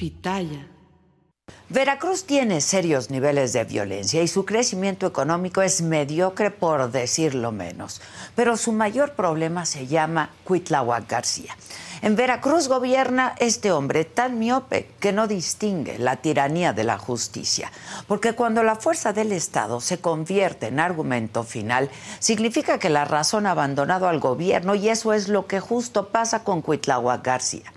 Pitaya. Veracruz tiene serios niveles de violencia y su crecimiento económico es mediocre por decirlo menos. Pero su mayor problema se llama Cuitláhuac García. En Veracruz gobierna este hombre tan miope que no distingue la tiranía de la justicia, porque cuando la fuerza del Estado se convierte en argumento final, significa que la razón ha abandonado al gobierno y eso es lo que justo pasa con Cuitláhuac García.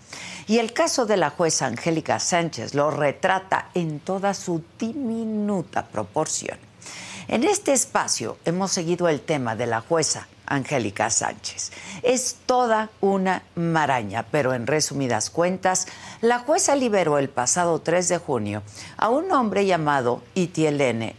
Y el caso de la jueza Angélica Sánchez lo retrata en toda su diminuta proporción. En este espacio hemos seguido el tema de la jueza Angélica Sánchez. Es toda una maraña, pero en resumidas cuentas, la jueza liberó el pasado 3 de junio a un hombre llamado Itielene,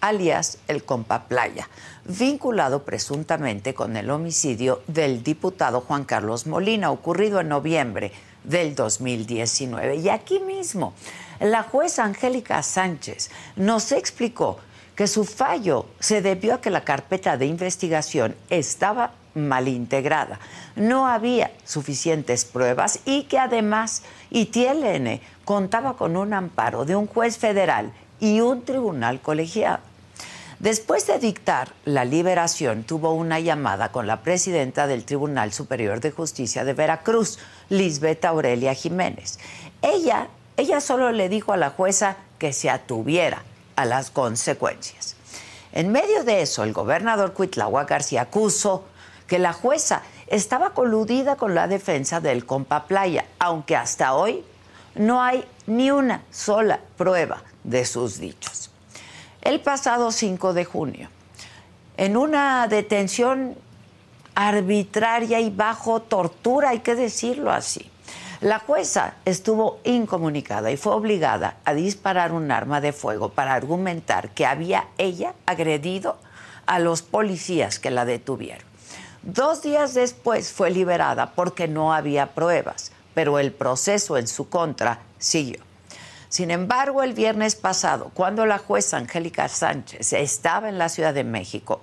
alias el Compa Playa, vinculado presuntamente con el homicidio del diputado Juan Carlos Molina, ocurrido en noviembre del 2019. Y aquí mismo, la jueza Angélica Sánchez nos explicó que su fallo se debió a que la carpeta de investigación estaba mal integrada, no había suficientes pruebas y que además ITLN contaba con un amparo de un juez federal y un tribunal colegiado. Después de dictar la liberación, tuvo una llamada con la presidenta del Tribunal Superior de Justicia de Veracruz, Lisbeth Aurelia Jiménez. Ella, ella solo le dijo a la jueza que se atuviera a las consecuencias. En medio de eso, el gobernador Cuitláhuac García acusó que la jueza estaba coludida con la defensa del compa Playa, aunque hasta hoy no hay ni una sola prueba de sus dichos. El pasado 5 de junio, en una detención arbitraria y bajo tortura, hay que decirlo así, la jueza estuvo incomunicada y fue obligada a disparar un arma de fuego para argumentar que había ella agredido a los policías que la detuvieron. Dos días después fue liberada porque no había pruebas, pero el proceso en su contra siguió. Sin embargo, el viernes pasado, cuando la jueza Angélica Sánchez estaba en la Ciudad de México,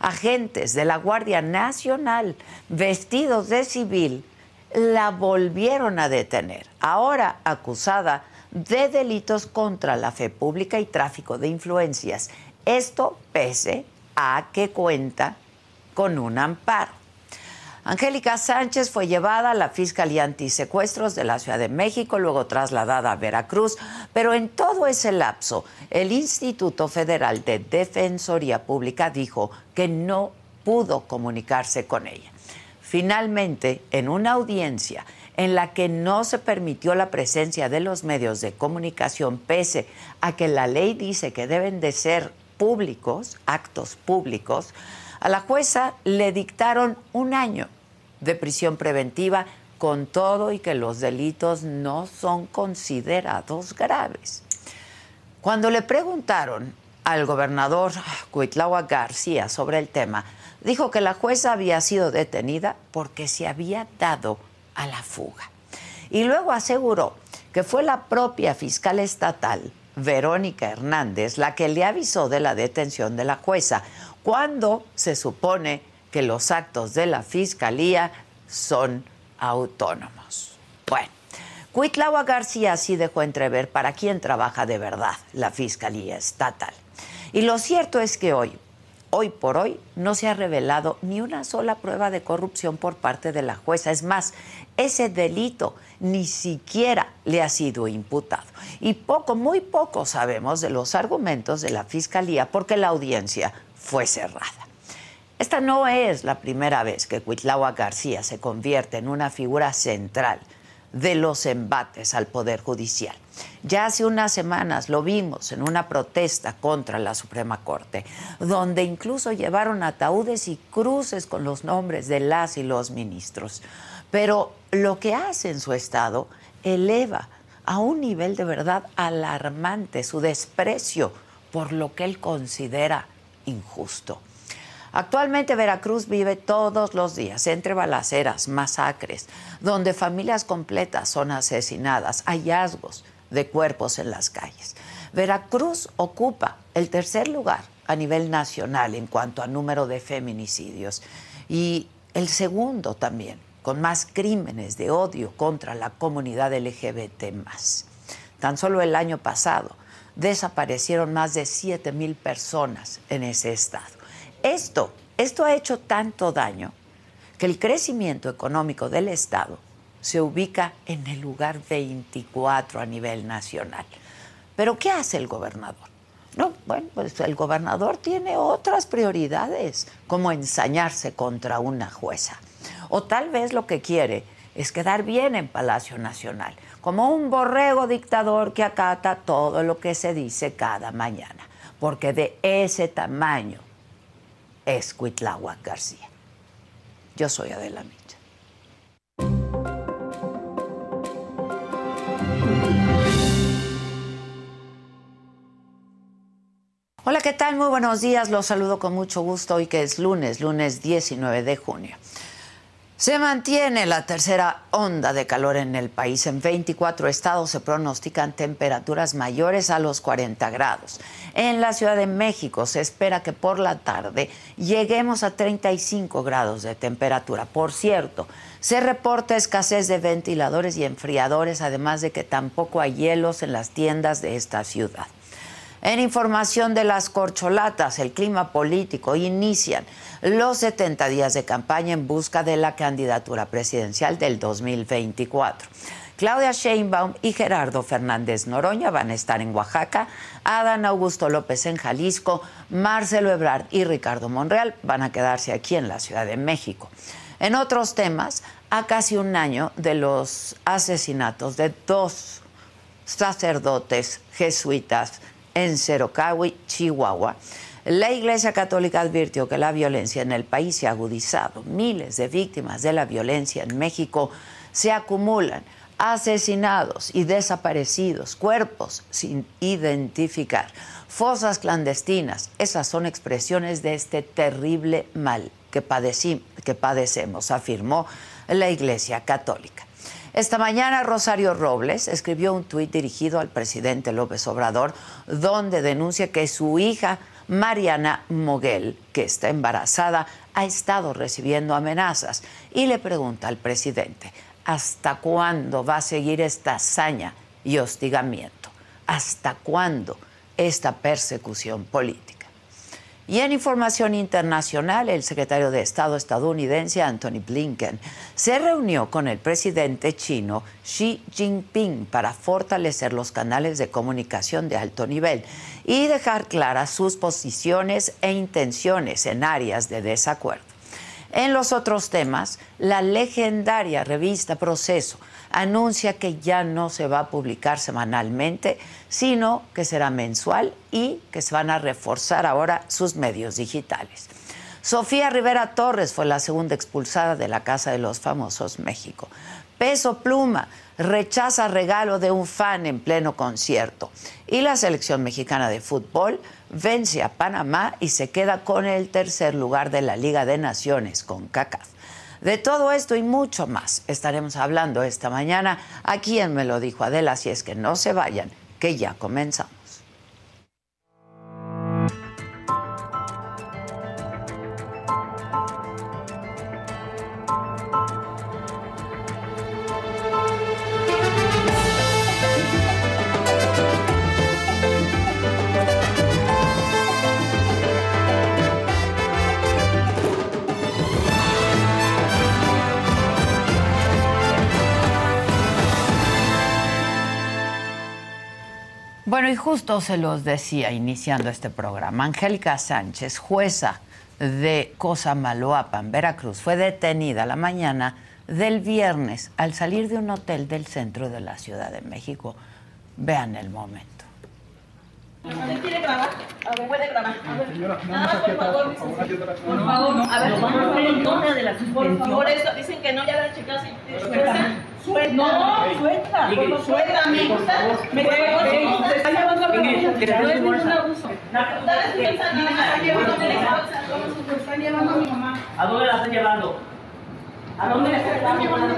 agentes de la Guardia Nacional vestidos de civil la volvieron a detener, ahora acusada de delitos contra la fe pública y tráfico de influencias. Esto pese a que cuenta con un amparo. Angélica Sánchez fue llevada a la Fiscalía Antisecuestros de la Ciudad de México, luego trasladada a Veracruz, pero en todo ese lapso el Instituto Federal de Defensoría Pública dijo que no pudo comunicarse con ella. Finalmente, en una audiencia en la que no se permitió la presencia de los medios de comunicación, pese a que la ley dice que deben de ser públicos, actos públicos, a la jueza le dictaron un año de prisión preventiva con todo y que los delitos no son considerados graves. Cuando le preguntaron al gobernador Cuitláhuac García sobre el tema, dijo que la jueza había sido detenida porque se había dado a la fuga. Y luego aseguró que fue la propia fiscal estatal, Verónica Hernández, la que le avisó de la detención de la jueza, cuando se supone que los actos de la fiscalía son autónomos. Bueno, Cuitlawa García sí dejó entrever para quién trabaja de verdad la fiscalía estatal. Y lo cierto es que hoy hoy por hoy no se ha revelado ni una sola prueba de corrupción por parte de la jueza. Es más, ese delito ni siquiera le ha sido imputado. Y poco, muy poco sabemos de los argumentos de la Fiscalía porque la audiencia fue cerrada. Esta no es la primera vez que Cuitlagua García se convierte en una figura central de los embates al Poder Judicial. Ya hace unas semanas lo vimos en una protesta contra la Suprema Corte, donde incluso llevaron ataúdes y cruces con los nombres de las y los ministros. Pero lo que hace en su estado eleva a un nivel de verdad alarmante su desprecio por lo que él considera injusto. Actualmente Veracruz vive todos los días entre balaceras, masacres, donde familias completas son asesinadas, hallazgos de cuerpos en las calles. Veracruz ocupa el tercer lugar a nivel nacional en cuanto a número de feminicidios y el segundo también, con más crímenes de odio contra la comunidad LGBT. Tan solo el año pasado desaparecieron más de 7 mil personas en ese estado. Esto, esto ha hecho tanto daño que el crecimiento económico del Estado se ubica en el lugar 24 a nivel nacional. Pero ¿qué hace el gobernador? No, bueno, pues el gobernador tiene otras prioridades, como ensañarse contra una jueza. O tal vez lo que quiere es quedar bien en Palacio Nacional, como un borrego dictador que acata todo lo que se dice cada mañana, porque de ese tamaño es Cuitláhuac García. Yo soy Adela Micha. Hola, ¿qué tal? Muy buenos días. Los saludo con mucho gusto hoy que es lunes, lunes 19 de junio. Se mantiene la tercera onda de calor en el país. En 24 estados se pronostican temperaturas mayores a los 40 grados. En la Ciudad de México se espera que por la tarde lleguemos a 35 grados de temperatura. Por cierto, se reporta escasez de ventiladores y enfriadores, además de que tampoco hay hielos en las tiendas de esta ciudad. En información de las corcholatas, el clima político, inician los 70 días de campaña en busca de la candidatura presidencial del 2024. Claudia Sheinbaum y Gerardo Fernández Noroña van a estar en Oaxaca, Adán Augusto López en Jalisco, Marcelo Ebrard y Ricardo Monreal van a quedarse aquí en la Ciudad de México. En otros temas, a casi un año de los asesinatos de dos sacerdotes jesuitas en Cerocahui, Chihuahua, la Iglesia Católica advirtió que la violencia en el país se ha agudizado. Miles de víctimas de la violencia en México se acumulan, asesinados y desaparecidos, cuerpos sin identificar, fosas clandestinas. Esas son expresiones de este terrible mal que, padecemos, afirmó la Iglesia Católica. Esta mañana Rosario Robles escribió un tuit dirigido al presidente López Obrador donde denuncia que su hija Mariana Moguel, que está embarazada, ha estado recibiendo amenazas y le pregunta al presidente, ¿hasta cuándo va a seguir esta hazaña y hostigamiento? ¿Hasta cuándo esta persecución política? Y en información internacional, el secretario de Estado estadounidense Anthony Blinken se reunió con el presidente chino Xi Jinping para fortalecer los canales de comunicación de alto nivel y dejar claras sus posiciones e intenciones en áreas de desacuerdo. En los otros temas, la legendaria revista Proceso anuncia que ya no se va a publicar semanalmente, sino que será mensual y que se van a reforzar ahora sus medios digitales. Sofía Rivera Torres fue la segunda expulsada de la Casa de los Famosos México. Peso Pluma rechaza regalo de un fan en pleno concierto. Y la selección mexicana de fútbol vence a Panamá y se queda con el tercer lugar de la Liga de Naciones con CACAF. De todo esto y mucho más estaremos hablando esta mañana aquí en Me lo dijo Adela, si es que no se vayan, que ya comenzamos. Bueno, y justo se los decía iniciando este programa, Angélica Sánchez, jueza de Cosamaloapan, Veracruz, fue detenida la mañana del viernes al salir de un hotel del centro de la Ciudad de México. Vean el momento. ¿Usted quiere grabar? A ver, puede grabar. A ver, Señora, nada más, por favor, por favor. A ver, por favor, eso, dicen que no, ya la checas. Suelta. Suelta. No, suelta. Suéltame. Me está llevando a No es ningún abuso. Están llevando a mi mamá. ¿A dónde la están llevando? ¿A dónde la están llevando?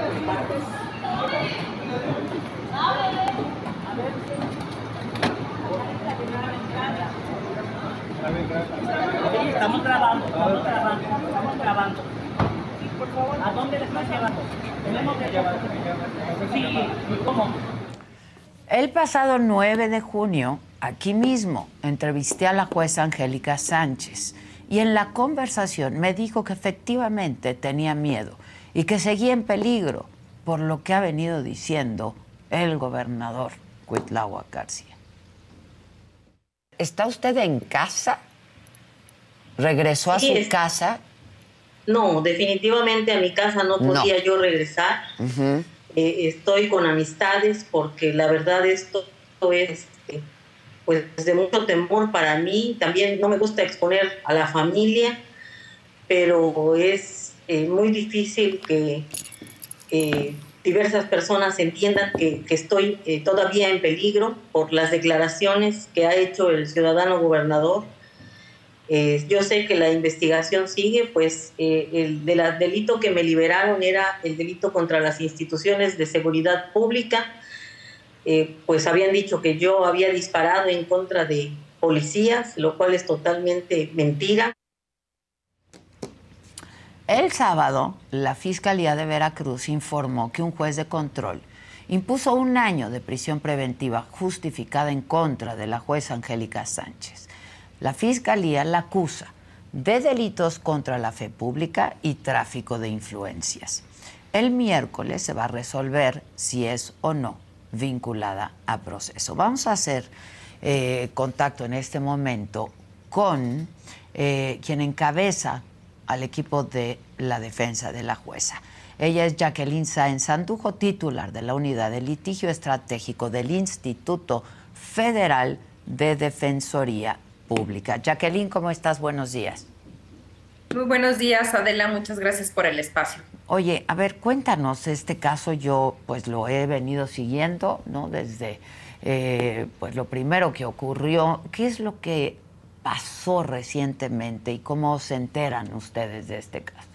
A ver. Estamos grabando, estamos grabando, estamos grabando. ¿A dónde le estás llevando? Tenemos que ¿cómo? El pasado 9 de junio, aquí mismo, entrevisté a la jueza Angélica Sánchez y en la conversación me dijo que efectivamente tenía miedo y que seguía en peligro por lo que ha venido diciendo el gobernador Cuitlagua García. ¿Está usted en casa? ¿Regresó a su casa? No, definitivamente a mi casa no podía yo regresar. Eh, estoy con amistades porque la verdad esto es este, pues de mucho temor para mí. También no me gusta exponer a la familia, pero es eh, muy difícil que eh, diversas personas entiendan que, estoy eh, todavía en peligro por las declaraciones que ha hecho el ciudadano gobernador. Eh, yo sé que la investigación sigue, pues eh, el delito que me liberaron era el delito contra las instituciones de seguridad pública, pues habían dicho que yo había disparado en contra de policías, lo cual es totalmente mentira. El sábado, la Fiscalía de Veracruz informó que un juez de control impuso un año de prisión preventiva justificada en contra de la jueza Angélica Sánchez. La Fiscalía la acusa de delitos contra la fe pública y tráfico de influencias. El miércoles se va a resolver si es o no vinculada a proceso. Vamos a hacer eh, contacto en este momento con eh, quien encabeza al equipo de la defensa de la jueza. Ella es Jacqueline Sáenz Sandujo, titular de la Unidad de Litigio Estratégico del Instituto Federal de Defensoría Pública. Jacqueline, ¿cómo estás? Buenos días. Muy buenos días, Adela. Muchas gracias por el espacio. Oye, a ver, cuéntanos este caso. Yo, pues, lo he venido siguiendo, ¿no? Desde, eh, pues, lo primero que ocurrió. ¿Qué es lo que pasó recientemente y cómo se enteran ustedes de este caso?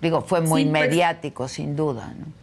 Digo, fue muy mediático, sin duda, ¿no?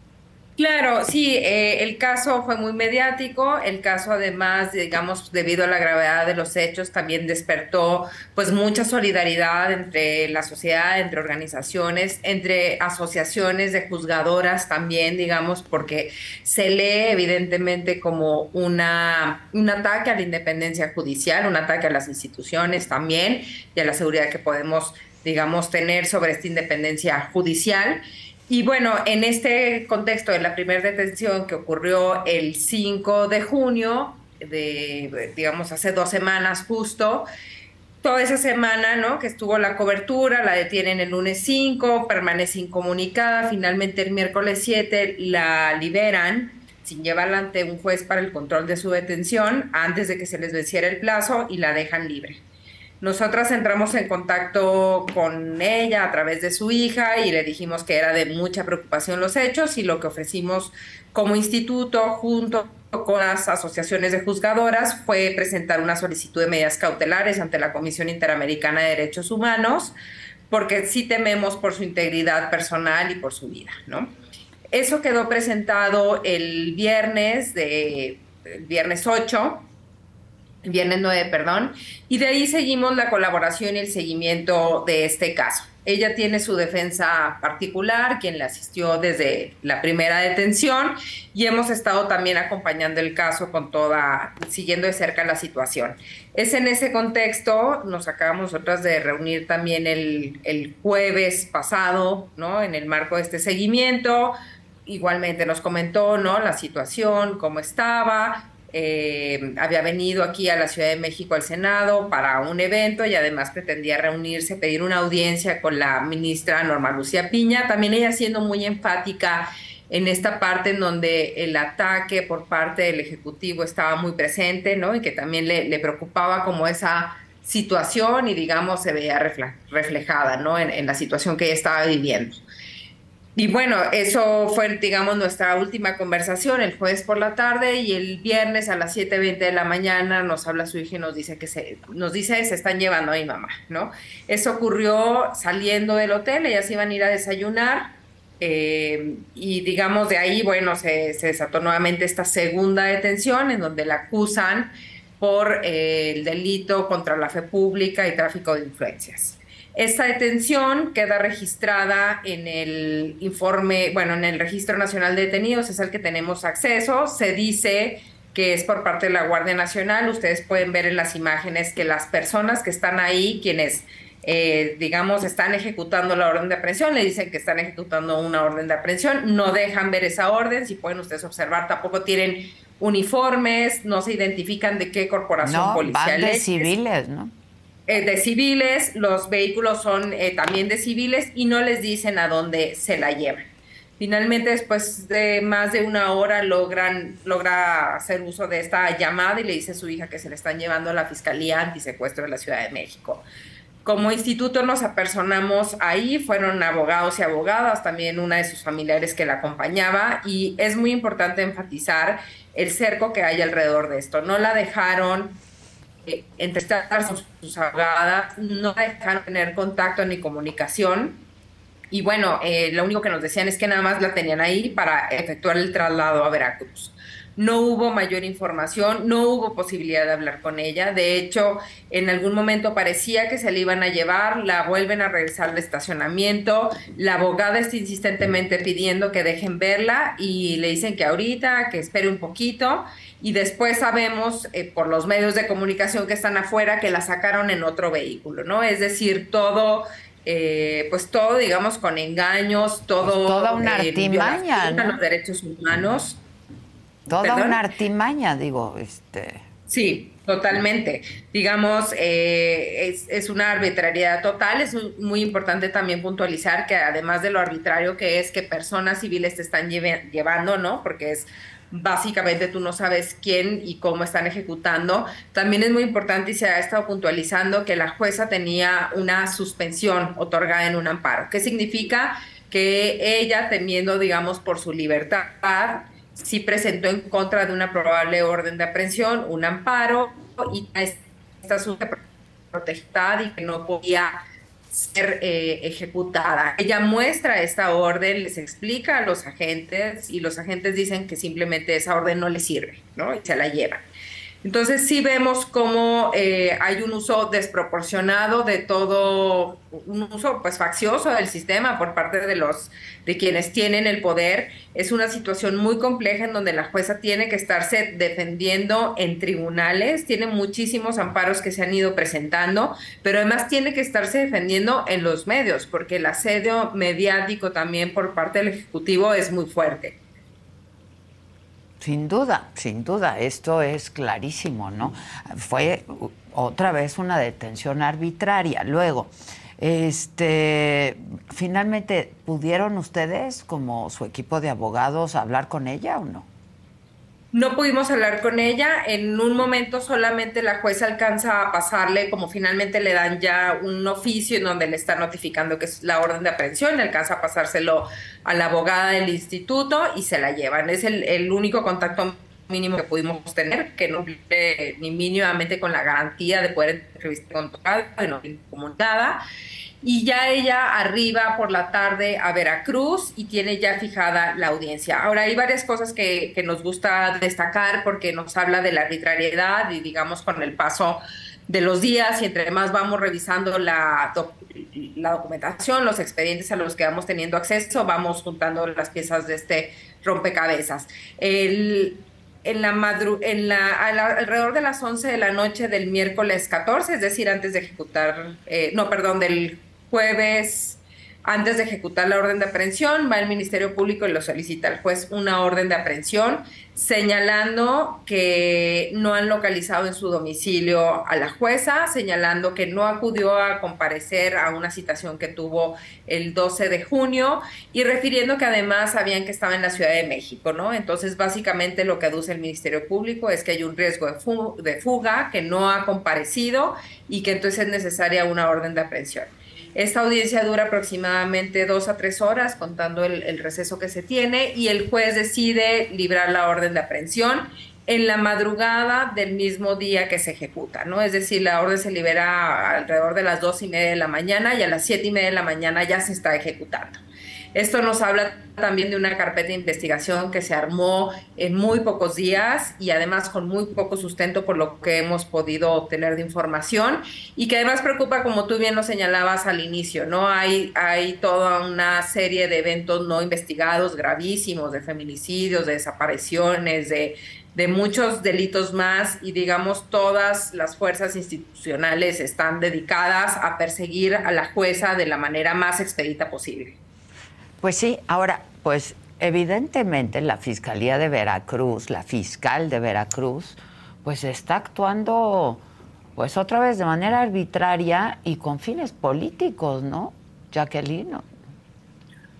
Claro, sí, eh, el caso fue muy mediático, el caso además, digamos, debido a la gravedad de los hechos, también despertó pues mucha solidaridad entre la sociedad, entre organizaciones, entre asociaciones de juzgadoras también, digamos, porque se lee evidentemente como una, un ataque a la independencia judicial, un ataque a las instituciones también y a la seguridad que podemos, digamos, tener sobre esta independencia judicial. Y bueno, en este contexto de la primera detención que ocurrió el 5 de junio, de, digamos, hace dos semanas justo, toda esa semana, ¿no? Que estuvo la cobertura, la detienen el lunes 5, permanece incomunicada, finalmente el miércoles 7 la liberan sin llevarla ante un juez para el control de su detención antes de que se les venciera el plazo y la dejan libre. Nosotras entramos en contacto con ella a través de su hija y le dijimos que era de mucha preocupación los hechos y lo que ofrecimos como instituto junto con las asociaciones de juzgadoras fue presentar una solicitud de medidas cautelares ante la Comisión Interamericana de Derechos Humanos porque sí tememos por su integridad personal y por su vida, ¿no? Eso quedó presentado el viernes de el viernes 8 viernes 9, perdón, y de ahí seguimos la colaboración y el seguimiento de este caso. Ella tiene su defensa particular, quien la asistió desde la primera detención, y hemos estado también acompañando el caso con toda, siguiendo de cerca la situación. Es en ese contexto, nos acabamos nosotras de reunir también el, el jueves pasado, ¿no? En el marco de este seguimiento, igualmente nos comentó, ¿no? La situación, cómo estaba, eh, había venido aquí a la Ciudad de México al Senado para un evento y además pretendía reunirse, pedir una audiencia con la ministra Norma Lucía Piña, también ella siendo muy enfática en esta parte en donde el ataque por parte del Ejecutivo estaba muy presente, ¿no? Y que también le, preocupaba como esa situación y digamos se veía reflejada, ¿no? En, en la situación que ella estaba viviendo. Y bueno, eso fue, digamos, nuestra última conversación el jueves por la tarde y el viernes a las 7.20 de la mañana nos habla su hija y nos dice que se, nos dice, se están llevando a mi mamá, ¿no? Eso ocurrió saliendo del hotel, ellas iban a ir a desayunar eh, y digamos de ahí, bueno, se, desató nuevamente esta segunda detención en donde la acusan por eh, el delito contra la fe pública y tráfico de influencias. Esta detención queda registrada en el informe, bueno, en el Registro Nacional de Detenidos, es el que tenemos acceso. Se dice que es por parte de la Guardia Nacional. Ustedes pueden ver en las imágenes que las personas que están ahí, quienes, eh, digamos, están ejecutando la orden de aprehensión, le dicen que están ejecutando una orden de aprehensión, no dejan ver esa orden, si pueden ustedes observar, tampoco tienen uniformes, no se identifican de qué corporación no, policial van de civiles, ¿no? Eh, de civiles, los vehículos son eh, también de civiles y no les dicen a dónde se la llevan. Finalmente, después de más de una hora, logran, logra hacer uso de esta llamada y le dice a su hija que se le están llevando a la Fiscalía Antisecuestro de la Ciudad de México. Como instituto nos apersonamos ahí, fueron abogados y abogadas, también una de sus familiares que la acompañaba, y es muy importante enfatizar el cerco que hay alrededor de esto. No la dejaron entre con sus abogadas, no dejaron tener contacto ni comunicación. Y bueno, eh, lo único que nos decían es que nada más la tenían ahí para efectuar el traslado a Veracruz. No hubo mayor información, no hubo posibilidad de hablar con ella. De hecho, en algún momento parecía que se le iban a llevar, la vuelven a regresar al estacionamiento. La abogada está insistentemente pidiendo que dejen verla y le dicen que ahorita, que espere un poquito y después sabemos eh, por los medios de comunicación que están afuera que la sacaron en otro vehículo, ¿no? Es decir, todo, eh, pues todo, digamos, con engaños, todo... Pues toda una artimaña, ¿no? los derechos humanos. Toda una artimaña, digo, este... Sí, totalmente. Digamos, eh, es, es, una arbitrariedad total. Es muy importante también puntualizar que además de lo arbitrario que es que personas civiles te están llevando, ¿no? Porque es básicamente tú no sabes quién y cómo están ejecutando. También es muy importante y se ha estado puntualizando que la jueza tenía una suspensión otorgada en un amparo. ¿Qué significa? Que ella, temiendo, digamos, por su libertad, sí presentó en contra de una probable orden de aprehensión un amparo y está protegida y que no podía ser eh, ejecutada. Ella muestra esta orden, les explica a los agentes y los agentes dicen que simplemente esa orden no les sirve, ¿no? Y se la llevan. Entonces sí vemos cómo eh, hay un uso desproporcionado de todo, un uso pues faccioso del sistema por parte de los de quienes tienen el poder. Es una situación muy compleja en donde la jueza tiene que estarse defendiendo en tribunales, tiene muchísimos amparos que se han ido presentando, pero además tiene que estarse defendiendo en los medios, porque el asedio mediático también por parte del Ejecutivo es muy fuerte. Sin duda, sin duda, esto es clarísimo, ¿no? Fue otra vez una detención arbitraria. Luego, este, finalmente, ¿pudieron ustedes, como su equipo de abogados, hablar con ella o no? No pudimos hablar con ella. En un momento solamente la jueza alcanza a pasarle, como finalmente le dan ya un oficio en donde le está notificando que es la orden de aprehensión, alcanza a pasárselo a la abogada del instituto y se la llevan. Es el, único contacto mínimo que pudimos tener, que no cumple ni mínimamente con la garantía de poder entrevistar con y no comunicada y ya ella arriba por la tarde a Veracruz y tiene ya fijada la audiencia. Ahora hay varias cosas que, nos gusta destacar porque nos habla de la arbitrariedad y digamos con el paso de los días y entre más vamos revisando la, la documentación, los expedientes a los que vamos teniendo acceso, vamos juntando las piezas de este rompecabezas. El, en la madru en la, alrededor de las 11 de la noche del miércoles 14, es decir, antes de ejecutar, eh, no, perdón, del jueves Antes de ejecutar la orden de aprehensión, va el Ministerio Público y lo solicita al juez una orden de aprehensión, señalando que no han localizado en su domicilio a la jueza, señalando que no acudió a comparecer a una citación que tuvo el 12 de junio y refiriendo que además sabían que estaba en la Ciudad de México, ¿no? Entonces, básicamente lo que aduce el Ministerio Público es que hay un riesgo de fuga, que no ha comparecido y que entonces es necesaria una orden de aprehensión. Esta audiencia dura aproximadamente dos a tres horas, contando el, receso que se tiene, y el juez decide librar la orden de aprehensión en la madrugada del mismo día que se ejecuta, ¿no? Es decir, la orden se libera alrededor de las dos y media de la mañana y a las siete y media de la mañana ya se está ejecutando. Esto nos habla también de una carpeta de investigación que se armó en muy pocos días y además con muy poco sustento por lo que hemos podido obtener de información y que además preocupa, como tú bien lo señalabas al inicio, ¿no? Hay, hay toda una serie de eventos no investigados gravísimos, de feminicidios, de desapariciones, de, de muchos delitos más y digamos todas las fuerzas institucionales están dedicadas a perseguir a la jueza de la manera más expedita posible. Pues sí, ahora, pues evidentemente la Fiscalía de Veracruz, la fiscal de Veracruz, pues está actuando pues otra vez de manera arbitraria y con fines políticos, ¿no? Jacqueline.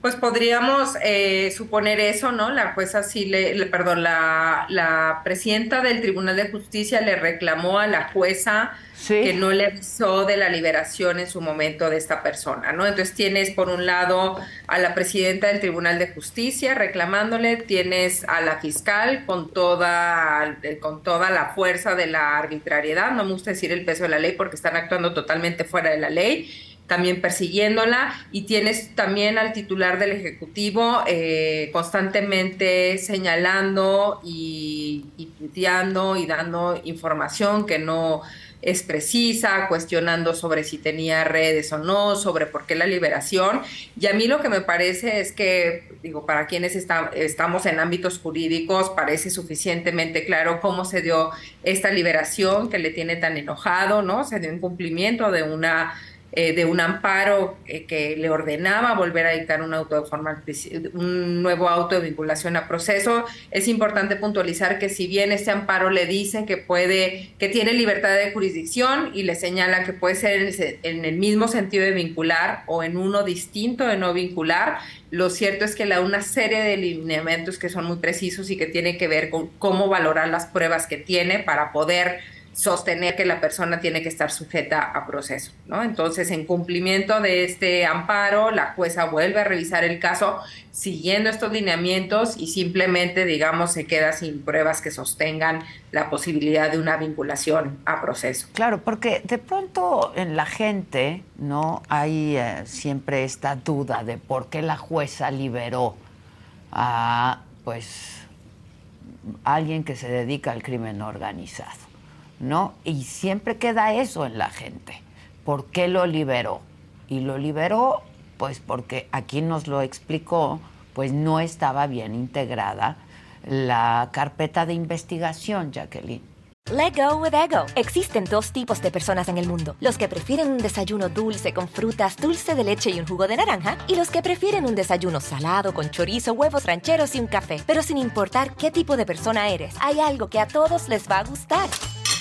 Pues podríamos eh, suponer eso, ¿no? La jueza sí le, perdón, la, la, presidenta del Tribunal de Justicia le reclamó a la jueza que no le avisó de la liberación en su momento de esta persona, ¿no? Entonces tienes por un lado a la presidenta del Tribunal de Justicia reclamándole, tienes a la fiscal con toda, con toda la fuerza de la arbitrariedad, no me gusta decir el peso de la ley porque están actuando totalmente fuera de la ley, también persiguiéndola y tienes también al titular del Ejecutivo eh, constantemente señalando y, y y dando información que no es precisa, cuestionando sobre si tenía redes o no, sobre por qué la liberación. Y a mí lo que me parece es que, digo, para quienes estamos en ámbitos jurídicos, parece suficientemente claro cómo se dio esta liberación que le tiene tan enojado, ¿no? Se dio en cumplimiento de una eh, de un amparo eh, que le ordenaba volver a dictar un, auto de un nuevo auto de vinculación a proceso. Es importante puntualizar que si bien este amparo le dice que puede, que tiene libertad de jurisdicción y le señala que puede ser en el mismo sentido de vincular o en uno distinto de no vincular, lo cierto es que la una serie de lineamientos que son muy precisos y que tiene que ver con cómo valorar las pruebas que tiene para poder sostener que la persona tiene que estar sujeta a proceso, ¿no? Entonces, en cumplimiento de este amparo, la jueza vuelve a revisar el caso siguiendo estos lineamientos y simplemente, digamos, se queda sin pruebas que sostengan la posibilidad de una vinculación a proceso. Claro, porque de pronto en la gente, ¿no? Hay eh, siempre esta duda de por qué la jueza liberó a, pues, alguien que se dedica al crimen organizado. ¿No? Y siempre queda eso en la gente. ¿Por qué lo liberó? Y lo liberó, pues porque aquí nos lo explicó, pues no estaba bien integrada la carpeta de investigación, Jacqueline. Let go with ego. Existen dos tipos de personas en el mundo: los que prefieren un desayuno dulce con frutas, dulce de leche y un jugo de naranja, y los que prefieren un desayuno salado con chorizo, huevos rancheros y un café. Pero sin importar qué tipo de persona eres, hay algo que a todos les va a gustar.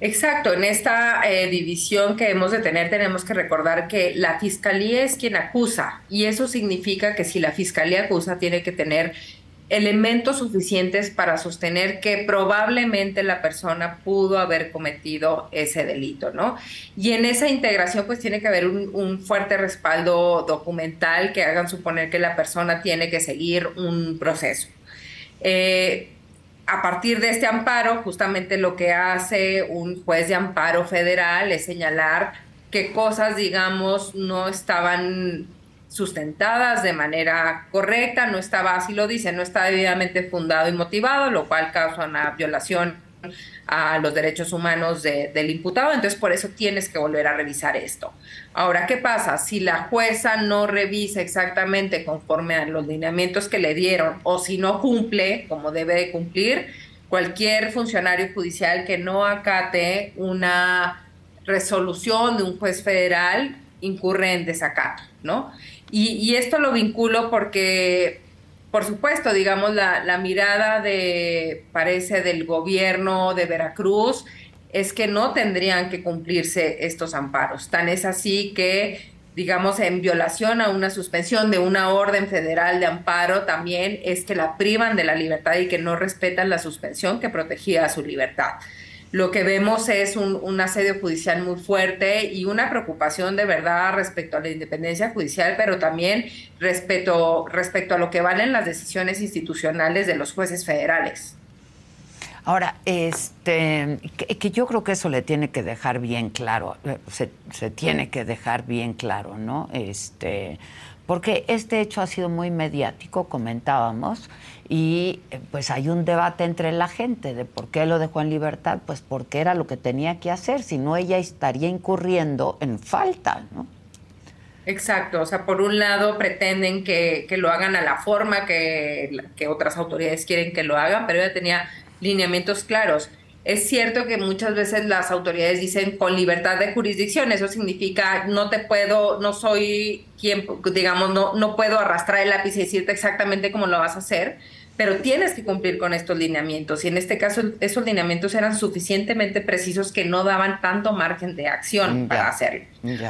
Exacto, en esta eh, división que hemos de tener tenemos que recordar que la fiscalía es quien acusa y eso significa que si la fiscalía acusa tiene que tener elementos suficientes para sostener que probablemente la persona pudo haber cometido ese delito, ¿no? Y en esa integración pues tiene que haber un, fuerte respaldo documental que hagan suponer que la persona tiene que seguir un proceso. Eh, a partir de este amparo, justamente lo que hace un juez de amparo federal es señalar qué cosas, digamos, no estaban sustentadas de manera correcta, no estaba, así lo dice, no está debidamente fundado y motivado, lo cual causa una violación a los derechos humanos del imputado, entonces por eso tienes que volver a revisar esto. Ahora, ¿qué pasa? Si la jueza no revisa exactamente conforme a los lineamientos que le dieron o si no cumple como debe de cumplir, cualquier funcionario judicial que no acate una resolución de un juez federal incurre en desacato, ¿no? Y, esto lo vinculo porque, por supuesto, digamos, la, mirada de, parece, del gobierno de Veracruz es que no tendrían que cumplirse estos amparos. Tan es así que, digamos, en violación a una suspensión de una orden federal de amparo, también es que la privan de la libertad y que no respetan la suspensión que protegía su libertad lo que vemos es un, asedio judicial muy fuerte y una preocupación de verdad respecto a la independencia judicial, pero también respecto, respecto a lo que valen las decisiones institucionales de los jueces federales. Ahora, este, que, yo creo que eso le tiene que dejar bien claro, eh, se, se tiene que dejar bien claro, ¿no? Este, porque este hecho ha sido muy mediático, comentábamos, y eh, pues hay un debate entre la gente de por qué lo dejó en libertad, pues porque era lo que tenía que hacer, si no ella estaría incurriendo en falta, ¿no? Exacto, o sea, por un lado pretenden que, que lo hagan a la forma que, que otras autoridades quieren que lo hagan, pero ella tenía lineamientos claros. Es cierto que muchas veces las autoridades dicen con libertad de jurisdicción, eso significa no te puedo, no soy quien, digamos, no, no puedo arrastrar el lápiz y decirte exactamente cómo lo vas a hacer, pero tienes que cumplir con estos lineamientos. Y en este caso, esos lineamientos eran suficientemente precisos que no daban tanto margen de acción mm, para hacerlo.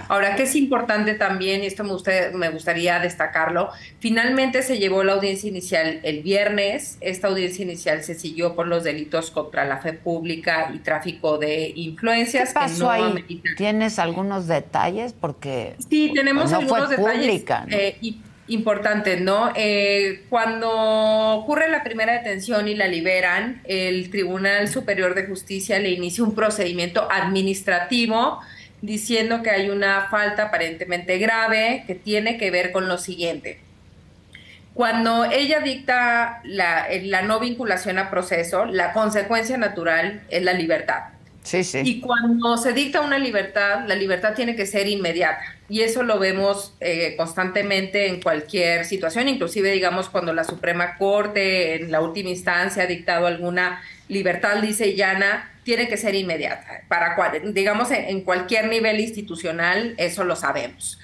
Ahora, que es importante también, y esto me, me gustaría destacarlo, finalmente se llevó la audiencia inicial el viernes. Esta audiencia inicial se siguió por los delitos contra la fe pública y tráfico de influencias. ¿Qué pasó ahí? ¿Tienes algunos detalles? Porque sí, tenemos algunos detalles. Eh, y importante, ¿no? Eh, cuando ocurre la primera detención y la liberan, el Tribunal Superior de Justicia le inicia un procedimiento administrativo diciendo que hay una falta aparentemente grave que tiene que ver con lo siguiente. Cuando ella dicta la, la no vinculación a proceso, la consecuencia natural es la libertad. Sí, sí. Y cuando se dicta una libertad, la libertad tiene que ser inmediata. Y eso lo vemos eh, constantemente en cualquier situación, inclusive digamos cuando la Suprema Corte en la última instancia ha dictado alguna libertad dice llana, tiene que ser inmediata. Para digamos en cualquier nivel institucional, eso lo sabemos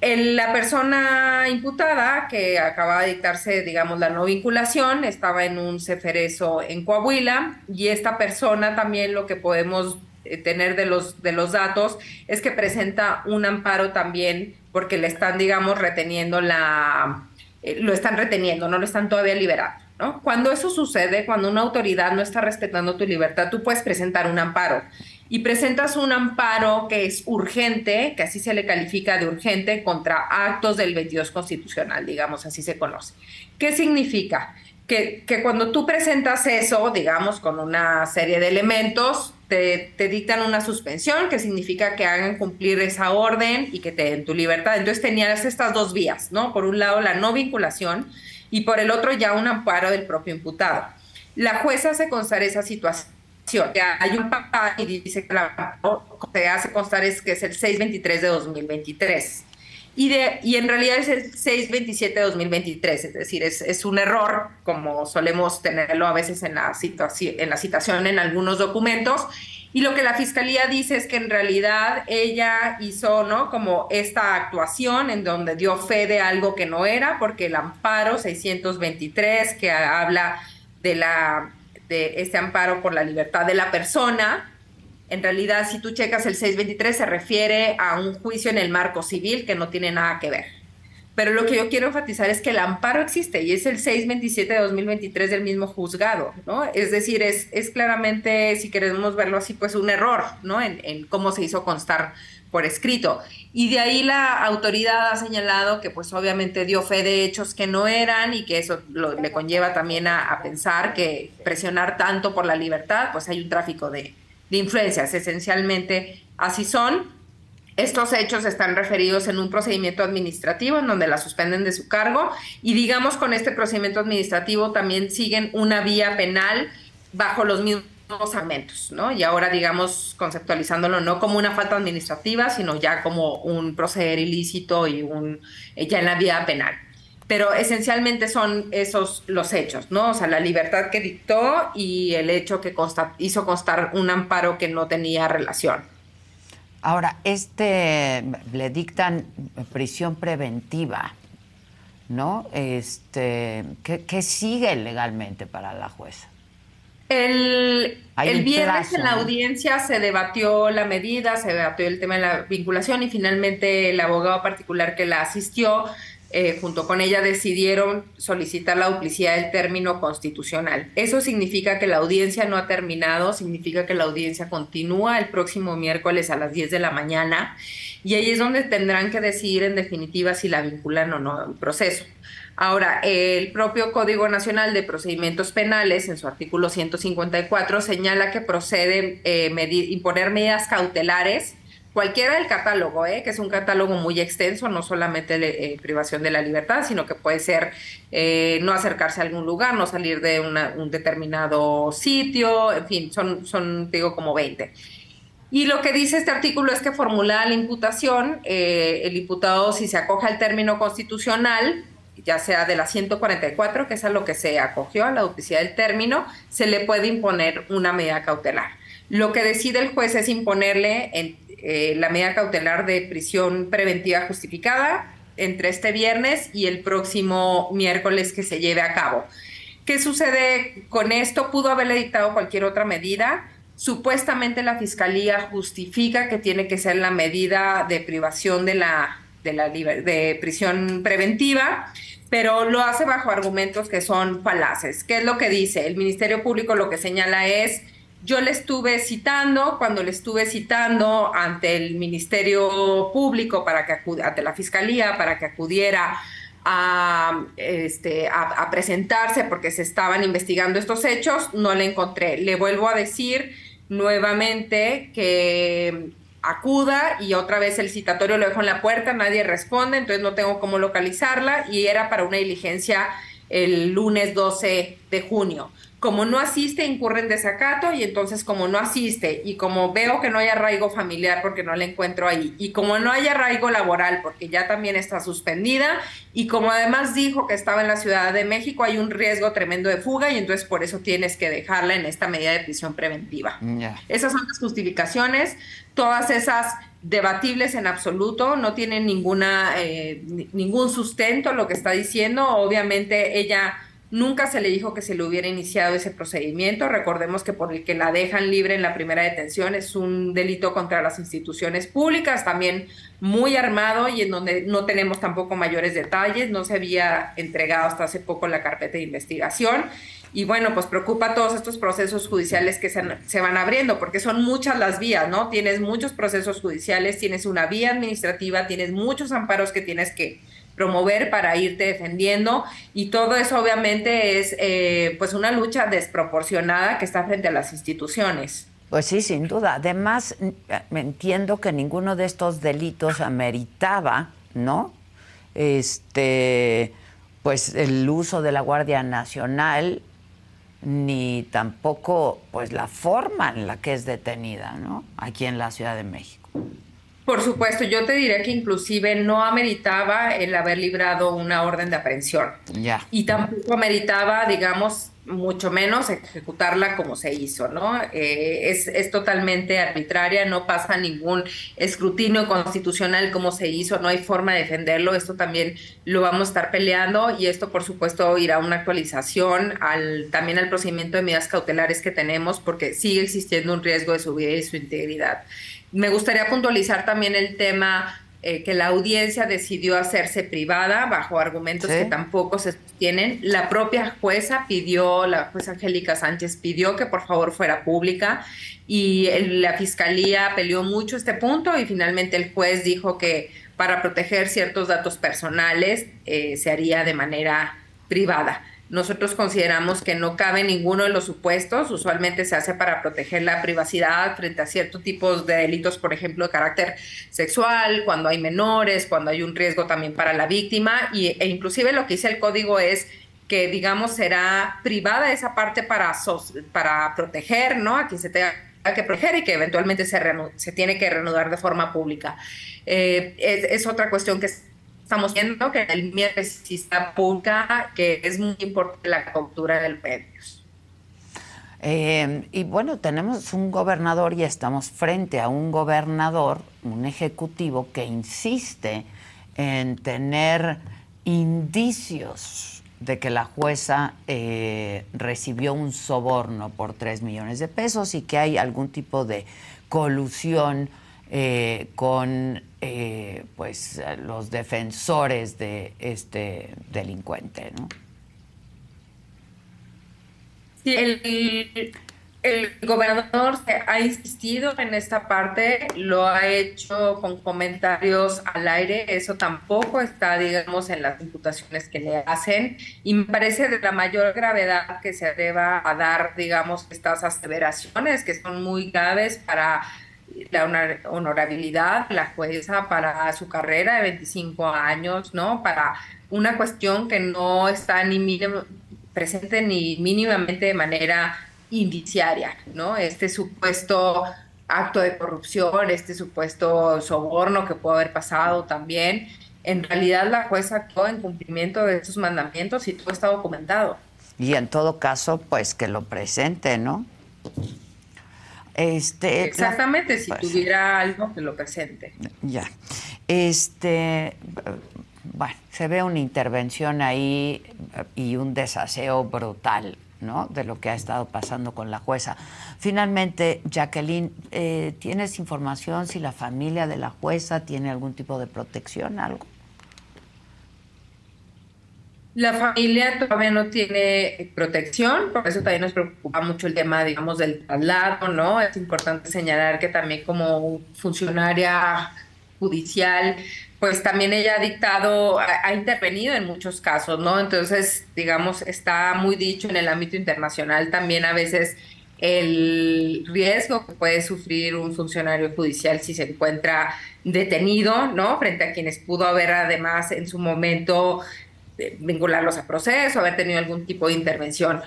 la persona imputada que acaba de dictarse, digamos, la no vinculación, estaba en un ceferezo en Coahuila y esta persona también lo que podemos eh, tener de los, de los datos es que presenta un amparo también porque le están, digamos, reteniendo la, eh, lo están reteniendo, no lo están todavía liberando. ¿no? Cuando eso sucede, cuando una autoridad no está respetando tu libertad, tú puedes presentar un amparo y presentas un amparo que es urgente, que así se le califica de urgente, contra actos del 22 constitucional, digamos, así se conoce. ¿Qué significa? Que, que cuando tú presentas eso, digamos, con una serie de elementos, te, dictan una suspensión, que significa que hagan cumplir esa orden y que te den tu libertad. Entonces tenías estas dos vías, ¿no? Por un lado, la no vinculación y por el otro, ya un amparo del propio imputado. La jueza hace constar esa situación hay un papá y dice que la, se hace constar es que es el 623 de 2023. Y, de, y en realidad es el 627 de 2023, es decir, es, es un error, como solemos tenerlo a veces en la, en la citación en algunos documentos. Y lo que la fiscalía dice es que en realidad ella hizo, ¿no? Como esta actuación en donde dio fe de algo que no era, porque el amparo 623, que habla de la de este amparo por la libertad de la persona. En realidad, si tú checas el 623, se refiere a un juicio en el marco civil que no tiene nada que ver. pero lo que yo quiero enfatizar es que el amparo existe y es el 627 de 2023 del mismo juzgado, ¿no? Es decir, es, es claramente, si queremos verlo así, pues un error, ¿no? En, en cómo se hizo constar por escrito. Y de ahí la autoridad ha señalado que pues obviamente dio fe de hechos que no eran y que eso le conlleva también a, pensar que presionar tanto por la libertad, pues hay un tráfico de, de influencias. Esencialmente así son. Estos hechos están referidos en un procedimiento administrativo en donde la suspenden de su cargo y digamos con este procedimiento administrativo también siguen una vía penal bajo los mismos segmentos, ¿no? Y ahora, digamos, conceptualizándolo no como una falta administrativa, sino ya como un proceder ilícito y un ya en la vía penal. Pero esencialmente son esos los hechos, ¿no? O sea, la libertad que dictó y el hecho que hizo constar un amparo que no tenía relación. Ahora, este le dictan prisión preventiva, ¿no? Este, ¿qué, sigue legalmente para la jueza? El, el viernes en la audiencia se debatió la medida, se debatió el tema de la vinculación y finalmente el abogado particular que la asistió eh, junto con ella decidieron solicitar la duplicidad del término constitucional. Eso significa que la audiencia no ha terminado, significa que la audiencia continúa el próximo miércoles a las 10 de la mañana y ahí es donde tendrán que decidir en definitiva si la vinculan o no al proceso. Ahora, el propio Código Nacional de Procedimientos Penales, en su artículo 154, señala que procede eh, imponer medidas cautelares, cualquiera del catálogo, eh, que es un catálogo muy extenso, no solamente eh, privación de la libertad, sino que puede ser no acercarse a algún lugar, no salir de un determinado sitio, en fin, son, son digo, como 20. Y lo que dice este artículo es que formulada la imputación, el imputado, si se acoge al término constitucional, ya sea de la 144, que es a lo que se acogió a la duplicidad del término, se le puede imponer una medida cautelar. Lo que decide el juez es imponerle eh, la medida cautelar de prisión preventiva justificada entre este viernes y el próximo miércoles que se lleve a cabo. ¿Qué sucede con esto? Pudo haberle dictado cualquier otra medida. Supuestamente la fiscalía justifica que tiene que ser la medida de privación de la, de la de prisión preventiva pero lo hace bajo argumentos que son falaces. ¿Qué es lo que dice? El Ministerio Público lo que señala es, yo le estuve citando, cuando le estuve citando ante el Ministerio Público para que ante la Fiscalía para que acudiera a, este, a presentarse porque se estaban investigando estos hechos, no le encontré. Le vuelvo a decir nuevamente que acuda y otra vez el citatorio lo dejo en la puerta, nadie responde, entonces no tengo cómo localizarla y era para una diligencia el lunes 12 de junio como no asiste, incurre en desacato y entonces como no asiste y como veo que no hay arraigo familiar porque no la encuentro ahí y como no hay arraigo laboral porque ya también está suspendida y como además dijo que estaba en la Ciudad de México, hay un riesgo tremendo de fuga y entonces por eso tienes que dejarla en esta medida de prisión preventiva. Esas son las justificaciones, todas esas debatibles en absoluto, no tienen ninguna, eh, ningún sustento lo que está diciendo, obviamente ella Nunca se le dijo que se le hubiera iniciado ese procedimiento. Recordemos que por el que la dejan libre en la primera detención es un delito contra las instituciones públicas, también muy armado y en donde no tenemos tampoco mayores detalles. No se había entregado hasta hace poco la carpeta de investigación. Y bueno, pues preocupa todos estos procesos judiciales que se, se, van abriendo, porque son muchas las vías, ¿no? Tienes muchos procesos judiciales, tienes una vía administrativa, tienes muchos amparos que tienes que promover para irte defendiendo y todo eso obviamente es eh, pues una lucha desproporcionada que está frente a las instituciones. Pues sí, sin duda. Además, entiendo que ninguno de estos delitos ameritaba, ¿no? Este, pues el uso de la Guardia Nacional ni tampoco pues la forma en la que es detenida, ¿no? Aquí en la Ciudad de México. Por supuesto, yo te diré que inclusive no ameritaba el haber librado una orden de aprehensión. Y tampoco ameritaba, digamos, mucho menos ejecutarla como se hizo, ¿no? Eh, es, es, totalmente arbitraria, no pasa ningún escrutinio constitucional como se hizo, no hay forma de defenderlo, esto también lo vamos a estar peleando y esto por supuesto irá a una actualización al, también al procedimiento de medidas cautelares que tenemos porque sigue existiendo un riesgo de su vida y su integridad. Me gustaría puntualizar también el tema eh, que la audiencia decidió hacerse privada bajo argumentos que tampoco se sostienen. La propia jueza pidió, la jueza Angélica Sánchez pidió que por favor fuera pública y la fiscalía peleó mucho este punto y finalmente el juez dijo que para proteger ciertos datos personales eh, se haría de manera privada. Nosotros consideramos que no cabe ninguno de los supuestos. Usualmente se hace para proteger la privacidad frente a ciertos tipos de delitos, por ejemplo, de carácter sexual, cuando hay menores, cuando hay un riesgo también para la víctima. Y, e inclusive lo que dice el código es que, digamos, será privada esa parte para, para proteger, ¿no? A quien se tenga que proteger y que eventualmente se, se tiene que reanudar de forma pública. Eh, es, es otra cuestión que estamos viendo que el está pública, que es muy importante la cultura del medios. Eh, y bueno, tenemos un gobernador y estamos frente a un gobernador, un ejecutivo que insiste en tener indicios de que la jueza eh, recibió un soborno por 3 millones de pesos y que hay algún tipo de colusión eh, con eh, pues los defensores de este delincuente, ¿no? Sí, el, el gobernador ha insistido en esta parte, lo ha hecho con comentarios al aire, eso tampoco está, digamos, en las imputaciones que le hacen, y me parece de la mayor gravedad que se deba a dar, digamos, estas aseveraciones que son muy graves para la honorabilidad la jueza para su carrera de 25 años, ¿no? Para una cuestión que no está ni presente ni mínimamente de manera indiciaria, ¿no? Este supuesto acto de corrupción, este supuesto soborno que puede haber pasado también. En realidad la jueza actuó en cumplimiento de estos mandamientos y todo está documentado. Y en todo caso, pues que lo presente, ¿no? Este, Exactamente, si pues, tuviera algo que lo presente. Ya. Este, bueno, se ve una intervención ahí y un desaseo brutal, ¿no? De lo que ha estado pasando con la jueza. Finalmente, Jacqueline, eh, ¿tienes información si la familia de la jueza tiene algún tipo de protección, algo? La familia todavía no tiene protección, por eso también nos preocupa mucho el tema, digamos, del traslado, ¿no? Es importante señalar que también como funcionaria judicial, pues también ella ha dictado, ha, intervenido en muchos casos, ¿no? Entonces, digamos, está muy dicho en el ámbito internacional también a veces el riesgo que puede sufrir un funcionario judicial si se encuentra detenido, ¿no? Frente a quienes pudo haber además en su momento vincularlos a proceso, haber tenido algún tipo de intervención.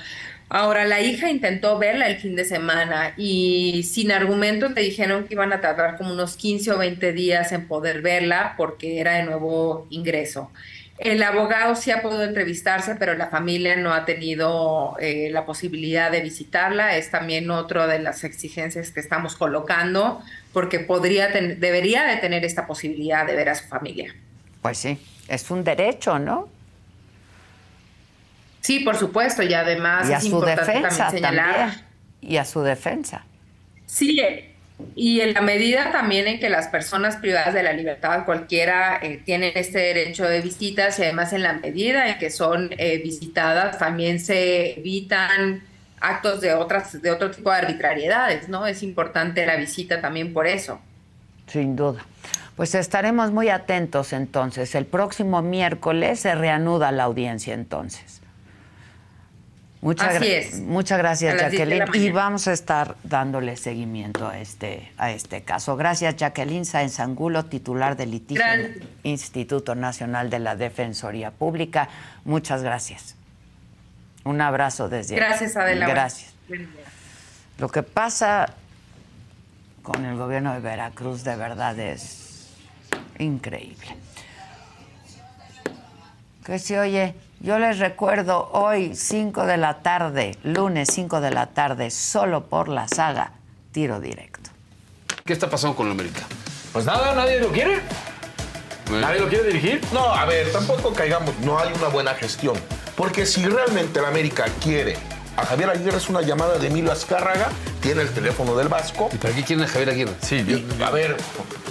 Ahora, la hija intentó verla el fin de semana y sin argumento le dijeron que iban a tardar como unos 15 o 20 días en poder verla porque era de nuevo ingreso. El abogado sí ha podido entrevistarse, pero la familia no ha tenido eh, la posibilidad de visitarla. Es también otra de las exigencias que estamos colocando, porque podría debería de tener esta posibilidad de ver a su familia. Pues sí, es un derecho, ¿no? Sí, por supuesto, y además y a su defensa También, y a su defensa. Sí, y en la medida también en que las personas privadas de la libertad, cualquiera, eh, tienen este derecho de visitas y además en la medida en que son eh, visitadas, también se evitan actos de otras de otro tipo de arbitrariedades, ¿no? Es importante la visita también por eso. Sin duda. Pues estaremos muy atentos entonces. El próximo miércoles se reanuda la audiencia entonces. Muchas, muchas gracias, Jacqueline. Y vamos a estar dándole seguimiento a este, a este caso. Gracias, Jacqueline Sáenz Angulo, titular del litigio Instituto Nacional de la Defensoría Pública. Muchas gracias. Un abrazo desde Gracias, Adela. Gracias. Lo que pasa con el gobierno de Veracruz de verdad es increíble. Que se oye yo les recuerdo hoy 5 de la tarde, lunes 5 de la tarde, solo por la saga Tiro Directo. ¿Qué está pasando con la América? Pues nada, nadie lo quiere. ¿Nadie lo quiere dirigir? No, a ver, tampoco caigamos, no hay una buena gestión. Porque si realmente la América quiere a Javier Aguirre es una llamada de Emilio Azcárraga, tiene el teléfono del Vasco. ¿Y para qué quieren a Javier Aguirre? Sí, a ver,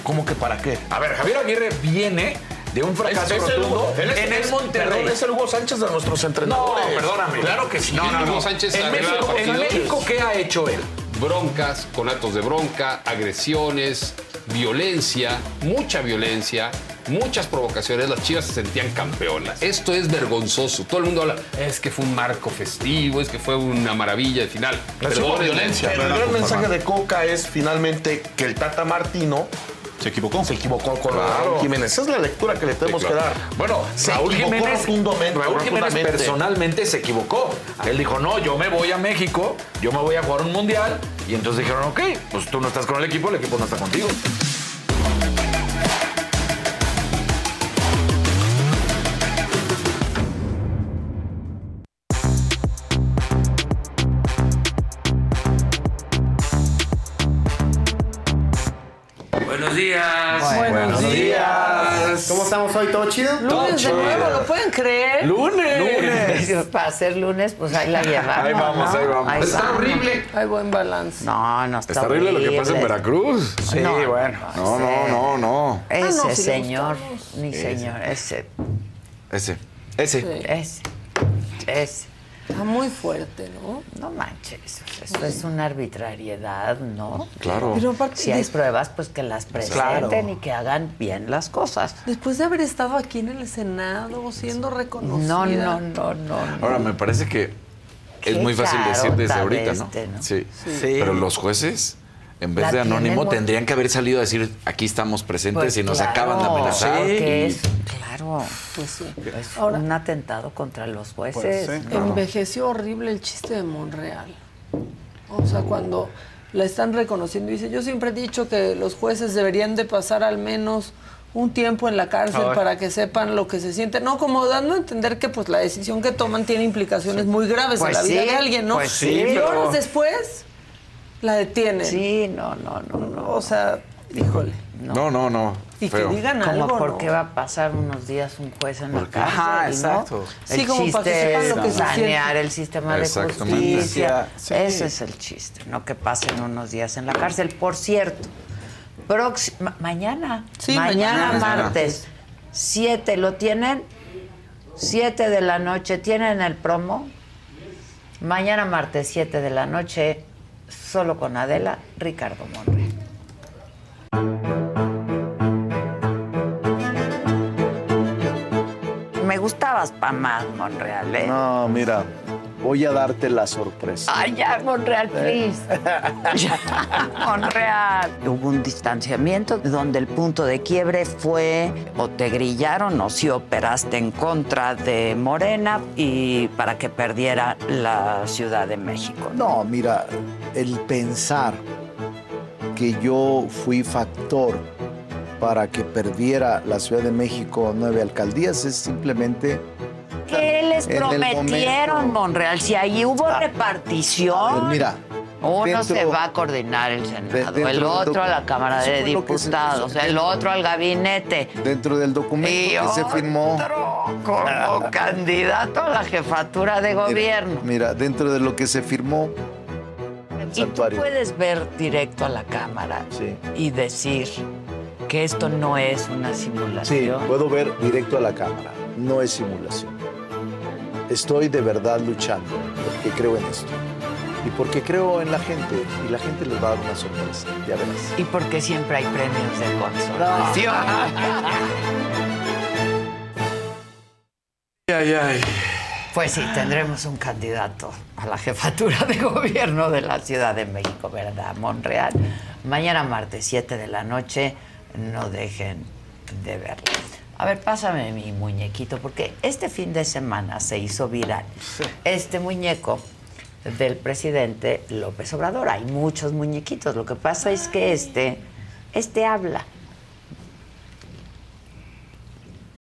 ¿Cómo que para qué? A ver, Javier Aguirre viene de un fracaso Es- es el rotundo en el Monterrey. perdón, es el Hugo Sánchez de nuestros No, entrenadores. perdóname. Claro que sí. No, no, Hugo no. Sánchez en México, en. México, ¿qué ha hecho él? broncas, con actos de bronca, agresiones, violencia, mucha violencia, muchas provocaciones. Las Chivas se sentían campeonas. Esto es vergonzoso. Todo el mundo habla, es que fue un marco festivo, es que fue una maravilla de final. Pero violencia. Pero el gran mensaje de Coca es finalmente que el Tata Martino Se equivocó. se equivocó con Claro. Raúl Jiménez. Esa es la lectura que le tenemos claro. que dar. Bueno, Se Raúl Jiménez, Raúl Jiménez personalmente se equivocó. Él dijo, no, yo me voy a México, yo me voy a jugar un mundial. Y entonces dijeron, ok, pues tú no estás con el equipo, el equipo no está contigo. Buenos días. Buenos días. ¿Cómo estamos hoy? ¿Todo chido? Lunes de nuevo, ¿lo pueden creer? Lunes. Para ser lunes, pues ahí la llevamos. Ahí vamos, ¿no? ahí vamos. Está vamos. horrible. Hay buen balance. No, no está, Está horrible lo que pasa en. Veracruz. Sí, No, bueno. No, no, no. Ese Ah, no, le señor, mi señor, ese, Ese. Ese. Sí. ese, ese. Está muy fuerte, ¿no? No manches, eso es una arbitrariedad, ¿no? Claro. Pero aparte, Si hay pruebas, pues que las presenten y que hagan bien las cosas. después de haber estado aquí en el Senado, siendo reconocida. No, no, no, no. no. Ahora, me parece que es muy fácil decir desde ahorita, ¿no? este, ¿no? Sí. Sí. Pero los jueces, en vez La de anónimo, tendrían que haber salido a decir, aquí estamos presentes Pues y nos claro, acaban de amenazar. Y- es, claro, Pues sí. es Ahora, un atentado contra los jueces. Pues sí. envejeció horrible el chiste de Monreal. O sea, cuando la están reconociendo, dice, yo siempre he dicho que los jueces deberían de pasar al menos un tiempo en la cárcel para que sepan lo que se siente. No, como dando a entender que pues la decisión que toman tiene implicaciones muy graves Pues en la vida sí, de alguien, ¿no? pues sí, y pero- horas después la detienen. Sí, no, no, no, no. O sea, híjole. No, no, no. Y feo. que digan Como algo, por ¿no? qué va a pasar unos días un juez en la cárcel, Ajá, ¿no? exacto. Sí, el como chiste para que sepan es lo que se sanear el sistema de justicia. Sí. Ese es el chiste, no que pasen unos días en la cárcel. Por cierto, próxima, mañana, Sí, mañana, mañana. martes, 7, ¿lo tienen? 7 de la noche, ¿tienen el promo? Mañana martes, 7 de la noche, solo con Adela, Ricardo Monreal. Me gustabas pa' más, Monreal, ¿eh? No, mira, voy a darte la sorpresa. Ay, ya, Monreal, please. Ya, Monreal. Hubo un distanciamiento donde el punto de quiebre fue o te grillaron o si operaste en contra de Morena y para que perdiera la Ciudad de México. No, mira, el pensar que yo fui factor para que perdiera la Ciudad de México nueve alcaldías es simplemente... ¿Qué les prometieron, Monreal? Si allí hubo A ver, repartición. mira, Uno dentro- se va a coordinar el Senado, el otro a la Cámara de Diputados, el otro al gabinete. dentro del documento Y que se firmó... como candidato a la jefatura de gobierno. Mira, dentro de lo que se firmó, Y tú puedes ver directo a la cámara Sí. y decir que esto no es una Sí, simulación. puedo ver directo a la cámara. No es simulación. Estoy de verdad luchando porque creo en esto. Y porque creo en la gente. Y la gente les va a dar una sorpresa. Ya verás. Y porque siempre hay premios de consolación. Ay, ay. Pues sí, tendremos un candidato a la jefatura de gobierno de la Ciudad de México, ¿verdad? Monreal. Mañana martes, 7 de la noche, no dejen de verlo. A ver, pásame mi muñequito, porque este fin de semana se hizo viral este muñeco del presidente López Obrador. Hay muchos muñequitos. Lo que pasa es que este, este habla.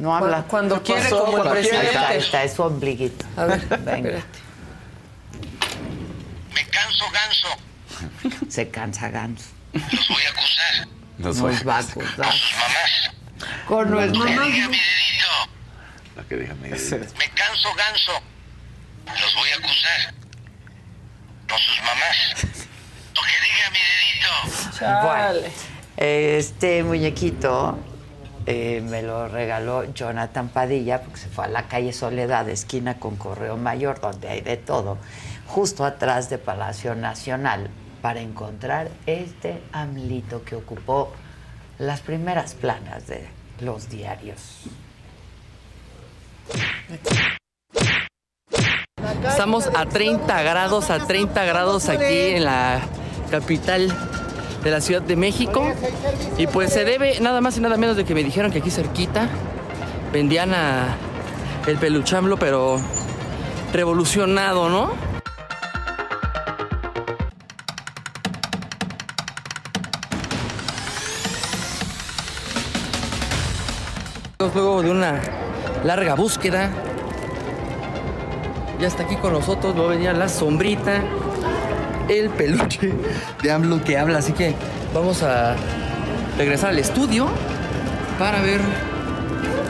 No habla. Cuando ¿Qué quiere, pasó? como el Cuando quiere. presidente. Ahí está, está, es su ombliguito. A ver, venga. Me canso ganso. Se cansa ganso. Los voy a acusar. Nos, voy va a acusar. Con sus mamás. Con nuestro Que diga mi dedito. La que diga mi Me canso ganso. Los voy a acusar. Con sus mamás. Lo que diga mi dedito. Bueno, este muñequito eh, me lo regaló Jonathan Padilla porque se fue a la calle Soledad, esquina con Correo Mayor, donde hay de todo, justo atrás de Palacio Nacional, para encontrar este amlito que ocupó las primeras planas de los diarios. Estamos a 30 grados, a 30 grados aquí en la capital de la Ciudad de México. Y pues se debe nada más y nada menos de que me dijeron que aquí cerquita vendían a el peluchamblo, pero revolucionado, ¿no? Luego de una larga búsqueda, ya está aquí con nosotros, luego venía la sombrita, el peluche de AMLO que habla, así que vamos a regresar al estudio para ver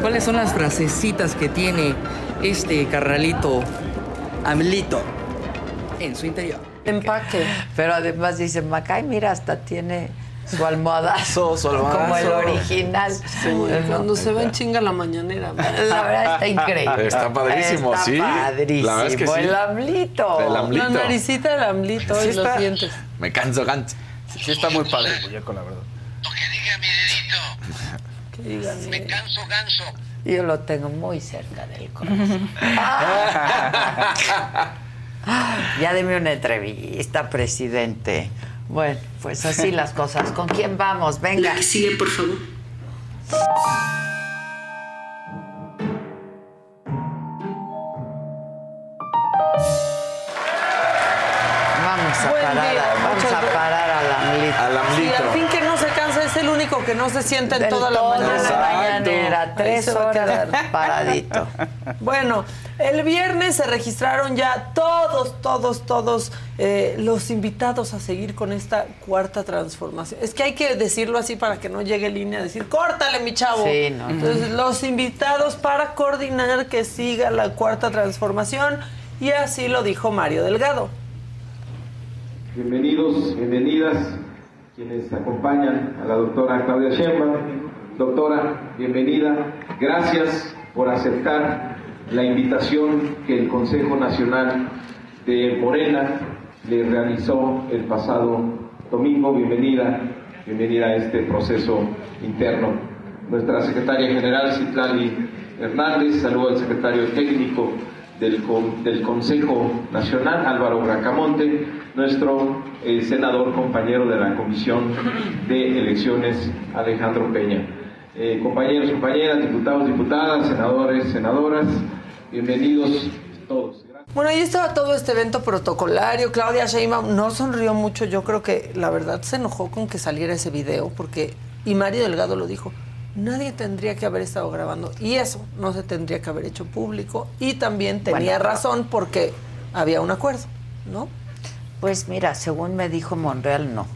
cuáles son las frasecitas que tiene este carnalito AMLito en su interior. Empaque. Pero además dice, Macay, mira, hasta tiene su almohadazo, Su almohadazo. como el original. Cuando se va en chinga la mañanera. La verdad está increíble. Está padrísimo, Está sí. padrísimo. La verdad es que sí. El amlito. El amlito. La naricita del amlito Sí y los está. dientes. Me canso ganso. Sí, está muy padre muñeco, la verdad. Que digan, Me canso ganso. Yo lo tengo muy cerca del corazón. ya deme una entrevista, presidente. Bueno, pues así las cosas. ¿Con quién vamos? Venga. La que sigue, por favor. Vamos a parar, vamos a parar al amlito. Al Y al fin que no se que no se sienta en toda la mañana. la mañanera, tres se va a quedar. horas paradito. Bueno, el viernes se registraron ya todos, todos, todos eh, los invitados a seguir con esta cuarta transformación. Es que hay que decirlo así para que no llegue línea a decir, córtale, mi chavo. Sí, no. Entonces, los invitados para coordinar que siga la cuarta transformación, y así lo dijo Mario Delgado. Bienvenidos, bienvenidas, quienes acompañan a la doctora Claudia Sheinbaum. Doctora, bienvenida. Gracias por aceptar la invitación que el Consejo Nacional de Morena le realizó el pasado domingo. Bienvenida, bienvenida a este proceso interno. Nuestra secretaria general, Citlali Hernández, saluda al secretario técnico del, del Consejo Nacional, Álvaro Bracamonte, nuestro eh, senador compañero de la Comisión de Elecciones, Alejandro Peña. Eh, compañeros, compañeras, diputados, diputadas, senadores, senadoras, bienvenidos todos. Bueno, ahí estaba todo este evento protocolario. Claudia Sheinbaum no sonrió mucho. Yo creo que la verdad se enojó con que saliera ese video porque, y Mario Delgado lo dijo, nadie tendría que haber estado grabando y eso no se tendría que haber hecho público y también tenía Bueno, razón porque había un acuerdo, ¿no? Pues mira, según me dijo Monreal, no.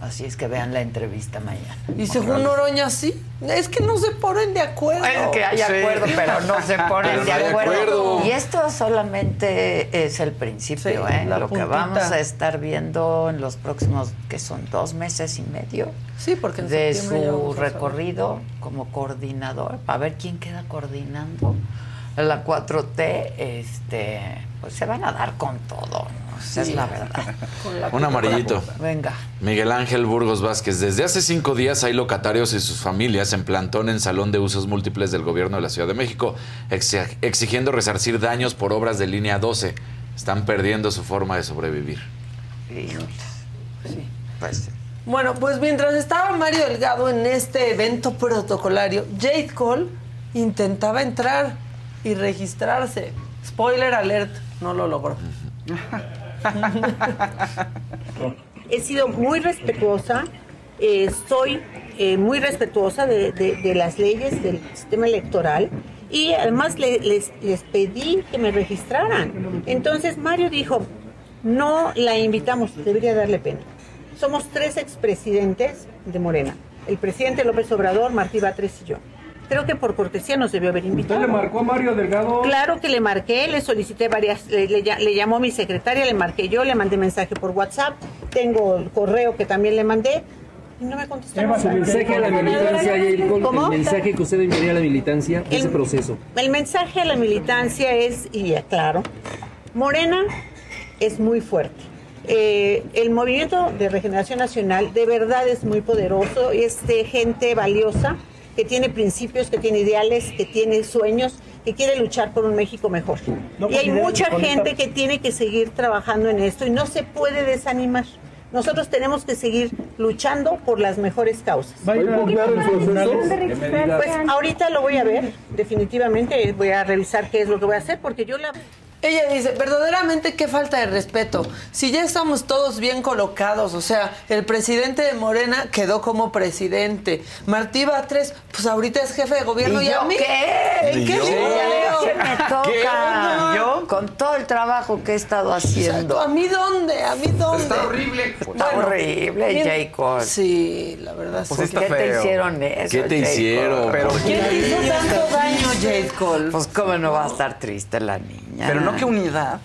Así es que vean la entrevista mañana. Y según Noroña, sí. Es que no se ponen de acuerdo. Es que hay acuerdo, pero no se ponen de, acuerdo. acuerdo. Y esto solamente es el principio, Sí, ¿eh? Lo que vamos a estar viendo en los próximos, que son dos meses y medio, Sí, porque en de su recorrido como coordinador, para ver quién queda coordinando la 4T, este, pues se van a dar con todo, ¿no? Es la verdad. Un amarillito. Venga. Miguel Ángel Burgos Vázquez. Desde hace cinco días hay locatarios y sus familias en plantón en Salón de Usos Múltiples del Gobierno de la Ciudad de México, exi- exigiendo resarcir daños por obras de línea 12. Están perdiendo su forma de sobrevivir. Sí, pues Bueno, pues mientras estaba Mario Delgado en este evento protocolario, Jade Cole intentaba entrar y registrarse. Spoiler alert, no lo logró. He sido muy respetuosa, eh, soy eh, muy respetuosa de, de- las leyes del sistema electoral y además le- les, les pedí que me registraran. Entonces Mario dijo, no la invitamos, debería darle pena. Somos tres expresidentes de Morena, el presidente López Obrador, Martí Batres y yo. Creo que por cortesía nos debió haber invitado. ¿Usted le marcó a Mario Delgado? Claro que le marqué, le solicité varias, le, le lla- le llamó mi secretaria, le marqué yo, le mandé mensaje por WhatsApp, tengo el correo que también le mandé y no me contestó. Su mensaje a la militancia, Col, ¿Cómo? el mensaje que usted enviaría a la militancia, ese El- proceso. El mensaje a la militancia es, y aclaro, Morena es muy fuerte. Eh, el movimiento de regeneración nacional de verdad es muy poderoso, es de gente valiosa, que tiene principios, que tiene ideales, que tiene sueños, que quiere luchar por un México mejor. ¿No y hay mucha gente que tiene que seguir trabajando en esto y no se puede desanimar. Nosotros tenemos que seguir luchando por las mejores causas. ¿Va a impugnar el proceso? Pues ahorita lo voy a ver, definitivamente voy a revisar qué es lo que voy a hacer porque yo la... Ella dice, verdaderamente qué falta de respeto. Si ya estamos todos bien colocados, o sea, el presidente de Morena quedó como presidente. Martí Batres, pues ahorita es jefe de gobierno. ¿Y ¿Y, a yo mí? qué? ¿En ¿Y qué yo? leo? ¿Qué me toca? ¿Yo? Con todo el trabajo que he estado haciendo. ¿A mí dónde? ¿A mí dónde? Está horrible. Está Bueno, horrible, bien- Jacob. Sí, la verdad. Pues sí. ¿Qué te hicieron eso? ¿Qué te Jacob? hicieron? Pero- ¿Quién te hizo tanto daño, Jade Cole? Pues cómo no va a estar triste la niña. Pero no que unidad.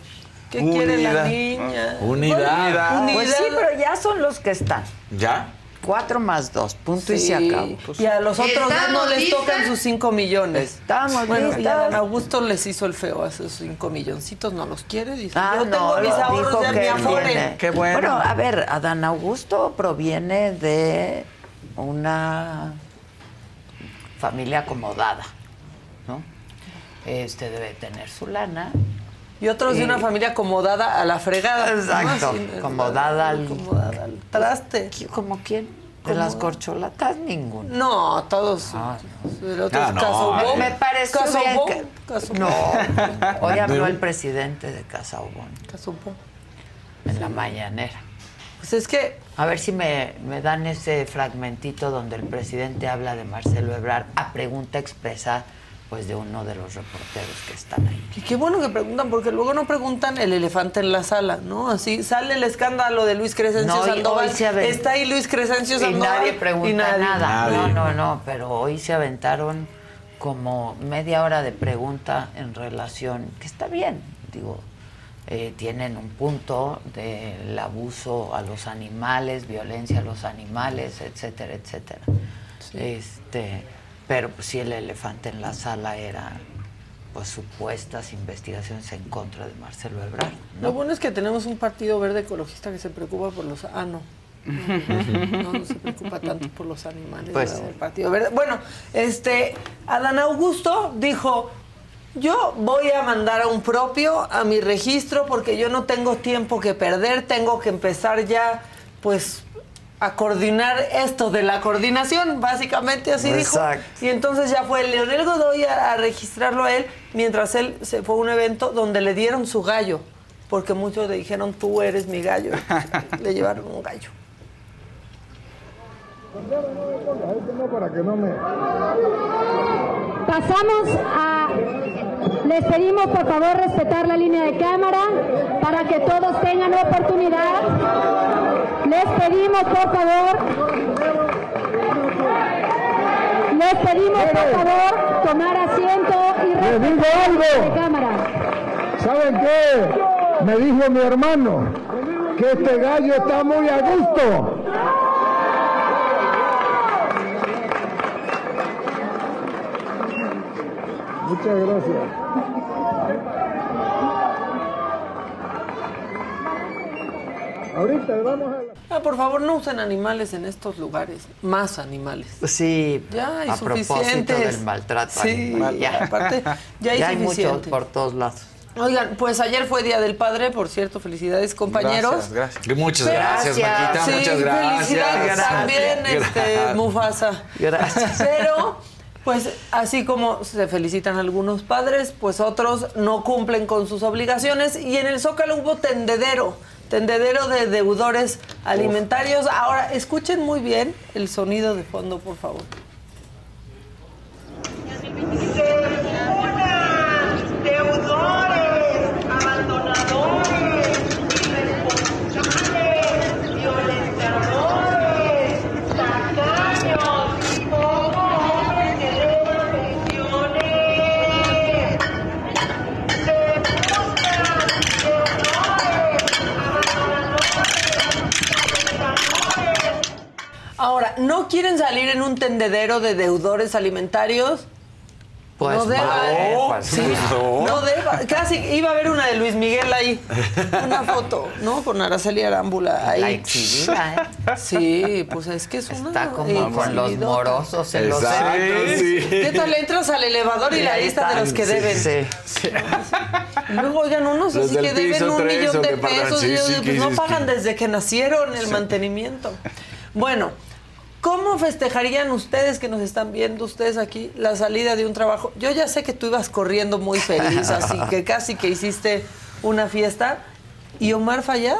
¿Qué quiere la Unidad. niña? Unidad. Unidad. Pues sí, pero ya son los que están. ¿Ya? Cuatro más dos, punto y se acabó. Pues, Y a los otros dos no ¿Estamos les tocan sus cinco millones. Estamos bueno, y a Dan Augusto les hizo el feo a esos cinco milloncitos, no los quiere, dice. Ah, Yo no, tengo mis ahorros de mi que Afore. Qué bueno. Bueno, a ver, Adán Augusto proviene de una familia acomodada, ¿no? Este debe tener su lana. Y otros de una Y- familia acomodada a la fregada. ¿no? Exacto, acomodada al- acomodada al traste. ¿Como quién? ¿De ¿Cómo? las corcholatas? Ninguno. No, todos. Ah, El otro Ah, es no. Casaubon. Me Casaubon. bien Casaubon. No, hoy habló el presidente de Casaubon Casaubon. en la mañanera. Pues es que A ver si me, me dan ese fragmentito donde el presidente habla de Marcelo Ebrard a pregunta expresa pues de uno de los reporteros que están ahí. Y qué bueno que preguntan, porque luego no preguntan el elefante en la sala, ¿no? Así sale el escándalo de Luis Crescencio No, Sandoval. hoy se aven- Está ahí Luis Crescencio Y Sandoval. nadie pregunta y nadie. nada. Nadie. No, no, no, pero hoy se aventaron como media hora de pregunta en relación, que está bien, digo, eh, tienen un punto del abuso a los animales, violencia a los animales, etcétera, etcétera. Este, pero pues sí el elefante en la sala era pues supuestas investigaciones en contra de Marcelo Ebrard. Lo bueno es que tenemos un partido verde ecologista que se preocupa por los... Ah, no. No, no se preocupa tanto por los animales. Pues ¿verdad? sí. el Partido Verde. Bueno, este, Adán Augusto dijo, yo voy a mandar a un propio a mi registro porque yo no tengo tiempo que perder, tengo que empezar ya, pues, a coordinar esto de la coordinación, básicamente así Exacto. dijo. Y entonces ya fue Leonel Godoy a, a registrarlo a él, mientras él se fue a un evento donde le dieron su gallo, porque muchos le dijeron, tú eres mi gallo. le llevaron un gallo. Pasamos a... Les pedimos por favor respetar la línea de cámara para que todos tengan oportunidad. Les pedimos, por favor, les pedimos, por favor, tomar asiento y Les digo respetar algo. de cámara. ¿Saben qué? Me dijo mi hermano que este gallo está muy a gusto. Muchas gracias. Ahorita vamos a. Ah, por favor, no usen animales en estos lugares. Más animales. Sí, Ya hay a propósito del maltrato Sí, animal. Ya, aparte, ya hay muchos suficiente. por todos lados. Oigan, pues ayer fue Día del Padre, por cierto, felicidades compañeros. Muchas Pero- gracias, Maquita. Sí, muchas gracias. felicidades también, este, Gracias. Mufasa. Gracias. Pero, pues, así como se felicitan algunos padres, pues otros no cumplen con sus obligaciones. Y en el Zócalo hubo tendedero, tendedero de deudores alimentarios. Ahora, escuchen muy bien el sonido de fondo, por favor. deudores, abandonadores, irresponsables, violentadores, tacaños, como hombres que deben pensiones. Se buscan deudores, ¿no quieren salir en un tendedero de deudores alimentarios? Pues no deba, no, ¿eh? pues Sí, no. no deba. Casi iba a haber una de Luis Miguel ahí. Una foto, ¿no? Con Araceli Arámbula ahí. La exhibida, ¿eh? Sí, pues es que es una. Está como con los morosos en los eventos. sí. ¿Qué tal entras al elevador y Y la lista de los que sí, deben? sí. Y Luego, oigan, unos así que deben un millón de pagan, pesos. sí, y sí, pues no pagan que- desde que nacieron el mantenimiento. Bueno, ¿cómo festejarían ustedes que nos están viendo, ustedes aquí, la salida de un trabajo? Yo ya sé que tú ibas corriendo muy feliz, así que casi que hiciste una fiesta. Y Omar Fayad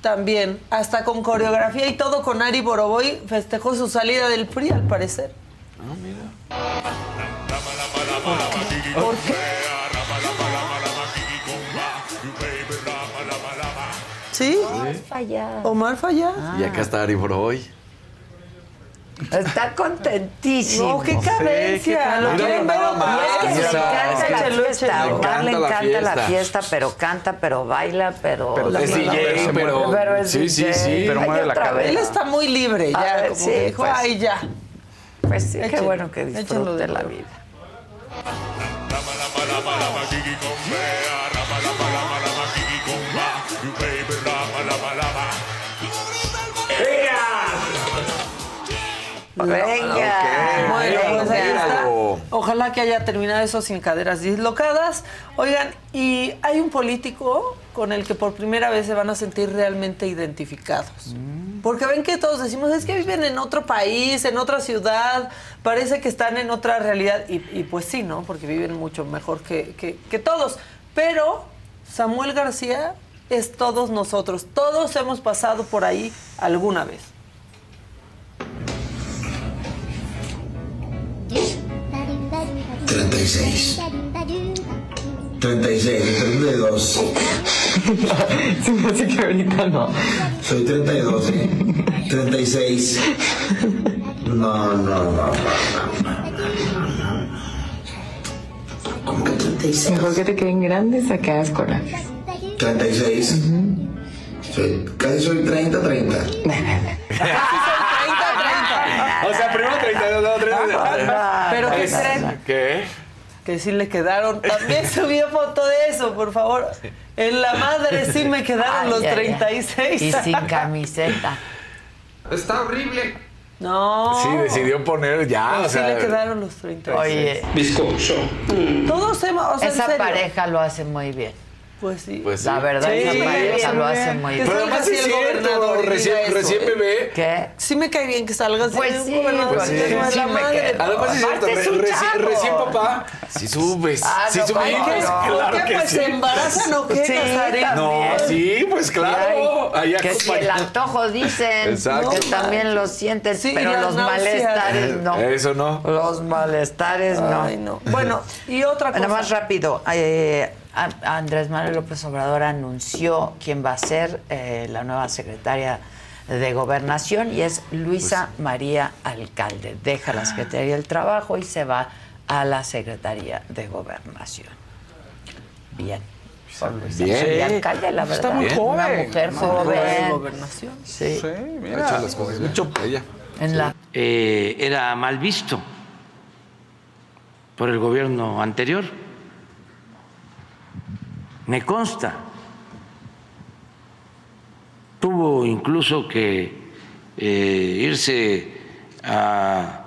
también, hasta con coreografía y todo con Ari Boroboy, festejó su salida del PRI, al parecer. ¿Por qué? ¿Sí? Fallad. Omar Fayad. Y acá está Ari Boroboy. Está contentísimo. No, qué cadencia. Lo quieren ver. Le encanta la fiesta, Omar le encanta la pero canta, pero baila, pero... Pero es DJ, pero- sí, sí, sí. Pero mueve la vez. Él está muy libre ya, ver, como sí, que dijo, pues. ay, ya. Pues sí, qué bueno que disfrute de la vida. Venga. Bueno, pues ahí venga. está. Ojalá que haya terminado eso sin caderas dislocadas. Oigan, y hay un político con el que por primera vez se van a sentir realmente identificados. Porque ven que todos decimos, es que viven en otro país, en otra ciudad, parece que están en otra realidad. Y, y pues sí, ¿no? Porque viven mucho mejor que, que- que todos. Pero Samuel García es todos nosotros. Todos hemos pasado por ahí alguna vez. 36. 36, 32. Se me hace que ahorita no. Soy 32, ¿eh? 36. No, no, no, no, no. ¿Cómo que 36? Mejor que te queden grandes a hagas coraje. 36. Soy, casi soy 30, 30. O sea, primero 32, luego 32. Pero ¿qué Es- creen? ¿Qué? Que sí le quedaron. También subió foto de eso, por favor. En la madre sí me quedaron Ay, los ay. 36. Y sin camiseta. Está horrible. No. Sí, decidió poner ya, o Sí sea. le quedaron los 36. Oye, Bizcocho. Todos hemos, o sea, en esa serio. pareja lo hace muy bien. Pues sí. Pues La sí. verdad, Sí, esa pareja muy lo bien. hace muy Que bien. Pero además es el cierto, gobernador recién, recién bebé. ¿Qué? Sí me cae bien que salga así Pues un sí, gobernador. pues que sí, es sí la madre. Además es cierto, es recién, papá. Si subes, Ah, si no, subes. claro ¿Por qué? que Pues sí. se embarazan o qué, Sí? No, sí, pues claro. Ahí que si el antojo dicen Exacto. que también lo sienten, Sí, pero los malestares no. Eso no. Los malestares no. Ay, no. Bueno, y otra cosa. Nada más rápido. eh, Andrés Manuel López Obrador anunció quién va a ser eh, la nueva secretaria de Gobernación y es Luisa Pues María Alcalde. Deja la Secretaría del Trabajo y se va a la Secretaría de Gobernación. Bien. Luisa Bien. María Sí. Alcalde, la verdad. Está muy joven. Una mujer joven. joven. Gobernación. Sí. Ha hecho las cosas bien. Ella. En la eh, era mal visto por el gobierno anterior. Me consta. Tuvo incluso que eh, irse a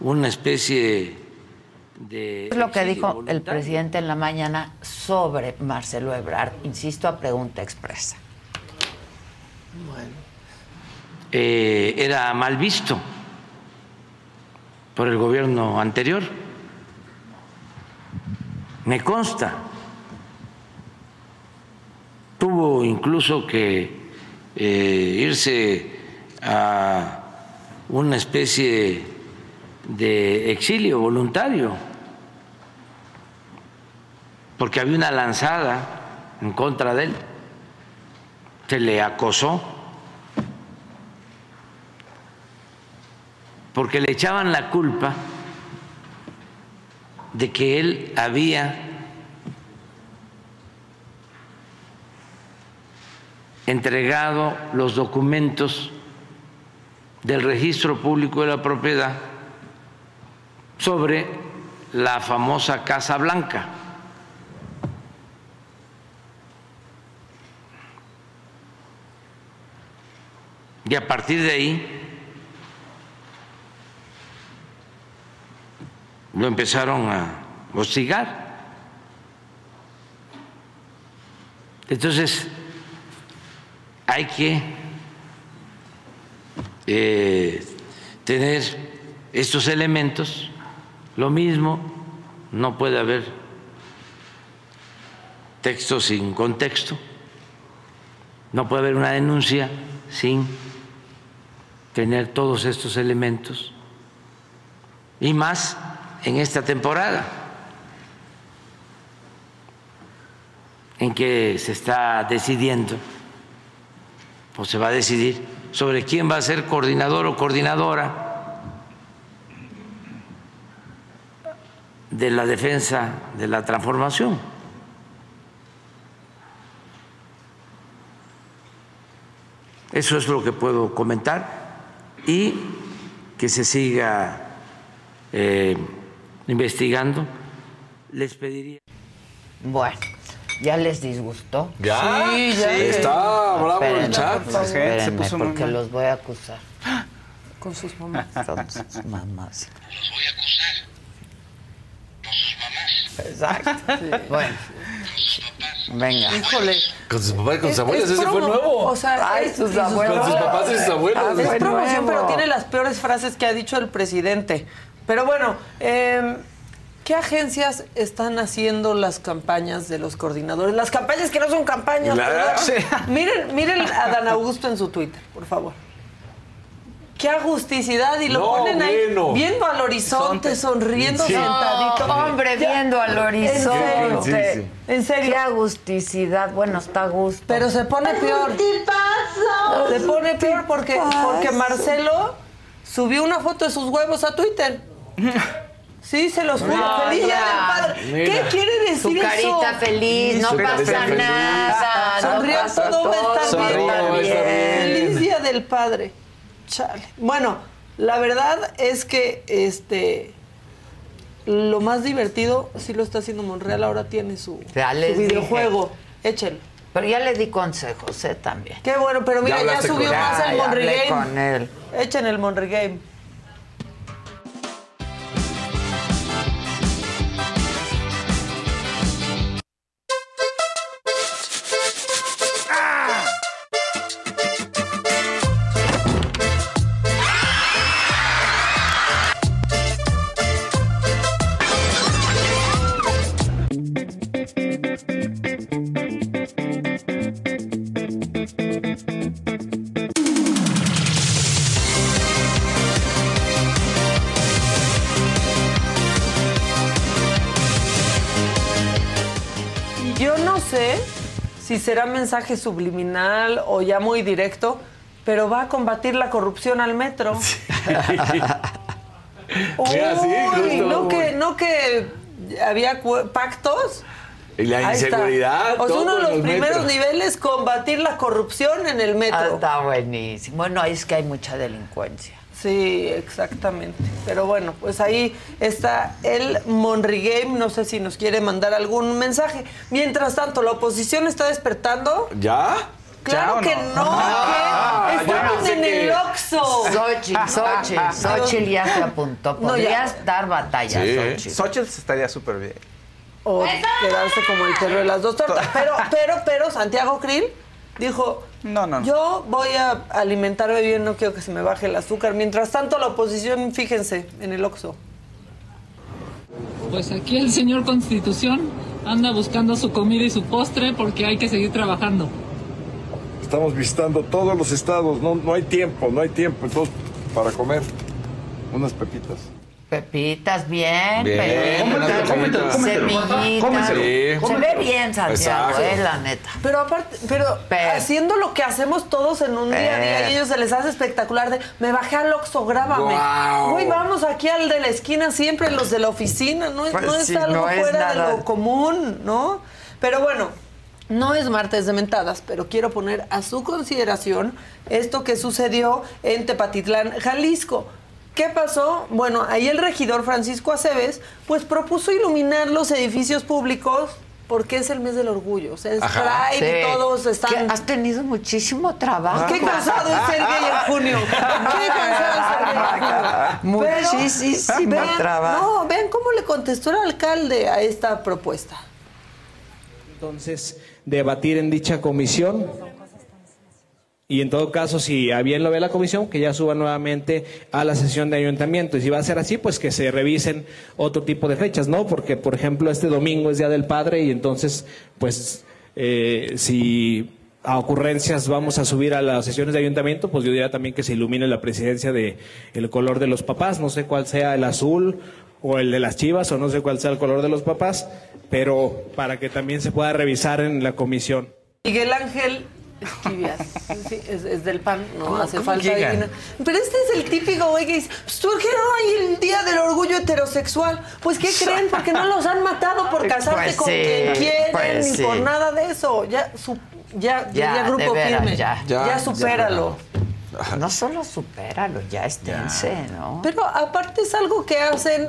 una especie de... Es lo que dijo el presidente en la mañana sobre Marcelo Ebrard, insisto, a pregunta expresa. eh, era mal visto por el gobierno anterior. Me consta. Tuvo incluso que eh, irse a una especie de exilio voluntario, porque había una lanzada en contra de él, se le acosó porque le echaban la culpa de que él había entregado los documentos del registro público de la propiedad sobre la famosa Casa Blanca. Y a partir de ahí lo empezaron a hostigar. Entonces, hay que eh, tener estos elementos. Lo mismo, no puede haber texto sin contexto, no puede haber una denuncia sin tener todos estos elementos y más en esta temporada en que se está decidiendo o se va a decidir sobre quién va a ser coordinador o coordinadora de la defensa de la transformación. Eso es lo que puedo comentar y que se siga eh, investigando. Les pediría. Bueno, ¿ya les disgustó? Ya, Sí, ya. sí. Está bravo el Espérenme, chat. por favor, Sí, se puso porque mal. los voy a acusar. Con sus mamás. Con sus mamás. Los voy a acusar. No sus mamás. Exacto. Bueno. Venga. Híjole. Con sus papás y con Es- sus abuelos, es ese fue nuevo. O sea, Ay, es- sus abuelos. Con sus papás y sus abuelos. Es promoción, nuevo. pero tiene las peores frases que ha dicho el presidente. Pero bueno, eh, ¿qué agencias están haciendo las campañas de los coordinadores? Las campañas que no son campañas. Claro. ¿verdad? Sí. Miren, miren a Dan Augusto en su Twitter, por favor. Qué agusticidad y lo No, ponen ahí bueno. viendo al horizonte, sonriendo Sí. sentadito. No, hombre, Ya, viendo al horizonte. Sí. En serio. Qué agusticidad. Bueno, está a gusto. Pero se pone peor. Se pone peor porque, porque Marcelo subió una foto de sus huevos a Twitter. Sí, se los juro. No, ¡Feliz Día del Padre! ¿Qué quiere decir Su eso? carita feliz, no Su pasa nada. no Sonríe, pasa todo va a estar todo bien. va a estar estar bien. Feliz Día del Padre. Chale. Bueno, la verdad es que este lo más divertido sí lo está haciendo Monreal. Ahora tiene su, su les dije. videojuego. Échelo. Pero ya le di consejos, ¿eh? También. Qué bueno, pero mira, Ya subió más Ya, el ya Monry hablé Game. con él. Echen el Monry será mensaje subliminal o ya muy directo, pero va a combatir la corrupción al metro. Sí, Uy, justo. no que, no que había pactos. Y la inseguridad. O sea, uno de los los primeros metros. niveles, combatir la corrupción en el Ah, metro. está buenísimo. Bueno, es que hay mucha delincuencia. Sí, exactamente. Pero bueno, pues ahí está el Monry Game. No sé si nos quiere mandar algún mensaje. Mientras tanto, la oposición está despertando. ¿Ya? Claro ¿Ya o que no? no, Ah, estamos en que- el Oxxo. Xochitl, Xochitl, Xochitl ya se apuntó. No, ya. Podrías dar batalla, Sí. Xochitl. Xochitl estaría súper bien. O quedarse como el perro de las dos tortas. Pero, pero, pero, Santiago Krill dijo, No, no, no. yo voy a alimentarme bien, no quiero que se me baje el azúcar. Mientras tanto, la oposición, fíjense, en el Oxxo. Pues aquí el señor Constitución anda buscando su comida y su postre porque hay que seguir trabajando. Estamos visitando todos los estados, no, no hay tiempo, no hay tiempo, entonces para comer unas pepitas. Pepitas, bien, Bien, pepitas, cómetelo, cómetelo, cómetelo. semillitas. Se ve bien, Santiago, eh, la neta. Pero aparte, pero, haciendo lo que hacemos todos en un día a día y Eh. ellos se les hace espectacular de me bajé al Oxxo, grábame. Guau. Güey, vamos aquí al de la esquina siempre, los de la oficina, no es, Pues no es algo no es fuera de lo común, ¿no? Pero bueno, no es martes de mentadas, pero quiero poner a su consideración esto que sucedió en Tepatitlán, Jalisco. ¿Qué pasó? Bueno, ahí el regidor Francisco Aceves, pues propuso iluminar los edificios públicos porque es el mes del orgullo. O sea, es Ajá. Pride y todos están. Has tenido muchísimo trabajo. Qué cansado es ser gay en junio. Qué cansado es ser gay en junio. Muchísimo vean- trabajo. No, vean cómo le contestó el alcalde a esta propuesta. entonces debatir en dicha comisión y en todo caso si a bien lo ve la comisión que ya suba nuevamente a la sesión de ayuntamiento. Y si va a ser así pues que se revisen otro tipo de fechas no porque por ejemplo este domingo es día del padre y entonces pues eh, si a ocurrencias vamos a subir a las sesiones de ayuntamiento, pues yo diría también que se ilumine la presidencia de el color de los papás, no sé cuál sea el azul o el de las chivas o no sé cuál sea el color de los papás, pero para que también se pueda revisar en la comisión. Miguel Ángel Esquivias, sí, es, es del PAN, no ¿Cómo- hace cómo falta llegan? adivinar. Pero este es el típico güey que dice, pues, ¿por qué no hay el Día del Orgullo Heterosexual? Pues, ¿qué creen? Porque no los han matado por casarse Pues con sí, quien quieren, pues ni sí. por nada de eso. Ya, su, ya, ya, Ya, grupo firme, ya. ya, Ya, supéralo. No solo supéralo, ya esténse, ¿no? Pero aparte es algo que hacen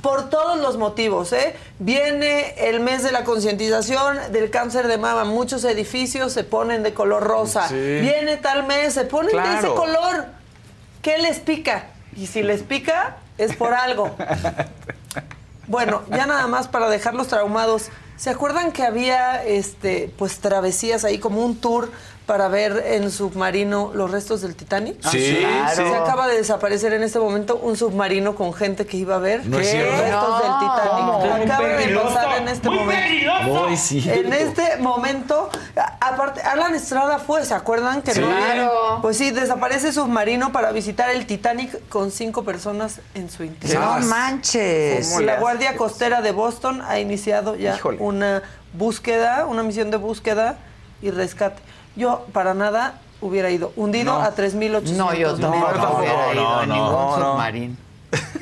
por todos los motivos, ¿eh? Viene el mes de la concientización del cáncer de mama, muchos edificios se ponen de color rosa. Sí. Viene tal mes, se ponen de ese color. ¿Qué les pica? Y si les pica, es por algo. Bueno, ya nada más para dejarlos traumados. ¿Se acuerdan que había este pues travesías ahí como un tour para ver en submarino los restos del Titanic? Ah, sí, Claro. Se acaba de desaparecer en este momento un submarino con gente que iba a ver No es cierto. restos No. del Titanic. Acaba de pasar en este muy momento. Muy. En este momento, a- aparte, Alan Estrada fue, ¿se acuerdan que Sí. no? Claro. Pues sí, desaparece submarino para visitar el Titanic con cinco personas en su interior. No manches. La Guardia Costera de Boston ha iniciado ya una búsqueda, una misión de búsqueda y rescate. Yo para nada hubiera ido. Hundido No. a 3.800 No, yo tampoco metros. hubiera ido a no, ningún no. submarino.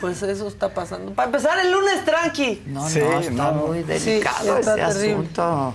Pues eso está pasando. Para empezar el lunes tranqui. No, no, está muy delicado Sí, está ese terrible. asunto.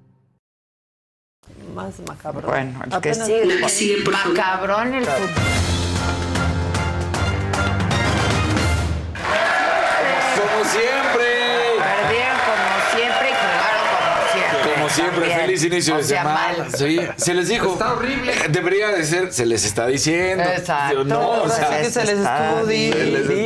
Más macabro. Bueno, el que Apenas- sigue, macabrón el fútbol. Como siempre. Perdieron como siempre y jugaron como feliz inicio O de sea, semana. mal. Sí, se les dijo. Está horrible. Eh, Debería de ser, se les está diciendo. Exacto. No, o sea, Se les Se les di- Se les di-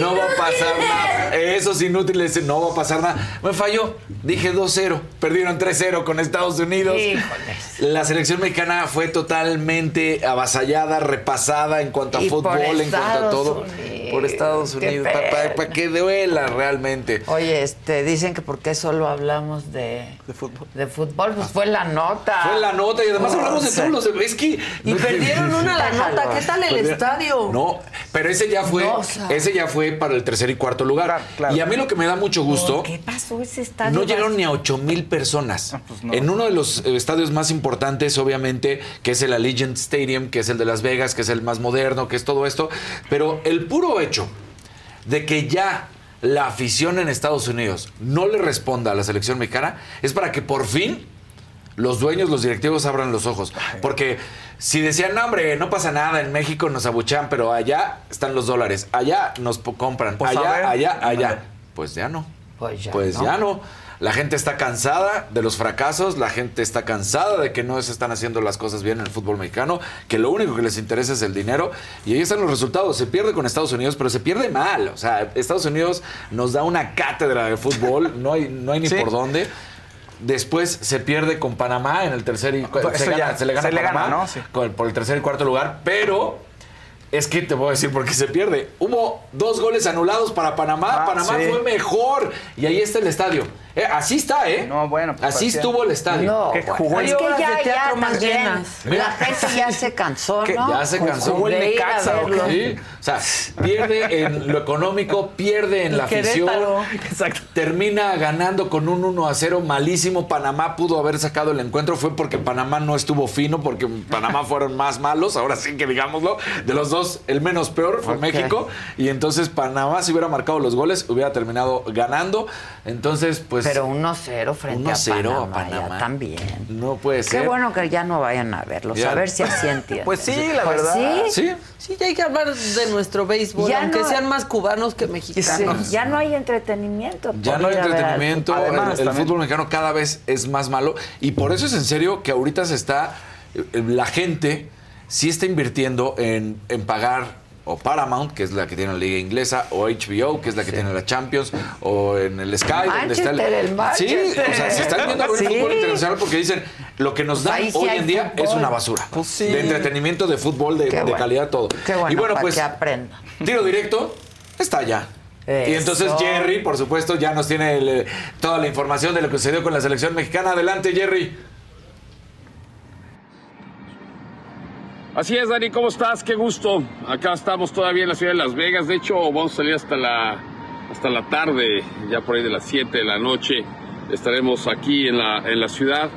No va a pasar nada. Esos inútiles, no va a pasar nada. Me falló. Dije 2-0. Perdieron 3-0 con Estados Unidos. Híjoles. La selección mexicana fue totalmente avasallada, repasada en cuanto a Y fútbol, en cuanto a Estados todo. Unidos. Por Estados Unidos. Para que duela realmente. Oye, este, dicen que por qué solo hablamos de, de fútbol. De fútbol, pues fue la nota. Fue la nota y además hablamos de todos los. Es que. Y perdieron una la nota. ¿Qué tal el Perdieron- estadio? No, pero ese ya fue, No, o sea- ese ya fue para el tercer y cuarto lugar. Y a mí lo que me da mucho gusto, ¿Qué pasó ese estadio? no llegaron ni a 8 mil personas. En uno de los eh, estadios más importantes, obviamente, que es el Allegiant Stadium, que es el de Las Vegas, que es el más moderno, que es todo esto. Pero el puro hecho de que ya la afición en Estados Unidos no le responda a la selección mexicana es para que por fin los dueños, los directivos abran los ojos. Porque si decían, no, hombre, no pasa nada, en México nos abuchean, pero allá están los dólares, allá nos compran, Pues, allá, allá, allá. Pues ya no. Pues ya Pues no. ya no. La gente está cansada de los fracasos, la gente está cansada de que no se están haciendo las cosas bien en el fútbol mexicano, que lo único que les interesa es el dinero. Y ahí están los resultados. Se pierde con Estados Unidos, pero se pierde mal. O sea, Estados Unidos nos da una cátedra de fútbol, no hay, no hay ni Sí. por dónde. Después se pierde con Panamá en el tercer y Pues se, gana- se le gana se le gana, ¿no? Sí. con- por el tercer y cuarto lugar, pero es que te voy a decir por qué se pierde. Hubo dos goles anulados para Panamá. Ah, Panamá sí. fue mejor. Y ahí está el estadio. Eh, así está, ¿eh? No, bueno. pues, así parecía- estuvo el estadio. No, Que bueno, jugó es que ya, de teatro ya más también llenas. La gente ya se cansó, Que ¿no? Ya se cansó. Jugó el Necaxa, ¿o verlo. Sí, o sea, pierde en lo económico, pierde en Y la afición. Exacto. termina ganando con un 1 a 0 malísimo. Panamá pudo haber sacado el encuentro, fue porque Panamá no estuvo fino, porque Panamá fueron más malos, ahora sí que digámoslo. De los dos, el menos peor fue Ok. México. Y entonces Panamá, si hubiera marcado los goles, hubiera terminado ganando. Entonces, pues. Pero 1-0 frente 1-0 a a Panamá, ya también. no puede Qué ser. bueno que ya no vayan a verlos, Ya. a ver si así entienden. Pues sí, la Pues verdad. sí. Sí. Sí, ya hay que hablar de nuestro béisbol, Ya aunque no- sean más cubanos que Sí, mexicanos. ya no hay entretenimiento. Ya no hay a entretenimiento, el, Además, el fútbol mexicano cada vez es más malo y por eso es en serio que ahorita se está, eh, la gente sí está invirtiendo en, en pagar o Paramount, que es la que tiene la liga inglesa, o HBO, que es la que tiene la Champions, o en el Sky, donde está Manchester, el Sí, o sea, se están viendo a ver Sí. fútbol internacional porque dicen, lo que nos Pues dan ahí hoy en día fútbol. es una basura. Pues sí. De entretenimiento, de fútbol, de, calidad, todo. Qué bueno, y bueno, pues que aprendan. tiro directo está allá. Y entonces Jerry, por supuesto, ya nos tiene el, toda la información de lo que sucedió con la selección mexicana. Adelante, Jerry. Así es, Dani, ¿cómo estás? Qué gusto. Acá estamos todavía en la ciudad de Las Vegas. De hecho, vamos a salir hasta la, hasta la tarde, ya por ahí de las 7 de la noche. Estaremos aquí en la, en la ciudad.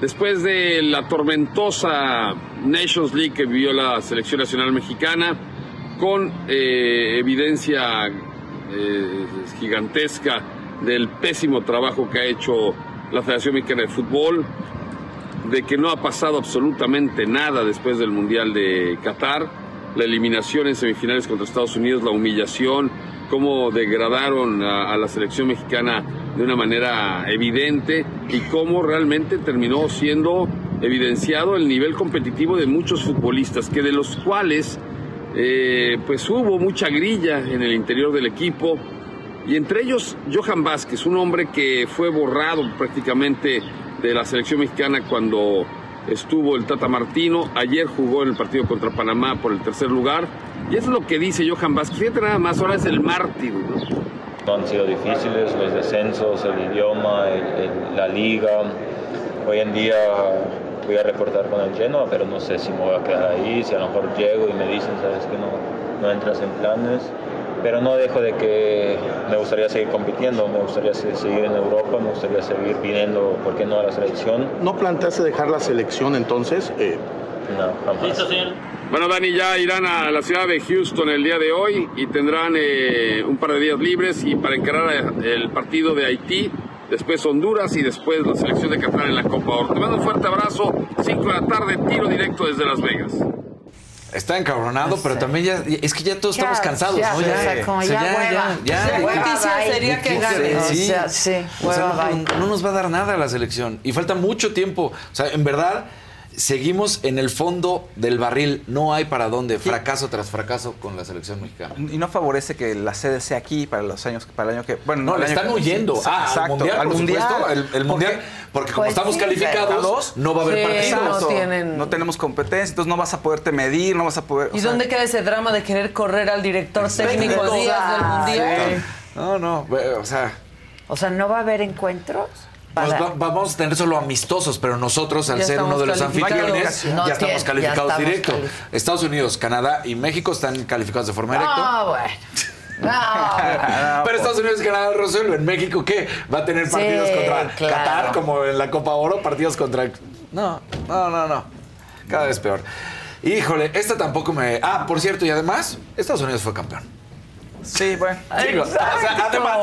Después de la tormentosa Nations League que vivió la selección nacional mexicana, con eh, evidencia eh, gigantesca del pésimo trabajo que ha hecho la Federación Mexicana de Fútbol, de que no ha pasado absolutamente nada después del Mundial de Qatar, la eliminación en semifinales contra Estados Unidos, la humillación, cómo degradaron a, la selección mexicana de una manera evidente y cómo realmente terminó siendo evidenciado el nivel competitivo de muchos futbolistas, que de los cuales eh, pues hubo mucha grilla en el interior del equipo, y entre ellos Johan Vázquez, un hombre que fue borrado prácticamente de la selección mexicana cuando estuvo el Tata Martino. Ayer jugó en el partido contra Panamá por el tercer lugar. Y eso es lo que dice Johan Vázquez. Fíjate nada más, ahora es el mártir. ¿no? Han sido difíciles los descensos, el idioma, el- el- la liga, hoy en día voy a reportar con el Genoa, pero no sé si me voy a quedar ahí, si a lo mejor llego y me dicen, sabes que no, no entras en planes. Pero no dejo de que me gustaría seguir compitiendo, me gustaría se- seguir en Europa, me gustaría seguir viniendo, ¿por qué no a la selección? ¿No planteaste dejar la selección entonces? Eh, No, jamás. Bueno, Dani, ya irán a la ciudad de Houston el día de hoy y tendrán eh, un par de días libres y para encarar eh, el partido de Haití, después Honduras y después la selección de Qatar en la Copa Oro. Te mando un fuerte abrazo, 5 de la tarde, tiro directo desde Las Vegas. Está encabronado, pero también ya, es que ya todos Ya, estamos cansados, ya, ¿no? o sea, como ya ya, sería que gane. sí. O sea, sí, O sea, hueva, no, bye. no nos va a dar nada la selección. Y falta mucho tiempo. O sea, en verdad, seguimos en el fondo del barril. No hay para dónde. Fracaso tras fracaso con la selección mexicana. Y no favorece que la sede sea aquí para los años, para el año que. Bueno, No, el le están que- huyendo. Sí, Ah, exacto, al mundial, al por mundial. supuesto, el, el mundial. Porque como Pues estamos sí, calificados, no va a haber Sí, partidos. no tienen- No tenemos competencia, entonces no vas a poderte medir, no vas a poder. o ¿Y sea, dónde queda ese drama de querer correr al director técnico días del mundial? No, no, o sea, O sea, ¿no va a haber encuentros? Para- va- vamos a tener solo amistosos, pero nosotros, al Ya ser uno de los anfitriones, No ya estamos ya calificados estamos directo. calificados. Estados Unidos, Canadá y México están calificados de forma directa. Ah, bueno. No. Pero Estados Unidos y Canadá resuelven. ¿México qué? ¿Va a tener Sí, partidos contra claro. Qatar como en la Copa Oro? ¿Partidos contra...? No, no, no, no. Cada vez peor. Híjole, esta tampoco me... Ah, por cierto, y además, Estados Unidos fue campeón. Sí, bueno. Digo, o sea, además,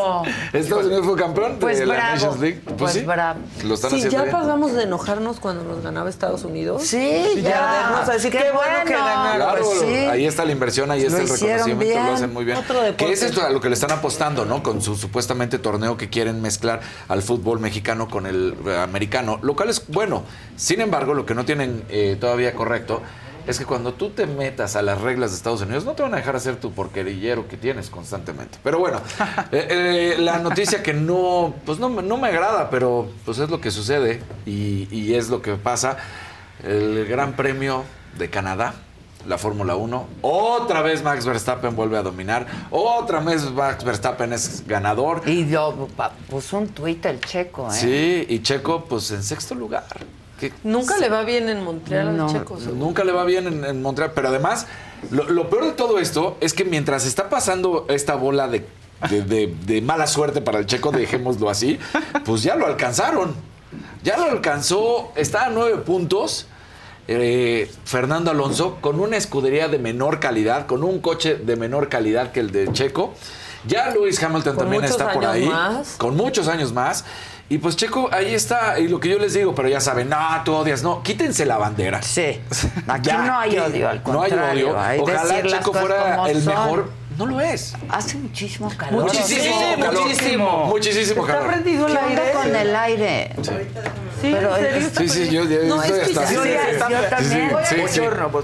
Estados Unidos fue campeón Pues de la bravo, Nations League. Pues, pues sí, bravo. lo están Sí, haciendo ya bien. pasamos de enojarnos cuando nos ganaba Estados Unidos. Sí, ya. ardernos a decir qué, bueno, que ganaron. Claro, Pues sí. ahí está la inversión, ahí Lo está el reconocimiento, bien. lo hacen muy bien. Otro deporte. Que es esto a lo que le están apostando, ¿no? Con su supuestamente torneo que quieren mezclar al fútbol mexicano con el eh, americano, lo cual es bueno. Sin embargo, lo que no tienen eh, todavía correcto es que cuando tú te metas a las reglas de Estados Unidos, no te van a dejar hacer tu porquerillero que tienes constantemente. Pero bueno, eh, eh, la noticia que no, pues no, me- no me agrada, pero pues es lo que sucede y, y es lo que pasa. El Gran Premio de Canadá, la Fórmula 1. Otra vez Max Verstappen vuelve a dominar. Otra vez Max Verstappen es ganador. Y yo puso un tuit el checo, ¿eh? Sí, y Checo, pues en sexto lugar. Que Nunca le va bien en Montreal No. al Checo. seguro. Nunca le va bien en, en Montreal. Pero además, lo, lo peor de todo esto es que mientras está pasando esta bola de, de- de- de mala suerte para el checo, dejémoslo así, pues ya lo alcanzaron. Ya lo alcanzó, está a nueve puntos. eh, Fernando Alonso con una escudería de menor calidad, con un coche de menor calidad que el de Checo. Ya Lewis Hamilton Con también está por años ahí, más. con muchos años más. Y pues Checo, ahí está, y lo que yo les digo, pero ya saben, no, tú odias, no, quítense la bandera. Sí. Aquí Ya, no hay que- odio, al No hay contrario. odio. hay Ojalá Checo fuera el son. mejor. No lo es. Hace muchísimo calor. Muchísimo Sí, calor. muchísimo. Muchísimo ¿Está calor. prendido el ¿Qué onda aire? con el aire? Sí, Pero ¿en serio es- está Sí, sí, yo, yo No, estoy es que hasta ya- así. yo ya- Sí, yo sí, también. sí, sí.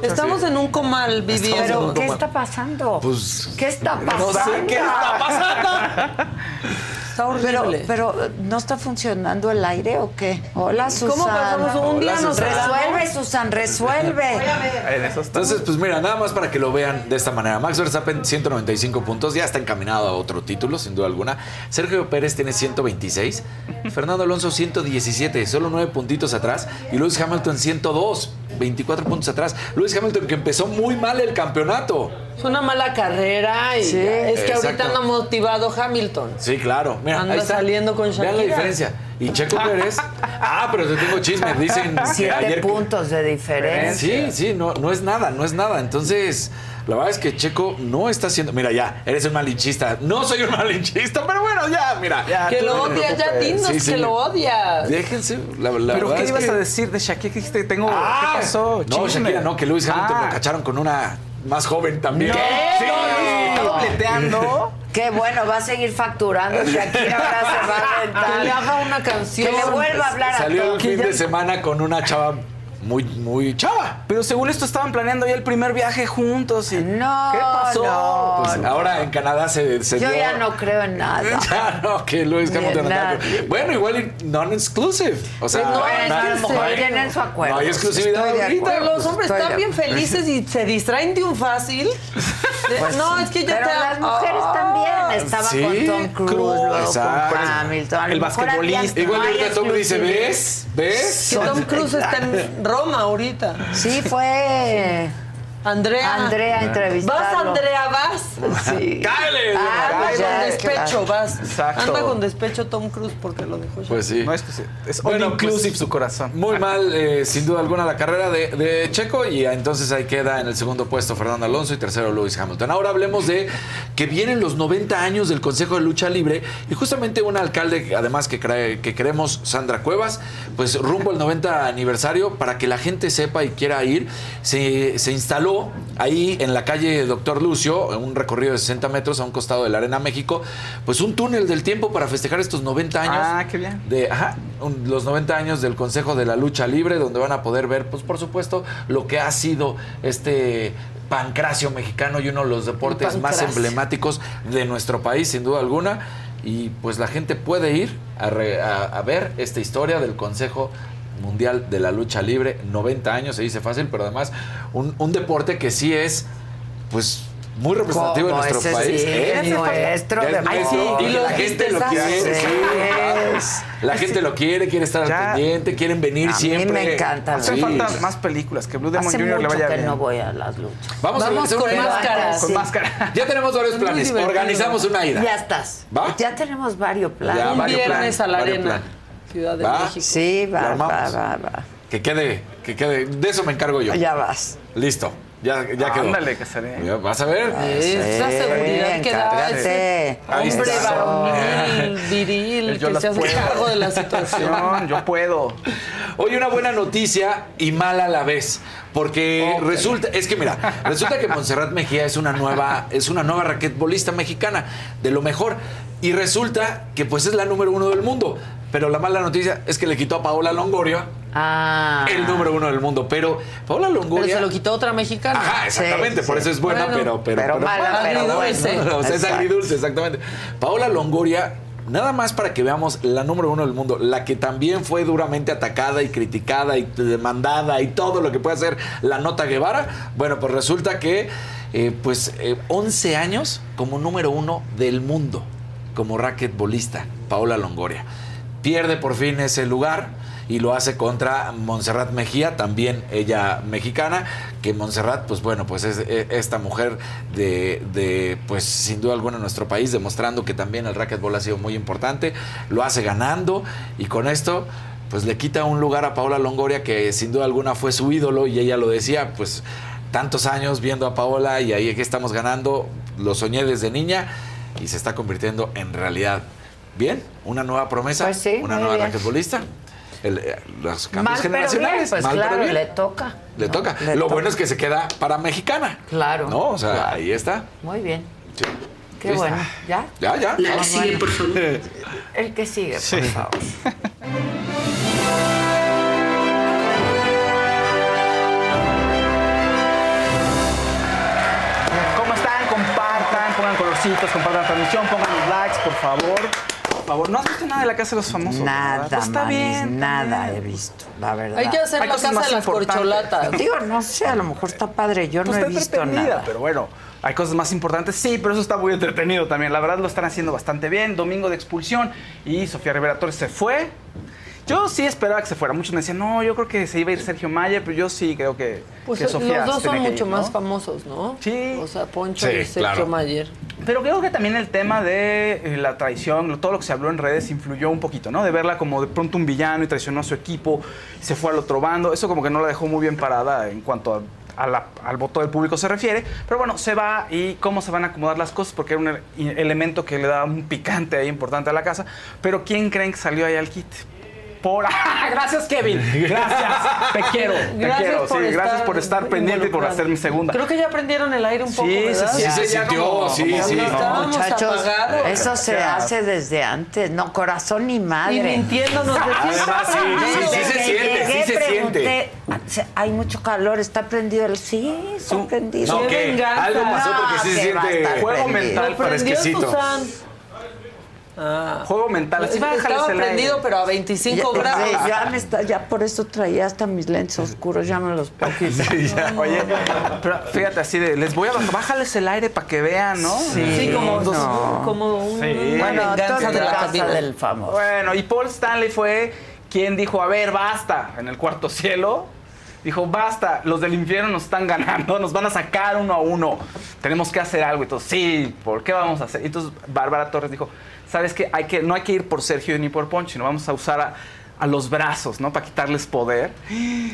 Estamos sí. en un comal viviendo. ¿Pero qué está pasando? Pues, ¿Qué está no pasando? sé qué está pasando. Está Pero, horrible. pero, ¿no está funcionando el aire o qué? Hola, Susana. ¿Cómo pasamos un día Hola, Susana. Resuelve, Susan, resuelve. Entonces, pues mira, nada más para que lo vean de esta manera. Max Verstappen, 195 puntos, ya está encaminado a otro título, sin duda alguna. Sergio Pérez tiene 126. Fernando Alonso, 117, solo 9 puntitos atrás. Y Lewis Hamilton, 102, 24 puntos atrás. Lewis Hamilton, que empezó muy mal el campeonato. Es una mala carrera y Sí. es que ahorita Exacto. anda motivado Hamilton. Sí, claro. Mira, Anda ahí está. saliendo con Vean la Shakira. diferencia. Y Checo Pérez. Ah, pero te tengo chisme. Dicen que Siete ayer. puntos de diferencia. Sí, sí, no, no es nada, no es nada. Entonces, la verdad es que Checo no está haciendo. Mira, ya, eres un malinchista. No soy un malinchista, pero bueno, ya, mira. Ya, Que lo no odias, ya dinos Sí, sí. que lo odias. Déjense, la, la ¿Pero verdad qué es ibas que- a decir de Shakira? ¿Qué dijiste? Tengo, Ah, ¿Qué pasó? No, Chisme. Shakira no, que Lewis Hamilton Ah. lo cacharon con una más joven también. No, Sí. ¿Está dobleteando? Qué bueno, va a seguir facturando. Shakira ahora se va a aventar. Que le haga una canción. Que le vuelva a hablar a Salió todos. el fin de semana con una chava muy, muy chava. Pero según esto estaban planeando ya el primer viaje juntos. Y... No, ¿Qué pasó? no. Pues ahora en Canadá se, se Yo dio- ya no creo en nada. Ya no, que nada. con- Bueno, igual non-exclusive. O sea, No, no, a lo mejor tienen su acuerdo. No hay exclusividad ahorita. los hombres Estoy están bien felices y se distraen de un fácil. Pues no, es que yo Pero te las mujeres también. Estaba Sí, con Tom Cruise, luego exacto. con Hamilton. El basquetbolista. Igual ahorita Tom dice. ¿ves? ¿Ves? Que Tom Cruise está en Roma ahorita. Sí, fue Andrea. Andrea entrevistarlo. Vas, Andrea, vas. Sí. ¡Cáele! Ah, Anda pues ya, con despecho, claro. vas. Exacto. Anda con despecho Tom Cruise porque lo dejó ya. Pues sí. No es que sí, es Bueno, all inclusive pues, su corazón. Muy mal, eh, sin duda alguna, la carrera de, de Checo y entonces ahí queda en el segundo puesto Fernando Alonso y tercero Lewis Hamilton. Ahora hablemos de que vienen los 90 años del Consejo de Lucha Libre y justamente un alcalde, además que, cree- que queremos, Sandra Cuevas, pues rumbo al 90 aniversario para que la gente sepa y quiera ir, se, se instaló ahí en la calle Doctor Lucio, en un recorrido de 60 metros a un costado de la Arena México, pues un túnel del tiempo para festejar estos 90 años Ah, qué bien. de ajá, un- los 90 años del Consejo de la Lucha Libre, donde van a poder ver, pues por supuesto, lo que ha sido este pancracio mexicano y uno de los deportes más emblemáticos de nuestro país, sin duda alguna. Y pues la gente puede ir a, re- a- a ver esta historia del Consejo Mundial de la Lucha Libre, 90 años, se dice fácil, pero además un, un deporte que sí es, pues, muy representativo de nuestro Ese país. sí, ¿eh? es nuestro es deporte. nuestro, Y la gente lo quiere. sí, Sí. claro. Es- La gente lo quiere, quiere estar Ya. al pendiente, quieren venir A mí siempre. me encanta. Hacen Sí. falta más películas, que Blue Demon Hace Jr. le vaya que bien. no voy a las luchas. Vamos, Vamos con máscaras. Con Sí. máscara. Ya tenemos varios planes. Organizamos una ida. Ya estás. ¿Va? Ya tenemos varios planes. Ya, Un varios viernes a la arena. Ciudad de ¿Va? México. Sí, va, va, va, va. Que quede, que quede. De eso me encargo yo. Ya vas. Listo. Ya, ya quedó. Ándale, Casaré. Ya, Vas a ver. Esa Sí, seguridad que da ese hombre varonil, viril, Yo que se hace cargo de la situación. Yo puedo. Hoy una buena noticia y mala a la vez. Porque resulta, es que mira, resulta que Montserrat Mejía es una nueva, es una nueva raquetbolista mexicana, de lo mejor. Y resulta que pues es la número uno del mundo. Pero la mala noticia es que le quitó a Paola Longoria Ah. el número uno del mundo. Pero Paola Pero Longoria. se lo quitó otra mexicana. Ajá, exactamente, Sí, por sí. eso es buena, Bueno, pero, pero, pero mala, pero agridulce. bueno. o sea, es agridulce, exactamente. Paola Longoria, nada más para que veamos la número uno del mundo, la que también fue duramente atacada y criticada y demandada y todo lo que puede hacer la Nota Guevara. Bueno, pues resulta que, eh, pues, eh, 11 años como número uno del mundo, como raquetbolista, Paola Longoria. Pierde por fin ese lugar y lo hace contra Montserrat Mejía, también ella mexicana, que Montserrat, pues bueno, pues es eh, esta mujer de, de, pues sin duda alguna en nuestro país, demostrando que también el racquetball ha sido muy importante, lo hace ganando y con esto pues le quita un lugar a Paola Longoria que sin duda alguna fue su ídolo y ella lo decía, pues tantos años viendo a Paola y ahí que estamos ganando, lo soñé desde niña y se está convirtiendo en realidad. Bien, una nueva promesa, Pues sí, una nueva raquetbolista. El, eh, los cambios Mal, pero bien, generacionales. pues mal, pero claro, bien. le toca. Le ¿no? toca. Le Lo toca. bueno es que se queda para mexicana. Claro. ¿No? O sea, claro. ahí está. Muy bien. Sí. Qué bueno. ¿Ya? Ya, ya. La que sigue, bueno. por favor. El que sigue, por Sí. favor. ¿Cómo están? Compartan, pongan colorcitos, compartan la transmisión, pongan los likes, por favor. Por favor, ¿no has visto nada de la Casa de los Famosos? Nada, Pues está bien. nada he visto, la verdad. Hay que hacer Hay la cosas casa más de las importantes. corcholatas. Digo, no sé, a lo mejor está padre. Yo Pues no he visto nada. pero bueno, hay cosas más importantes. Sí, pero eso está muy entretenido también. La verdad lo están haciendo bastante bien. Domingo de expulsión y Sofía Rivera Torres se fue. Yo sí esperaba que se fuera. Muchos me decían, no, yo creo que se iba a ir Sergio Mayer, pero yo sí creo que, Pues que Sofía los dos son mucho ir, más famosos, ¿no? Sí. O sea, Poncho Sí, y Sergio claro. Mayer. Pero creo que también el tema de eh, la traición, todo lo que se habló en redes influyó un poquito, ¿no? De verla como de pronto un villano y traicionó a su equipo, y se fue al otro bando. Eso como que no la dejó muy bien parada en cuanto a- a la- al voto del público se refiere. Pero bueno, se va y cómo se van a acomodar las cosas, porque era un ele- elemento que le da un picante ahí importante a la casa. Pero ¿quién creen que salió ahí al kit? Por... Gracias, Kevin. Gracias. Te quiero. Te Gracias quiero. por sí, gracias estar por estar pendiente y por involucrado. hacerme segunda. Creo que ya aprendieron el aire un poco, Sí, ¿verdad? Sí se sintió, como- sí, como- sí. No, Muchachos, apagados. eso se Ya. hace desde antes. No, corazón ni madre. Y mintiéndonos de Además, sí, sí, sí Desde se siente, sí llegué, se siente. pregunté, "Se- Hay mucho calor, está prendido el. Sí, está prendido. No. Algo pasó porque sí se siente Juego mental prendió Susan. Juego mental. Así, Estaba prendido, pero a 25 Ya- grados. sí, ya, me está, ya por eso traía hasta mis lentes oscuros, ya me los puedo quitar. Oye, pero fíjate así de, les voy a bajar, bájales el aire para que vean, ¿no? Sí, como, no. como un, Sí. una Bueno, de la casa del famoso. Bueno, y Paul Stanley fue quien dijo, a ver, basta, en el cuarto cielo. Dijo, basta, los del infierno nos están ganando, nos van a sacar uno a uno. Tenemos que hacer algo. Y todos, sí, ¿por qué vamos a hacer? Y entonces Bárbara Torres dijo, ¿sabes qué? Hay que, no hay que ir por Sergio ni por Poncho, sino vamos a usar a, a los brazos, ¿no? Para quitarles poder.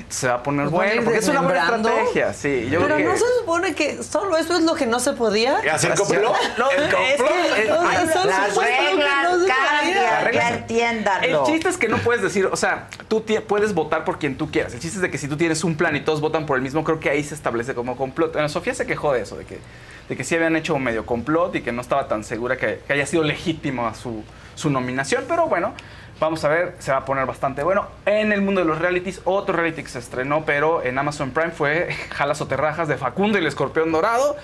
Se va a poner ¿Nos van a ir bueno, porque es una buena estrategia. Sí, yo Pero creo no que... se supone que solo eso es lo que no se podía. ¿Hacer complot? No, ¿El es que- complot? O sea, hay- son Las reglas no cambian, ya entiéndanlo. El chiste es que no puedes decir, o sea, tú puedes votar por quien tú quieras. El chiste es de que si tú tienes un plan y todos votan por el mismo, creo que ahí se establece como complot. Bueno, Sofía se quejó de eso, de que, de que sí habían hecho medio complot y que no estaba tan segura que, haya sido legítimo su, su nominación, pero bueno. Vamos a ver, se va a poner bastante bueno. En el mundo de los realities, otro reality que se estrenó, pero en Amazon Prime fue Jalas o Terrajas de Facundo y el Escorpión Dorado,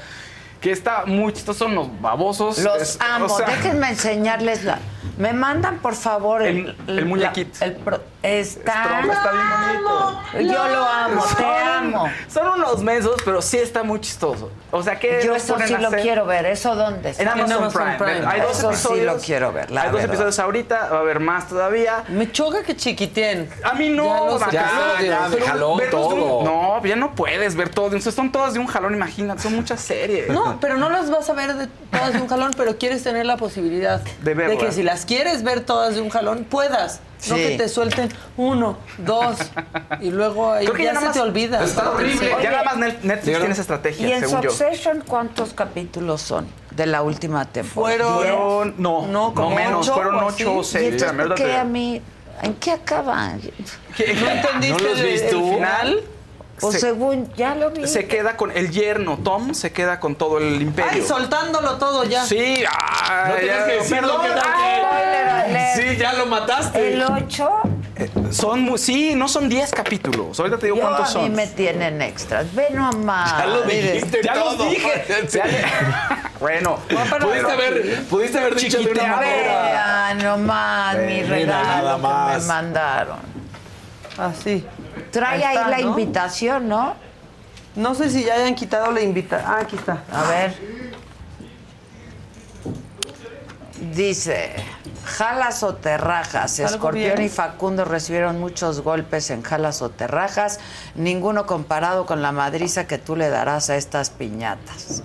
que está muy chistoso, son los babosos. Los Es- amo. o sea, Déjenme enseñarles la. Me mandan, por favor, el, El- el muñequito. la- el pro- está. Strong está bien bonito. Yo lo amo, te amo. Son unos mensos, pero sí está muy chistoso. O sea que Yo eso sí lo hacer- quiero ver. ¿Eso dónde está? En Amazon, Amazon Prime. Prime. Hay dos Eso sí episodios. lo quiero ver, la Hay dos verdad. episodios ahorita, va a haber más todavía. Me choca que chiquiteen. A mí no, Ya Ya, ya, jalón verlos de un- todo. no, ya no puedes ver todo. de un- Son todas de un jalón, imagínate. Son muchas series. No, pero no las vas a ver de todas de un jalón, pero quieres tener la posibilidad De que si las quieres ver todas de un jalón, puedas. No que te suelten uno, dos, y luego ahí Creo que ya, ya nada se más- te olvida. Está horrible. Ya nada más Net- Netflix tiene esa estrategia, ¿Y en según yo. Succession cuántos capítulos son de la última temporada? Fueron- no, No, no, como menos, ocho fueron ocho o. ¿Y seis. entonces Espérame, por qué ahorita a mí? ¿En qué acaban? ¿Qué- ¿No entendiste ¿No los el- viste el final? Pues Se- según ya lo vi. se queda con el yerno, Tom se queda con todo el imperio. Ay, soltándolo todo ya. Sí, ah, No ya, que decirlo, perdón, ¿qué tal ah, Spoiler alert. Sí, ya lo mataste. El 8, Son, mu- sí, no son 10 capítulos. Ahorita te digo yo cuántos a mí son. me tienen extras. Ve nomás. Ya lo dijiste ya los todo. dije. Ya le- bueno, Pudiste haber, pudiste haber dicho de una manera. Vean nomás mi regalo nada que más. me mandaron. Así. Trae ahí, está, la ¿no? invitación, ¿no? No sé si ya hayan quitado la invitación. Ah, aquí está. A ver. Dice, Jalas o Terrajas. Escorpión bien. y Facundo recibieron muchos golpes en Jalas o Terrajas, ninguno comparado con la madriza que tú le darás a estas piñatas.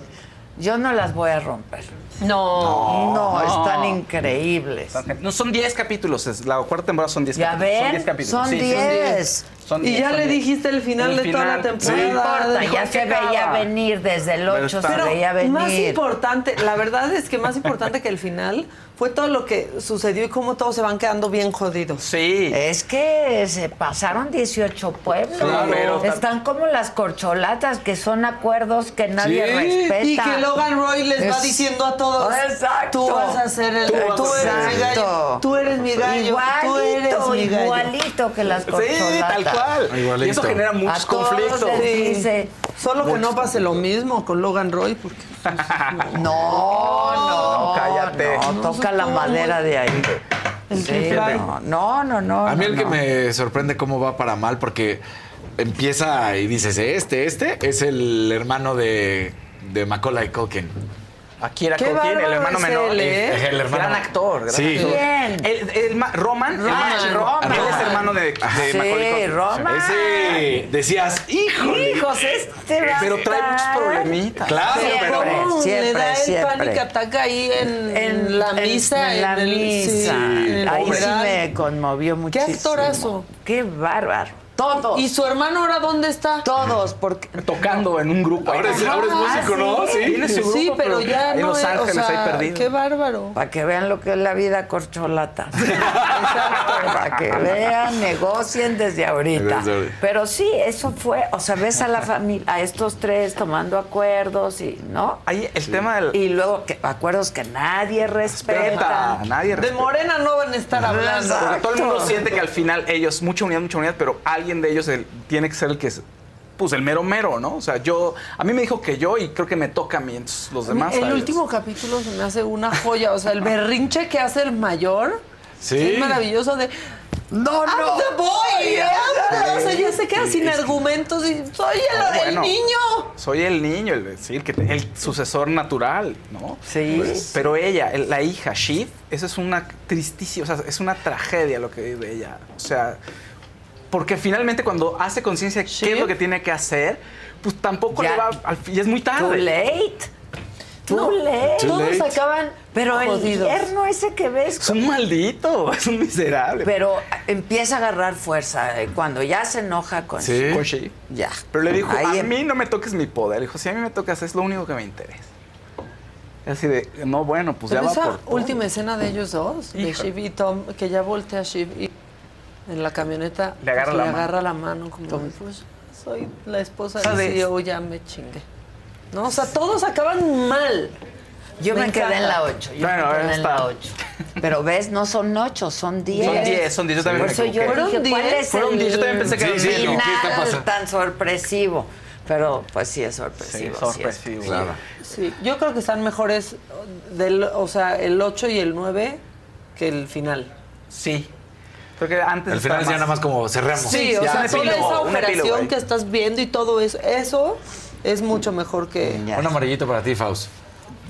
Yo no las voy a romper. No. No, no. están increíbles. No, son 10 capítulos. es- La cuarta temporada son 10 Ya capítulos. Son ven, 10 capítulos. son sí, 10. Son Y 10, ya le 10. dijiste el final El de toda la temporada. No importa, Dijo, ya "Aquí se veía acaba". venir desde el Pero 8, está- se veía más venir. importante, la verdad es que más importante que el final fue todo lo que sucedió y cómo todos se van quedando bien jodidos. Sí. Es que se pasaron 18 pueblos. Claro. Están como las corcholatas, que son acuerdos que nadie Sí. respeta. Y que Logan Roy les va diciendo a todos, Exacto. tú vas a ser el, Tú tú, eres mi gallo, tú eres mi gallo, tú eres Igualito, mi gallo. igualito que las Sí, corcholatas. tal cual. Igualito. Y eso genera A muchos todos conflictos. les dice, Solo que no pase lo mismo con Logan Roy, porque no, no, Cállate. no, No, toca la madera de ahí. Sí, no, no, no, no. A mí el que no. me sorprende cómo va para mal, porque empieza y dices, este, este es el hermano de, de Macaulay Culkin. Aquí era Qué Culkin, el bárbaro hermano es menor. él, ¿eh? Es el hermano. Gran actor. gran Sí. actor. ¿Quién? El, el ma- Roman. el Roman, más- Roman. Él es hermano de, de Sí, Macaulay Culkin. Roman. Ese decías, híjole. Hijos, este va a Pero trae muchos estar- problemitas. Claro, Siempre, pero ¿Cómo siempre, le da el siempre. panic attack ahí en, en la misa? En, la el- misa. sí, en el Ahí sí funeral? me conmovió muchísimo. actorazo. Qué bárbaro. Todos. ¿Y su hermano ahora dónde está? todos, porque Tocando en un grupo. Ahora es, ahora es músico, ¿no? sí. Tiene su grupo, sí, pero ya en no Los es- Ángeles o sea, ahí perdido. Qué bárbaro. para que vean lo que es la vida corcholata. para que vean, negocien desde ahorita. Pero sí, eso fue, o sea, ves a la familia, a estos tres tomando acuerdos y, ¿no? Ahí el tema del. Y luego que acuerdos que nadie respeta. Respeta, nadie De. Morena no van a estar hablando. Porque todo el mundo Exacto. siente que al final ellos, mucha unidad, mucha unidad, pero alguien de ellos el- tiene que ser el que, es- pues el mero mero, ¿no? O sea, yo, a mí me dijo que yo y creo que me toca a mí, entonces los demás. el último capítulo se me hace una joya. O sea, el berrinche que hace el mayor Sí. es maravilloso de. ¡No, no! the boy! ¡Anda! O sea, ya se queda sin argumentos y soy el, No, el bueno. niño. Soy el niño, el decir que te- el sucesor natural, ¿no? Sí. Pues, pero ella, el- la hija, Shiv, eso es una tristísima, o sea, es una tragedia lo que vive ella. O sea, porque finalmente cuando hace conciencia de qué es lo que tiene que hacer, pues tampoco Ya. le va al ya es muy tarde. Too late. Too late. Todos acaban Pero el jodidos. yerno ese que ves. Es un maldito, es un miserable. Pero empieza a agarrar fuerza eh, cuando ya se enoja con Sí. Con Shiv. Ya. Pero le dijo, Ahí a em- mí no me toques mi poder. Dijo, si a mí me tocas, es lo único que me interesa. Y Así de, no, bueno, pues Pero ya va esa por todo. última escena de ellos dos, de. Shiv y Tom, que ya voltea a Shiv y en la camioneta Le agarra pues, la le mano. agarra la mano como pues soy la esposa del de- CEO, ya me chingué. No, o sea, todos acaban mal. Yo me, quedé en la 8. Yo Bueno, me quedé en la está. 8. Pero ves, no son 8, son 10. Son 10, son 10, yo también Por me eso yo equivoqué. dije, ¿Fueron ¿cuál 10? es Fueron el 10, yo también pensé que eran 10. final ¿Qué está pasando? tan sorpresivo? Pero pues sí es sorpresivo. Sí, sí es sorpresivo. Claro. Sí, yo creo que están mejores del, o sea, el 8 y el 9 que el final. Sí. Creo que antes El final ya nada más como cerremos. Sí, o ya, sea, toda epílogo, esa epílogo operación que estás viendo y todo eso, eso es mucho mejor que... Un amarillito para ti, Faust,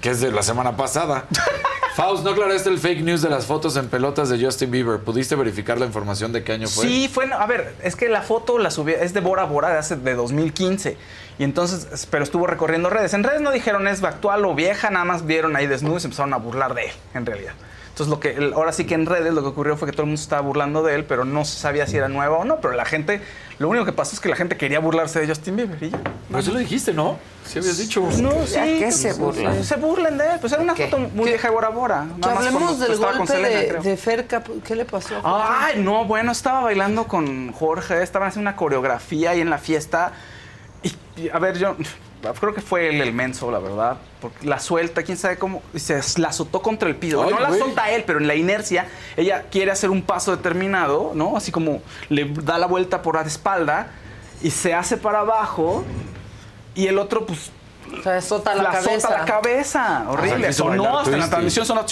que es de la semana pasada. Faust, ¿no aclaraste el fake news de las fotos en pelotas de Justin Bieber? ¿Pudiste verificar la información de qué año fue? Sí, fue. A ver, es que la foto la subí, es de Bora Bora de hace de 2015. Y entonces, pero estuvo recorriendo redes. En redes no dijeron es actual o vieja, nada más vieron ahí desnudo y se empezaron a burlar de él, en realidad. Entonces, lo que, el- ahora sí que en redes lo que ocurrió fue que todo el mundo estaba burlando de él, pero no se sabía si era nueva o no. Pero la gente, lo único que pasó es que la gente quería burlarse de Justin Bieber y ya. Pero eso lo dijiste, ¿no? Sí habías dicho. No, ¿A sí. qué se burlan? Se burlan de él. Pues era una ¿Qué? foto muy vieja de Bora Bora. Que Nada más hablemos del golpe Selena, de, de Ferca, ¿qué le pasó? Ay, no, bueno, estaba bailando con Jorge, estaban haciendo una coreografía ahí en la fiesta. Y, y, a ver, yo creo que fue él el menso, la verdad. Porque la suelta, quién sabe cómo, y se la azotó contra el piso. Ay, no la azota él, pero en la inercia, ella quiere hacer un paso determinado, ¿no? Así como le da la vuelta por la espalda y se hace para abajo. Y el otro, pues, O sea, azota la, la cabeza. azota la cabeza. Horrible. quiso Sonó hasta en la transmisión, sonó.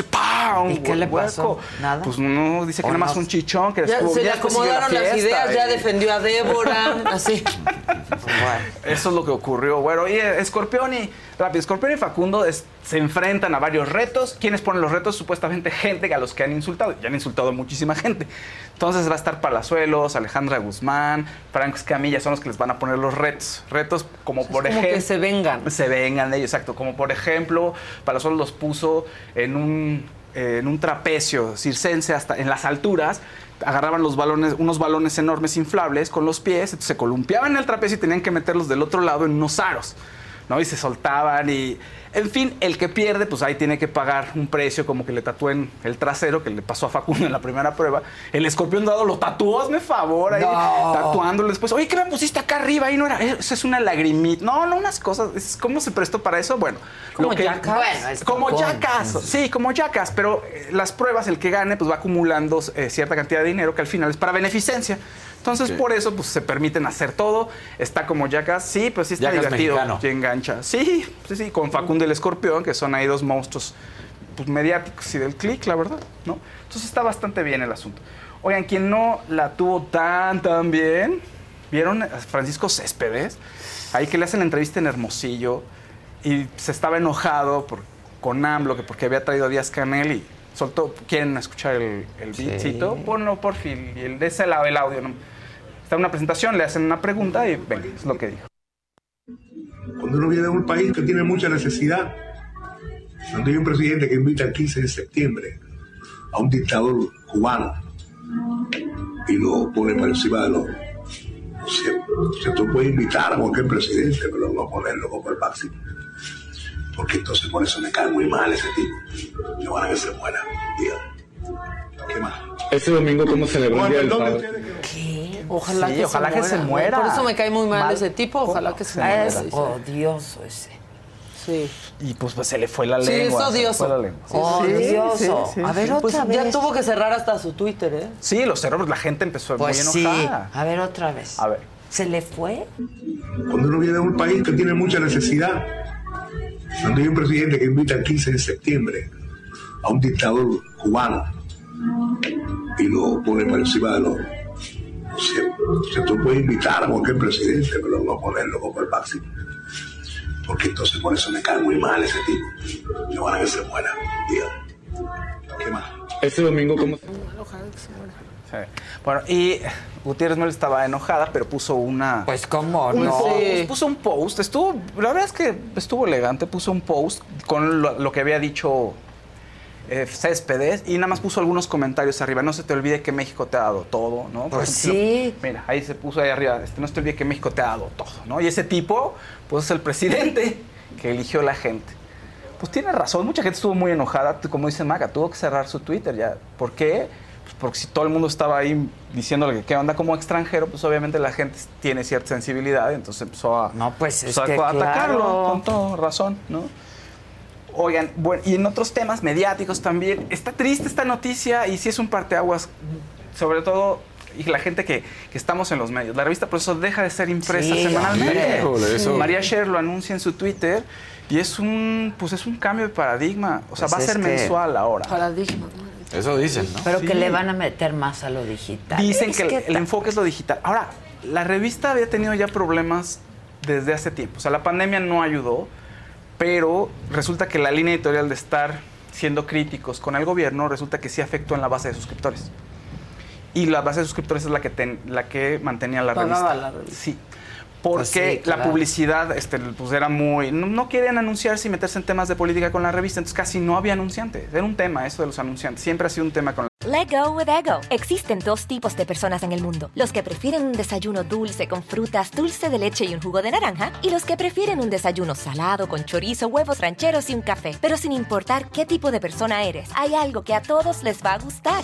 Un ¿Y qué le pasó? ¿Nada? Pues no, dice que ¿O nada más un chichón, que Ya estuvo- se le acomodaron las fiesta ideas, ya defendió a Débora, así. Eso es lo que ocurrió. Bueno, y eh, Escorpión y rápido, Escorpión y Facundo es- se enfrentan a varios retos. ¿Quiénes ponen los retos? Supuestamente gente a los que han insultado. Ya han insultado a muchísima gente. Entonces va a estar Palazuelos, Alejandra Guzmán, Franco Escamilla, son los que les van a poner los retos. Retos como por ejemplo. que se vengan. Se vengan de ellos, exacto. Como por ejemplo, Palazuelos los puso en un, eh, en un trapecio circense hasta en las alturas. Agarraban los balones, unos balones enormes inflables con los pies, entonces se columpiaban en el trapecio y tenían que meterlos del otro lado en unos aros. ¿No? Y se soltaban y... En fin, el que pierde, pues ahí tiene que pagar un precio como que le tatúen el trasero, que le pasó a Facundo en la primera prueba. El escorpión dado lo tatuó, hazme favor, ahí No. tatuándole después. Oye, ¿qué me pusiste acá arriba? Ahí no era... Eso es una lagrimita. No, no, unas cosas. Es- ¿Cómo se prestó para eso? Bueno, Como lo que... Bueno, es como Jackass. Sí, como Jackass. Pero eh, las pruebas, el que gane, pues va acumulando eh, cierta cantidad de dinero que al final es para beneficencia. Entonces, por eso, pues se permiten hacer todo. Está como Jackass. Sí, pues sí está Jackass divertido. mexicano. Y engancha. Sí, sí, sí. Con Facundo y el Escorpión, que son ahí dos monstruos pues, mediáticos y del click, la verdad, ¿no? Entonces está bastante bien el asunto. Oigan, quien no la tuvo tan, tan bien, ¿vieron a Francisco Céspedes? Ahí que le hacen la entrevista en Hermosillo y se estaba enojado por, con AMLO, que porque había traído a Díaz Canel y soltó. ¿Quieren escuchar el, el beatcito? Ponlo por fin. Y el, de ese lado, el audio. ¿no? Está en una presentación, le hacen una pregunta y venga, es lo que dijo. Cuando uno viene de un país que tiene mucha necesidad, cuando hay un presidente que invita el 15 de septiembre a un dictador cubano y lo pone por encima de los... Se, se tú puedes invitar a cualquier presidente, pero no ponerlo como el máximo. Porque entonces por eso me cae muy mal ese tipo. Me van a que se muera. Diga. ¿Qué más? Este domingo, ¿cómo celebró el Día del Padre? ¿Qué? Ojalá, Sí, que, ojalá se que se muera. Por eso me cae muy mal, Mal. ese tipo. Ojalá que se muera. Es Sí, sí. odioso ese. Sí. Y pues, pues se le fue la Sí, es lengua. se le odioso. fue la lengua. Sí, Odioso. A ver, Pues otra ya vez. tuvo que cerrar hasta su Twitter, ¿eh? Sí, los cerebros, la gente empezó Pues muy sí. enojada. A ver, otra vez. A ver. ¿Se le fue? Cuando uno viene a un país que tiene mucha necesidad, cuando hay un presidente que invita el 15 de septiembre a un dictador cubano y lo pone por encima de los... Se, se tú puedes invitar a cualquier presidente, pero no ponerlo como el máximo. Porque entonces por eso me cae muy mal ese tipo. Yo van a que se muera. Diga. ¿Qué más? Este domingo, ¿cómo? Sí. Bueno, y Gutiérrez Melo estaba enojada, pero puso una. Pues, ¿cómo un no? post. Puso un post. Estuvo. La verdad es que estuvo elegante. Puso un post con lo, lo que había dicho eh, Céspedes y nada más puso algunos comentarios arriba. No se te olvide que México te ha dado todo, ¿no? Por Pues sí. Mira, ahí se puso ahí arriba. Este, no se te olvide que México te ha dado todo, ¿no? Y ese tipo, pues es el presidente que eligió la gente. Pues tiene razón, mucha gente estuvo muy enojada, como dice Maga, tuvo que cerrar su Twitter ya. ¿Por qué? Pues porque si todo el mundo estaba ahí diciéndole que qué onda como extranjero, pues obviamente la gente tiene cierta sensibilidad, entonces empezó a, No, pues es a que atacarlo claro. con toda razón, ¿no? Oigan, bueno, y en otros temas mediáticos también, está triste esta noticia y sí es un parteaguas, sobre todo y la gente que, que estamos en los medios. La revista Proceso deja de ser impresa Sí, semanalmente. Híjole. María Sher lo anuncia en su Twitter y es un pues es un cambio de paradigma. O sea, Pues va a ser mensual ahora. Paradigma. Eso dicen, ¿no? Pero Sí. que le van a meter más a lo digital. Dicen Es que, el- enfoque es lo digital. Ahora, la revista había tenido ya problemas desde hace tiempo. O sea, la pandemia no ayudó, pero resulta que la línea editorial de estar siendo críticos con el gobierno resulta que sí afectó en la base de suscriptores. Y la base de suscriptores es la que, ten- la que mantenía la Pagaba revista. la revista. Sí. Porque Pues sí, la publicidad este, pues era muy... No, no querían anunciarse y meterse en temas de política con la revista, entonces casi no había anunciantes. Era un tema eso de los anunciantes. Siempre ha sido un tema con Let go with ego. Existen dos tipos de personas en el mundo: los que prefieren un desayuno dulce con frutas, dulce de leche y un jugo de naranja, y los que prefieren un desayuno salado con chorizo, huevos rancheros y un café. Pero sin importar qué tipo de persona eres, hay algo que a todos les va a gustar.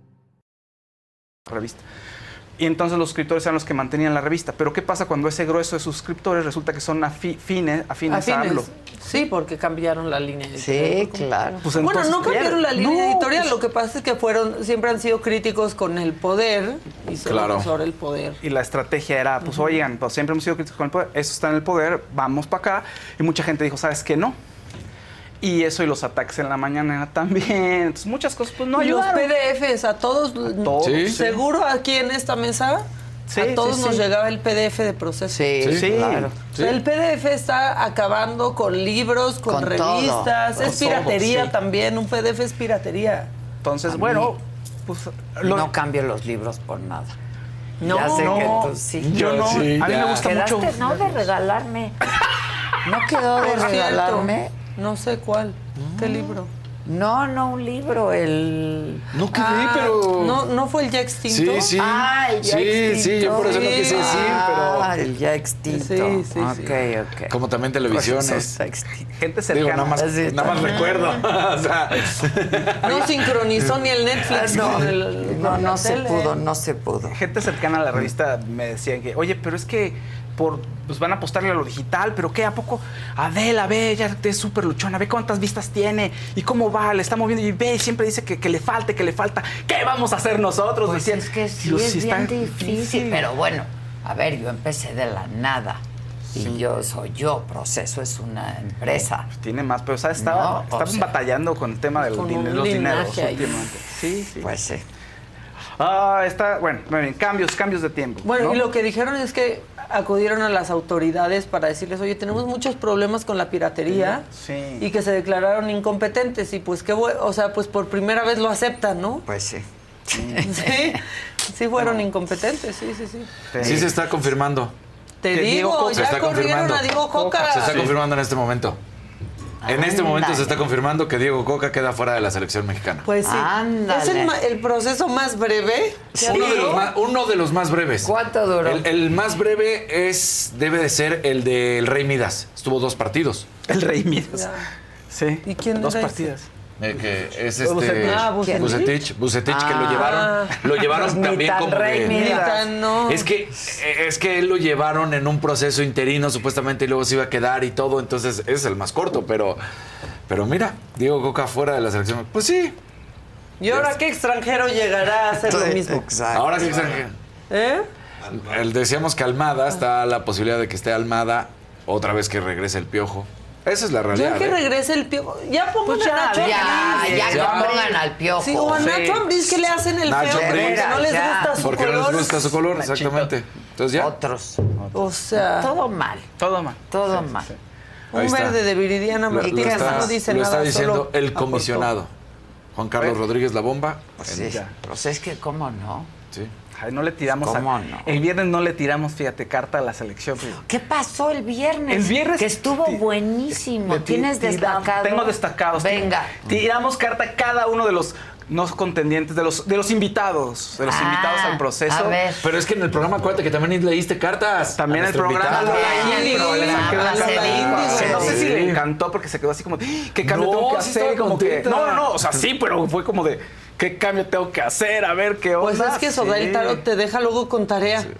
Revista. Y entonces los suscriptores eran los que mantenían la revista. Pero ¿qué pasa cuando ese grueso de suscriptores resulta que son afi- fines, afines, a Afines. AMLO? Sí, porque cambiaron la línea editorial. Sí, claro. Pues bueno, no cambiaron la línea No, editorial, pues- lo que pasa es que fueron, siempre han sido críticos con el poder y sobre, Claro. sobre el poder. Y la estrategia era, pues oigan, pues siempre hemos sido críticos con el poder, eso está en el poder, vamos para acá. Y mucha gente dijo, ¿sabes qué? No. Y eso y los ataques en la mañana también. Entonces, muchas cosas pues no Y los ayudaron. PDFs, a todos, todos, Sí. seguro aquí en esta mesa, Sí, a todos sí, nos llegaba el PDF de proceso. Sí, Sí, sí. claro. O sea, El PDF está acabando con libros, con, Con todo, revistas, con es piratería todo, sí. también, un PDF es piratería. Entonces, A bueno, pues... No cambio los libros por nada. No, ya sé no, que tú sí. yo no. Sí, a mí me gusta Quedaste, mucho... no de regalarme. No quedó de Por cierto, regalarme. No sé cuál. ¿Qué libro? No, no un libro, el. No quedé, Ah, pero. ¿no, ¿No fue el ya extinto? Sí, sí. Ah, el ya sí, extinto. sí, yo por eso no quise decir, Ah, pero. el ya extinto. Sí, sí, ok, sí. ok. Como también televisiones. Gente Digo, cercana. nada más, Sí, nada más recuerdo. o sea, No sincronizó ni el Netflix No, con el- no, la no se tele. pudo, no se pudo. gente cercana a la revista me decían que, oye, pero es que por, pues van a apostarle a lo digital, pero ¿qué? ¿A poco? Adela, ve, ella es súper luchona, ve cuántas vistas tiene y cómo va, le está moviendo y ve, siempre dice que, que le falte, que le falta. ¿Qué vamos a hacer nosotros? Pues Decían, es que sí "Dios, es sí bien está difícil, pero bueno, a ver, yo empecé de la nada. Y yo soy yo, Proceso es una empresa. Tiene más, pero ¿sabes? Estaban, No, o estaban sea, batallando con el tema de los dineros últimamente. Sí, sí. Pues sí. Ah, está, bueno, muy bien, cambios, cambios de tiempo. Bueno, ¿no? y lo que dijeron es que acudieron a las autoridades para decirles, oye, tenemos muchos problemas con la piratería Sí. y que se declararon incompetentes y pues qué bueno, o sea, pues por primera vez lo aceptan, ¿no? Pues sí. Sí, sí fueron incompetentes, sí, sí, sí. Sí se está confirmando. Te digo, se ya está corrieron confirmando. a Diego Coca. Se está Sí. confirmando en este momento. En este momento se está confirmando que Diego Coca queda fuera de la selección mexicana. Pues sí. Es el, ma- el proceso más breve. Uno, de los más, uno de los más breves. ¿Cuánto duró? El, el más breve es debe de ser el del Rey Midas. Estuvo dos partidos. El Rey Midas. Sí. ¿Y quién Dos era partidas. Eh, que es Bucetich. este Ah, Bucetich. Bucetich, Bucetich, que lo Ah. llevaron, lo llevaron Pues también como Rey de- no. Es que es que él lo llevaron en un proceso interino supuestamente y luego se iba a quedar y todo, entonces es el más corto, pero pero mira, Diego Coca fuera de la selección. Pues sí. ¿Y ahora qué extranjero llegará a hacer lo mismo? Ahora que extranjero. ¿Eh? El, decíamos que Almada está la posibilidad de que esté Almada otra vez que regrese el piojo. Esa es la realidad. Ya que ¿eh? regrese el piojo. Ya pongan Pues a ya, Nacho ya, Ambriz. ya que pongan al Piojo. Sí, o a Sí. Nacho Ambriz que le hacen el Nacho feo Ambriz. porque no les Ya. gusta su Porque no color. les gusta su color, exactamente. Entonces ya. Otros. O sea, Todo mal. Todo mal. Todo mal. Ahí un está. verde de Viridiana Lo, lo Martínez está, no dice lo nada. está diciendo solo el aportó. comisionado. Juan Carlos Rodríguez La Bomba. Pues En- sí, pues es que cómo no. Sí. No le tiramos ¿Cómo a- no? El viernes no le tiramos, fíjate, carta a la selección. ¿Qué pasó el viernes? El viernes Que estuvo buenísimo. ¿Tienes destacado? Tengo destacados. Venga. Tiramos carta a cada uno de los no contendientes, de los, de los invitados, de los Ah, invitados al proceso. a ver. Pero es que en el programa, acuérdate que también leíste cartas. También a el programa invitado. lo leí, No sé si le encantó porque se quedó así como, de, ¿qué cambio No, tengo que sí hacer? Como que, no, no, no, o sea, sí, pero fue como de, ¿qué cambio tengo que hacer? A ver qué onda. Pues es que Sogael Sí. Tarot te deja luego con tarea.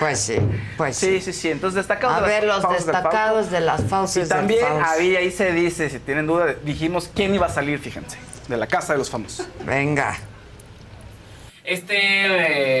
Pues sí, pues Sí, sí, sí. Entonces, destacados A de ver, los destacados de las Y fauces del también había, ahí se dice, si tienen duda, dijimos quién iba a salir, fíjense, de la casa de los famosos. Venga. Este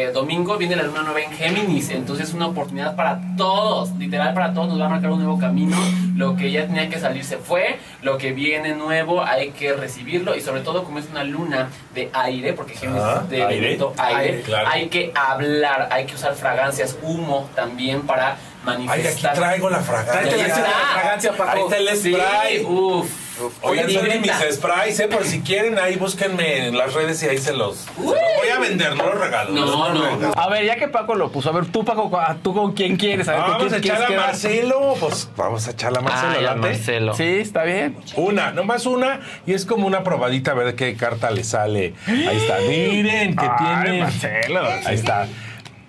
eh, domingo viene la luna nueva en Géminis, entonces es una oportunidad para todos, literal para todos, nos va a marcar un nuevo camino. Lo que ya tenía que salir se fue, lo que viene nuevo hay que recibirlo y sobre todo como es una luna de aire, porque Géminis Ah, es de aire. elemento aire, Aire, claro. hay que hablar, hay que usar fragancias, humo también para Ay, manifestar. aquí traigo la fragancia. Ahí está. El Sí, spray. uf. Oigan, de grita. mis sprays, ¿eh? Por si quieren, ahí búsquenme en las redes y ahí se los, se los voy a vender, no los regalo. No, los no. A ver, ya que Paco lo puso, a ver, tú, Paco, ¿tú con quién quieres? A ver, ¿con Vamos quién a echar a quedar? Marcelo, pues vamos a echar a Marcelo. Ah, ya, ¿late? Marcelo. Sí, está bien. Una, nomás una, y es como una probadita a ver qué carta le sale. Ahí está, miren que Ay, tiene. Marcelo. Ahí está.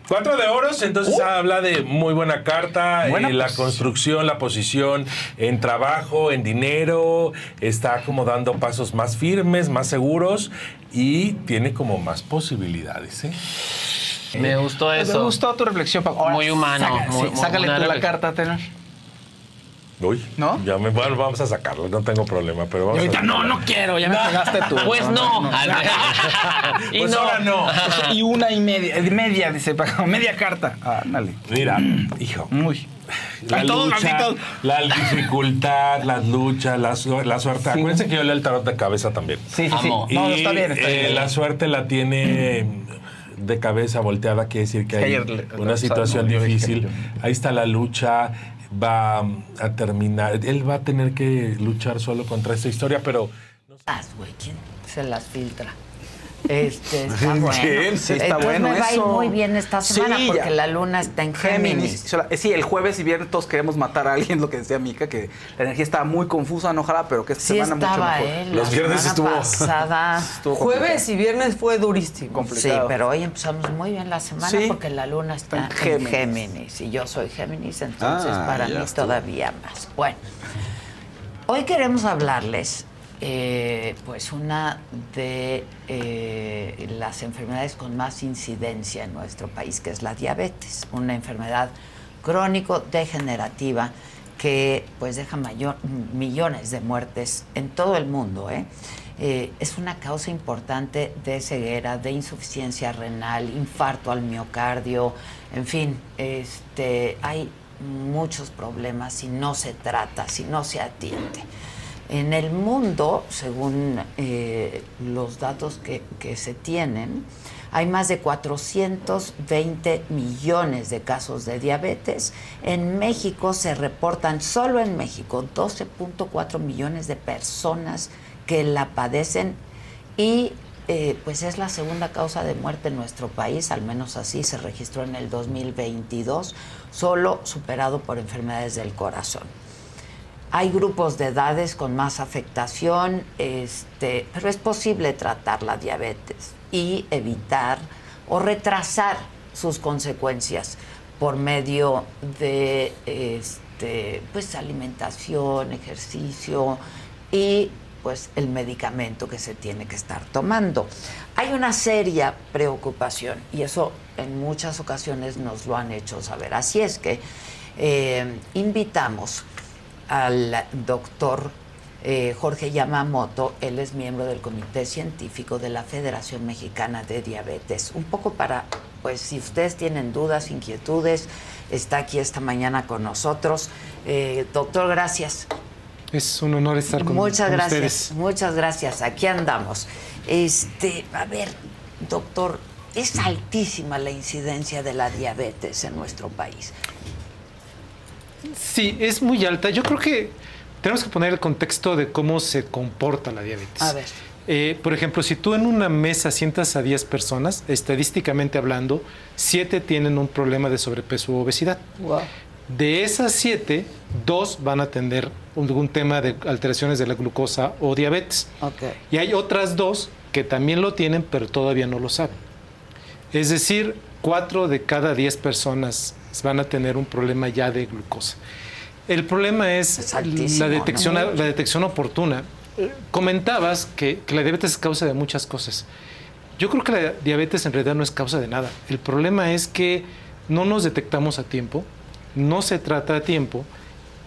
Cuatro de oros, entonces habla de muy buena carta, Buena eh, la posición. construcción, la posición en trabajo, en dinero, está como dando pasos más firmes, más seguros y tiene como más posibilidades. ¿eh? Me gustó eso. Me gustó tu reflexión, Paco. Muy humano, Saca- muy- sí, sácale tú la carta, Tenor. Uy, ¿No? Ya me, bueno, vamos a sacarlo, no tengo problema, pero Y vamos ahorita, a no, no quiero, ya me pegaste tú. Pues no. y Pues no. ahora no. Y una y media, eh, media, dice Paco, media carta. Ándale. Mira, hijo. Muy. La lucha, todos. la dificultad, las luchas, la, su- la suerte. Acuérdense que yo leo el tarot de cabeza también. Sí, sí, sí. Y No, está bien, está eh, bien. la suerte la tiene de cabeza volteada, quiere decir que hay una situación difícil. Ahí está la lucha, va a terminar. Él va a tener que luchar solo contra esta historia, pero güey, ¿quién se las filtra? Este, está bueno. Sí, está Entonces bueno me va a ir eso. muy bien esta Sí, semana porque ya. la luna está en Géminis. Géminis. Sí, el jueves y viernes todos queremos matar a alguien, lo que decía Mica, que la energía estaba muy confusa, no ojalá, pero que esta Sí semana mucho estaba mejor. él. Los viernes estuvo- pasada. Estuvo Jueves y viernes fue durísimo. Sí, complicado. pero hoy empezamos muy bien la semana Sí. porque la luna está En en Géminis. Géminis. y yo soy Géminis, entonces Ah, para ya mí estuvo. todavía más. Bueno, hoy queremos hablarles eh, pues una de eh, las enfermedades con más incidencia en nuestro país, que es la diabetes, una enfermedad crónico-degenerativa que pues deja mayor- millones de muertes en todo el mundo. Eh, es una causa importante de ceguera, de insuficiencia renal, infarto al miocardio, en fin, este, hay muchos problemas si no se trata, si no se atiende. En el mundo, según eh, los datos que, se tienen, hay más de 420 millones de casos de diabetes. En México se reportan, solo en México, 12.4 millones de personas que la padecen y eh, pues es la segunda causa de muerte en nuestro país, al menos así se registró en el 2022, solo superado por enfermedades del corazón. Hay grupos de edades con más afectación, este, pero es posible tratar la diabetes y evitar o retrasar sus consecuencias por medio de este, pues alimentación, ejercicio y pues el medicamento que se tiene que estar tomando. Hay una seria preocupación y eso en muchas ocasiones nos lo han hecho saber. Así es que eh, invitamos al doctor eh, Jorge Yamamoto, él es miembro del Comité Científico de la Federación Mexicana de Diabetes. Un poco para, pues si ustedes tienen dudas, inquietudes, está aquí esta mañana con nosotros. Eh, doctor, gracias. Es un honor estar con, muchas con gracias, ustedes. Muchas gracias, aquí andamos. Este, a ver, doctor, es altísima la incidencia de la diabetes en nuestro país. Sí, es muy alta. Yo creo que tenemos que poner el contexto de cómo se comporta la diabetes. A ver. Eh, por ejemplo, si tú en una mesa sientas a 10 personas, estadísticamente hablando, 7 tienen un problema de sobrepeso u obesidad. Wow. De esas 7, 2 van a tener algún tema de alteraciones de la glucosa o diabetes. Okay. Y hay otras dos que también lo tienen, pero todavía no lo saben. Es decir, 4 de cada 10 personas van a tener un problema ya de glucosa. El problema es, la, detección, ¿no? la detección oportuna. Comentabas que, que la diabetes es causa de muchas cosas. Yo creo que la diabetes en realidad no es causa de nada. El problema es que no nos detectamos a tiempo, no se trata a tiempo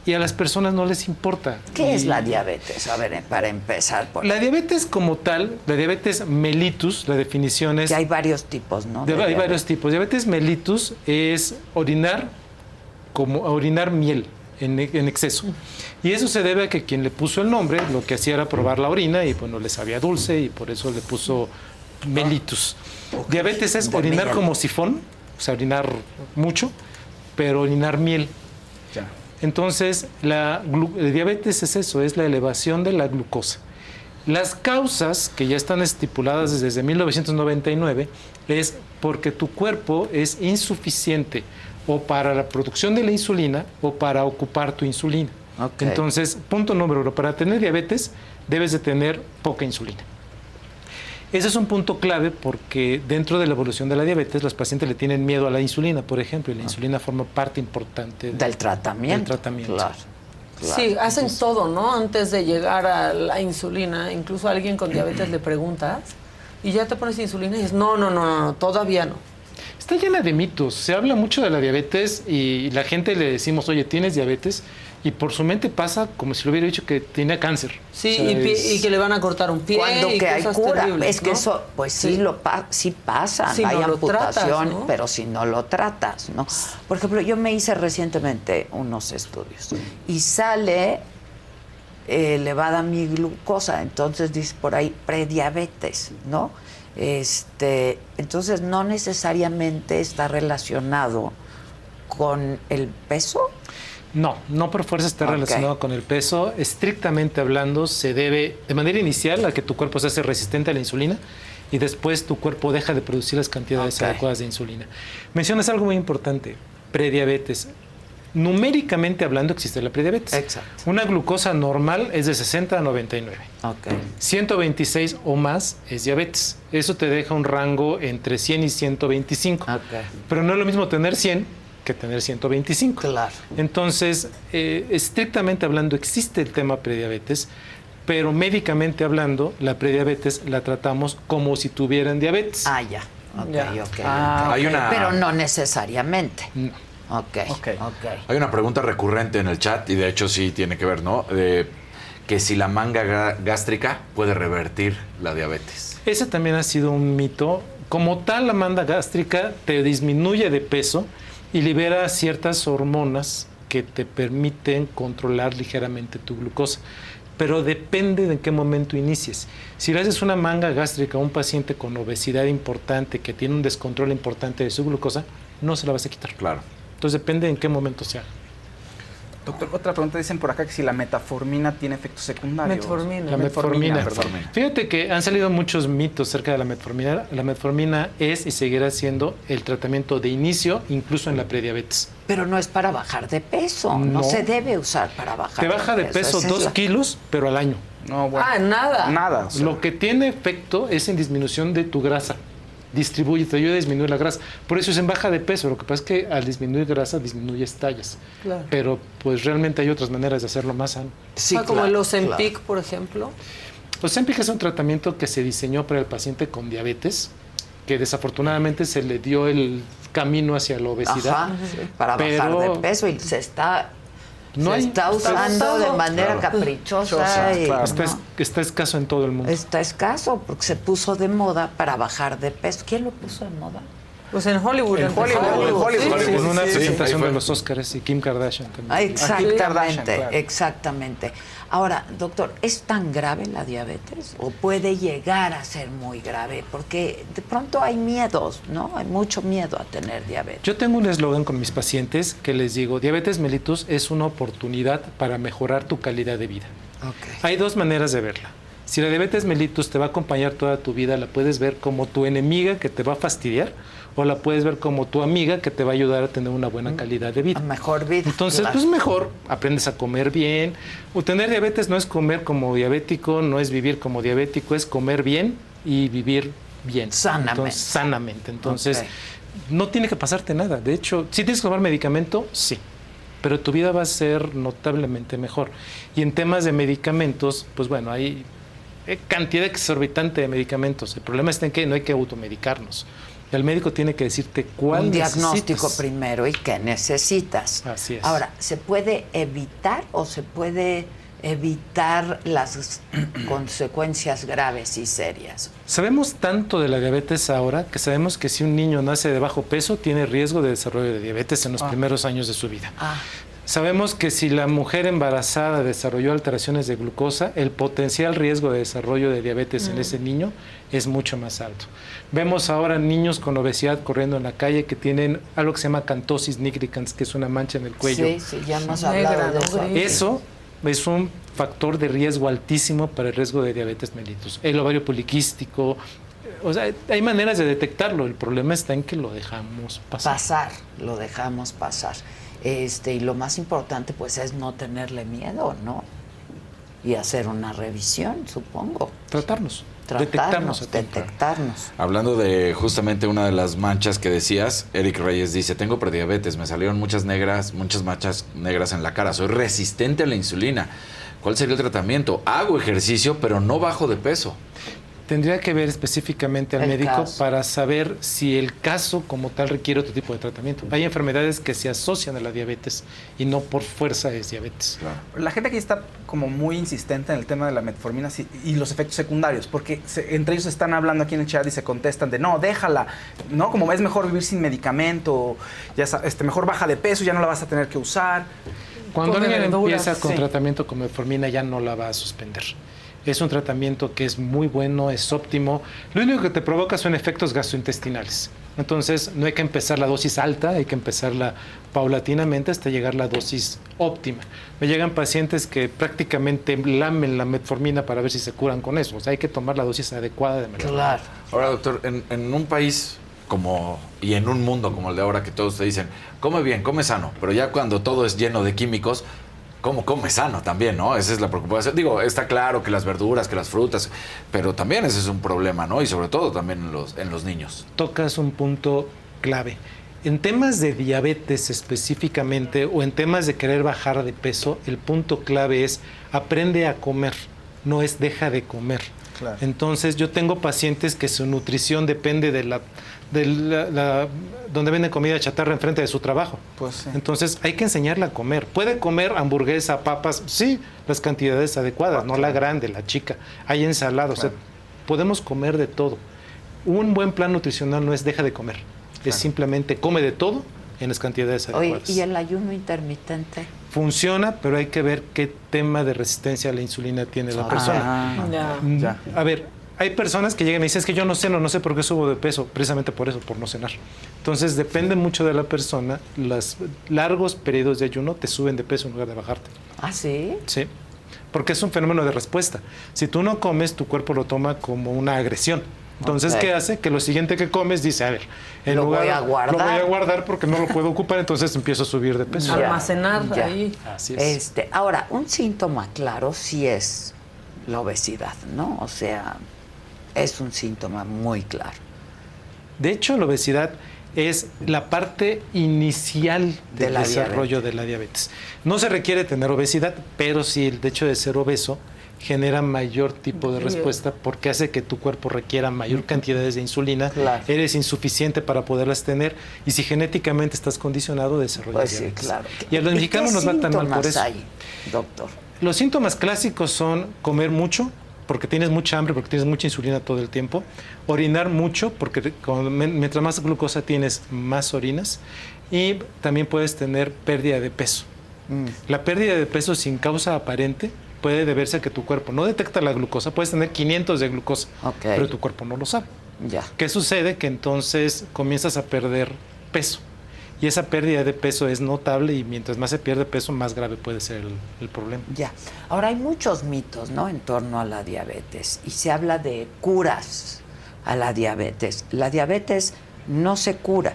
y a las personas no les importa. ¿Qué es la diabetes? A ver, para empezar por La diabetes como tal, la diabetes mellitus, la definición es... Que hay varios tipos, ¿no? de- hay diabetes. varios tipos. Diabetes mellitus es orinar como orinar miel en, en exceso. Y eso se debe a que quien le puso el nombre lo que hacía era probar la orina y bueno, le sabía dulce y por eso le puso mellitus. Diabetes es orinar como sifón, o sea, orinar mucho, pero orinar miel. Entonces, la el diabetes es eso, es la elevación de la glucosa. Las causas que ya están estipuladas desde 1999 es porque tu cuerpo es insuficiente o para la producción de la insulina o para ocupar tu insulina. Entonces, punto número uno, para tener diabetes debes de tener poca insulina. Ese es un punto clave porque dentro de la evolución de la diabetes los pacientes le tienen miedo a la insulina, por ejemplo, y la insulina forma parte importante de- Del tratamiento. Del tratamiento. Claro. Sí, hacen todo, ¿no? Antes de llegar a la insulina, incluso a alguien con diabetes le preguntas y ya te pones insulina y dices, no, no, no, no, no, todavía no. Está llena de mitos. Se habla mucho de la diabetes y la gente le decimos, oye, ¿tienes diabetes? Y por su mente pasa como si le hubiera dicho que tenía cáncer. Sí, O sea, y, pi- es- y que le van a cortar un pie. Cuando y que hay cura, terribles, es que ¿no? eso, pues sí, lo pa- sí pasa, Si hay no amputación, tratas, ¿no? pero si no lo tratas, ¿no? Por ejemplo, yo me hice recientemente unos estudios y sale eh, elevada mi glucosa, entonces dice por ahí prediabetes, ¿no? Este, entonces no necesariamente está relacionado con el peso. No, no por fuerza está relacionado con el peso. Estrictamente hablando, se debe de manera inicial a que tu cuerpo se hace resistente a la insulina y después tu cuerpo deja de producir las cantidades adecuadas de insulina. Mencionas algo muy importante, prediabetes. Numéricamente hablando existe la prediabetes. Exacto. Una glucosa normal es de 60 a 99. Ok. 126 o más es diabetes. Eso te deja un rango entre 100 y 125. Pero no es lo mismo tener 100 que tener 125. Claro. Entonces, eh, estrictamente hablando, existe el tema prediabetes, pero médicamente hablando, la prediabetes la tratamos como si tuvieran diabetes. Ah, ya. Ok, Ya. ok, Ah. Hay una- Pero no necesariamente. Ok, ok. Hay una pregunta recurrente en el chat y de hecho sí tiene que ver, ¿no? De que si la manga ga- gástrica puede revertir la diabetes. Ese también ha sido un mito. Como tal, la manda gástrica te disminuye de peso y libera ciertas hormonas que te permiten controlar ligeramente tu glucosa. Pero depende de en qué momento inicies. Si le haces una manga gástrica a un paciente con obesidad importante que tiene un descontrol importante de su glucosa, no se la vas a quitar. Claro. Entonces depende en qué momento sea. Doctor, otra pregunta. Dicen por acá que si la metformina tiene efectos secundarios. Metformina. La metformina. Fíjate que han salido muchos mitos acerca de la metformina. La metformina es y seguirá siendo el tratamiento de inicio, incluso en la prediabetes. Pero no es para bajar de peso, no, No. se debe usar para bajar Te baja de peso es dos la- kilos, pero al año. No, bueno. Ah, nada. Nada. o sea, Lo que tiene efecto es en disminución de tu grasa. Distribuye, te ayuda a disminuir la grasa. Por eso es en baja de peso. Lo que pasa es que al disminuir grasa disminuyes tallas. Claro. Pero pues realmente hay otras maneras de hacerlo más sano. Sí, Ah, como claro, claro. por ejemplo. Ozempic es un tratamiento que se diseñó para el paciente con diabetes, que desafortunadamente se le dio el camino hacia la obesidad. Ajá, para bajar Pero de peso y se está No se hay- está usando de manera Claro. caprichosa y Está, es- está escaso en todo el mundo. está escaso porque se puso de moda para bajar de peso. ¿Quién lo puso de moda? Pues en Hollywood. En. Hollywood, en Hollywood. Sí, sí, con una sí, presentación de los Oscars y Kim Kardashian también. Ah, Kardashian, Exactamente, claro. exactamente. Ahora, doctor, ¿es tan grave la diabetes o puede llegar a ser muy grave? Porque de pronto hay miedos, ¿no? Hay mucho miedo a tener diabetes. Yo tengo un eslogan con mis pacientes que les digo, diabetes mellitus es una oportunidad para mejorar tu calidad de vida. Hay dos maneras de verla. Si la diabetes mellitus te va a acompañar toda tu vida, la puedes ver como tu enemiga que te va a fastidiar o la puedes ver como tu amiga que te va a ayudar a tener una buena calidad de vida. Mejor vida. Entonces, claro. pues mejor, aprendes a comer bien. O tener diabetes no es comer como diabético, no es vivir como diabético, es comer bien y vivir bien. Sanamente. Entonces, sanamente. Entonces, no tiene que pasarte nada. De hecho, si tienes que tomar medicamento, sí. Pero tu vida va a ser notablemente mejor. Y en temas de medicamentos, pues bueno, hay eh, cantidad exorbitante de medicamentos. El problema está en que no hay que automedicarnos. El médico tiene que decirte cuál Un diagnóstico necesitas. primero y qué necesitas. Así es. Ahora, ¿se puede evitar o se puede evitar las consecuencias graves y serias? Sabemos tanto de la diabetes ahora que sabemos que si un niño nace de bajo peso tiene riesgo de desarrollo de diabetes en los Ah. primeros años de su vida. Ah, Sabemos que si la mujer embarazada desarrolló alteraciones de glucosa, el potencial riesgo de desarrollo de diabetes en Mm. ese niño es mucho más alto. Vemos ahora niños con obesidad corriendo en la calle que tienen algo que se llama cantosis nigricans, que es una mancha en el cuello. sí, sí, ya hemos hablado de eso. Eso es un factor de riesgo altísimo para el riesgo de diabetes mellitus. El ovario poliquístico, o sea, hay maneras de detectarlo. El problema está en que lo dejamos pasar. pasar, lo dejamos pasar. Este, y lo más importante pues es no tenerle miedo, ¿no? Y hacer una revisión, supongo. Tratarnos, Tratarnos, detectarnos detectarnos. Hablando de justamente una de las manchas que decías, Eric Reyes dice, tengo prediabetes, me salieron muchas negras, muchas manchas negras en la cara, soy resistente a la insulina. ¿Cuál sería el tratamiento? Hago ejercicio, pero no bajo de peso. Tendría que ver específicamente al El médico caso. para saber si el caso como tal requiere otro tipo de tratamiento. Hay enfermedades que se asocian a la diabetes y no por fuerza es diabetes. La gente aquí está como muy insistente en el tema de la metformina y los efectos secundarios, porque se- entre ellos están hablando aquí en el chat y se contestan de no, déjala, no, como es mejor vivir sin medicamento, ya este, mejor baja de peso, ya no la vas a tener que usar. Cuando alguien empieza con sí. tratamiento con metformina ya no la va a suspender. Es un tratamiento que es muy bueno, es óptimo. Lo único que te provoca son efectos gastrointestinales. Entonces no hay que empezar la dosis alta, hay que empezarla paulatinamente hasta llegar a la dosis óptima. Me llegan pacientes que prácticamente lamen la metformina para ver si se curan con eso. O sea, hay que tomar la dosis adecuada de metformina. Claro. Ahora, doctor, en, en un país como y en un mundo como el de ahora que todos te dicen, come bien, come sano, pero ya cuando todo es lleno de químicos, ¿cómo come sano también, no? Esa es la preocupación. Digo, está claro que las verduras, que las frutas, pero también ese es un problema, ¿no? Y sobre todo también en los, en los niños. tocas un punto clave. En temas de diabetes específicamente o en temas de querer bajar de peso, el punto clave es aprende a comer, no es deja de comer. Claro. Entonces yo tengo pacientes que su nutrición depende de la, de la- la- donde venden comida chatarra enfrente de su trabajo. Pues sí. Entonces hay que enseñarla a comer. Puede comer hamburguesa, papas, sí, las cantidades adecuadas, no la grande, la chica. Hay ensalada, o sea, podemos comer de todo. Un buen plan nutricional no es deja de comer, es simplemente come de todo en las cantidades Oye, adecuadas. ¿y el ayuno intermitente? Funciona, pero hay que ver qué tema de resistencia a la insulina tiene la persona. Ah, Ya. Mm, ya. A ver, hay personas que llegan y dicen, es que yo no ceno, no sé por qué subo de peso, precisamente por eso, por no cenar. Entonces depende mucho de la persona, los largos periodos de ayuno te suben de peso en lugar de bajarte. ¿Ah, sí? Sí, porque es un fenómeno de respuesta. Si tú no comes, tu cuerpo lo toma como una agresión. Entonces, Ok. ¿qué hace? Que lo siguiente que comes dice, a ver, en Lo lugar voy a guardar. lo voy a guardar porque no lo puedo ocupar, entonces empiezo a subir de peso. Ya, Almacenar ya. ahí. Así es. Este, ahora, un síntoma claro sí es la obesidad, ¿no? O sea, es un síntoma muy claro. De hecho, la obesidad es la parte inicial De del desarrollo de la diabetes. No se requiere tener obesidad, pero sí el hecho de ser obeso genera mayor tipo de respuesta porque hace que tu cuerpo requiera mayor cantidades de insulina, Claro. eres insuficiente para poderlas tener y si genéticamente estás condicionado desarrollas Pues sí, diabetes. claro. Y a los ¿Y mexicanos nos va tan mal por eso. hay, doctor? Los síntomas clásicos son comer mucho, porque tienes mucha hambre, porque tienes mucha insulina todo el tiempo, orinar mucho, porque con- mientras más glucosa tienes, más orinas, y también puedes tener pérdida de peso. Mm. La pérdida de peso sin causa aparente puede deberse a que tu cuerpo no detecta la glucosa, puedes tener 500 de glucosa, pero tu cuerpo no lo sabe. Ya. ¿Qué sucede? Que entonces comienzas a perder peso. Y esa pérdida de peso es notable y mientras más se pierde peso, más grave puede ser el- problema. Ya. Ahora hay muchos mitos, ¿no? En torno a la diabetes y se habla de curas a la diabetes. La diabetes no se cura,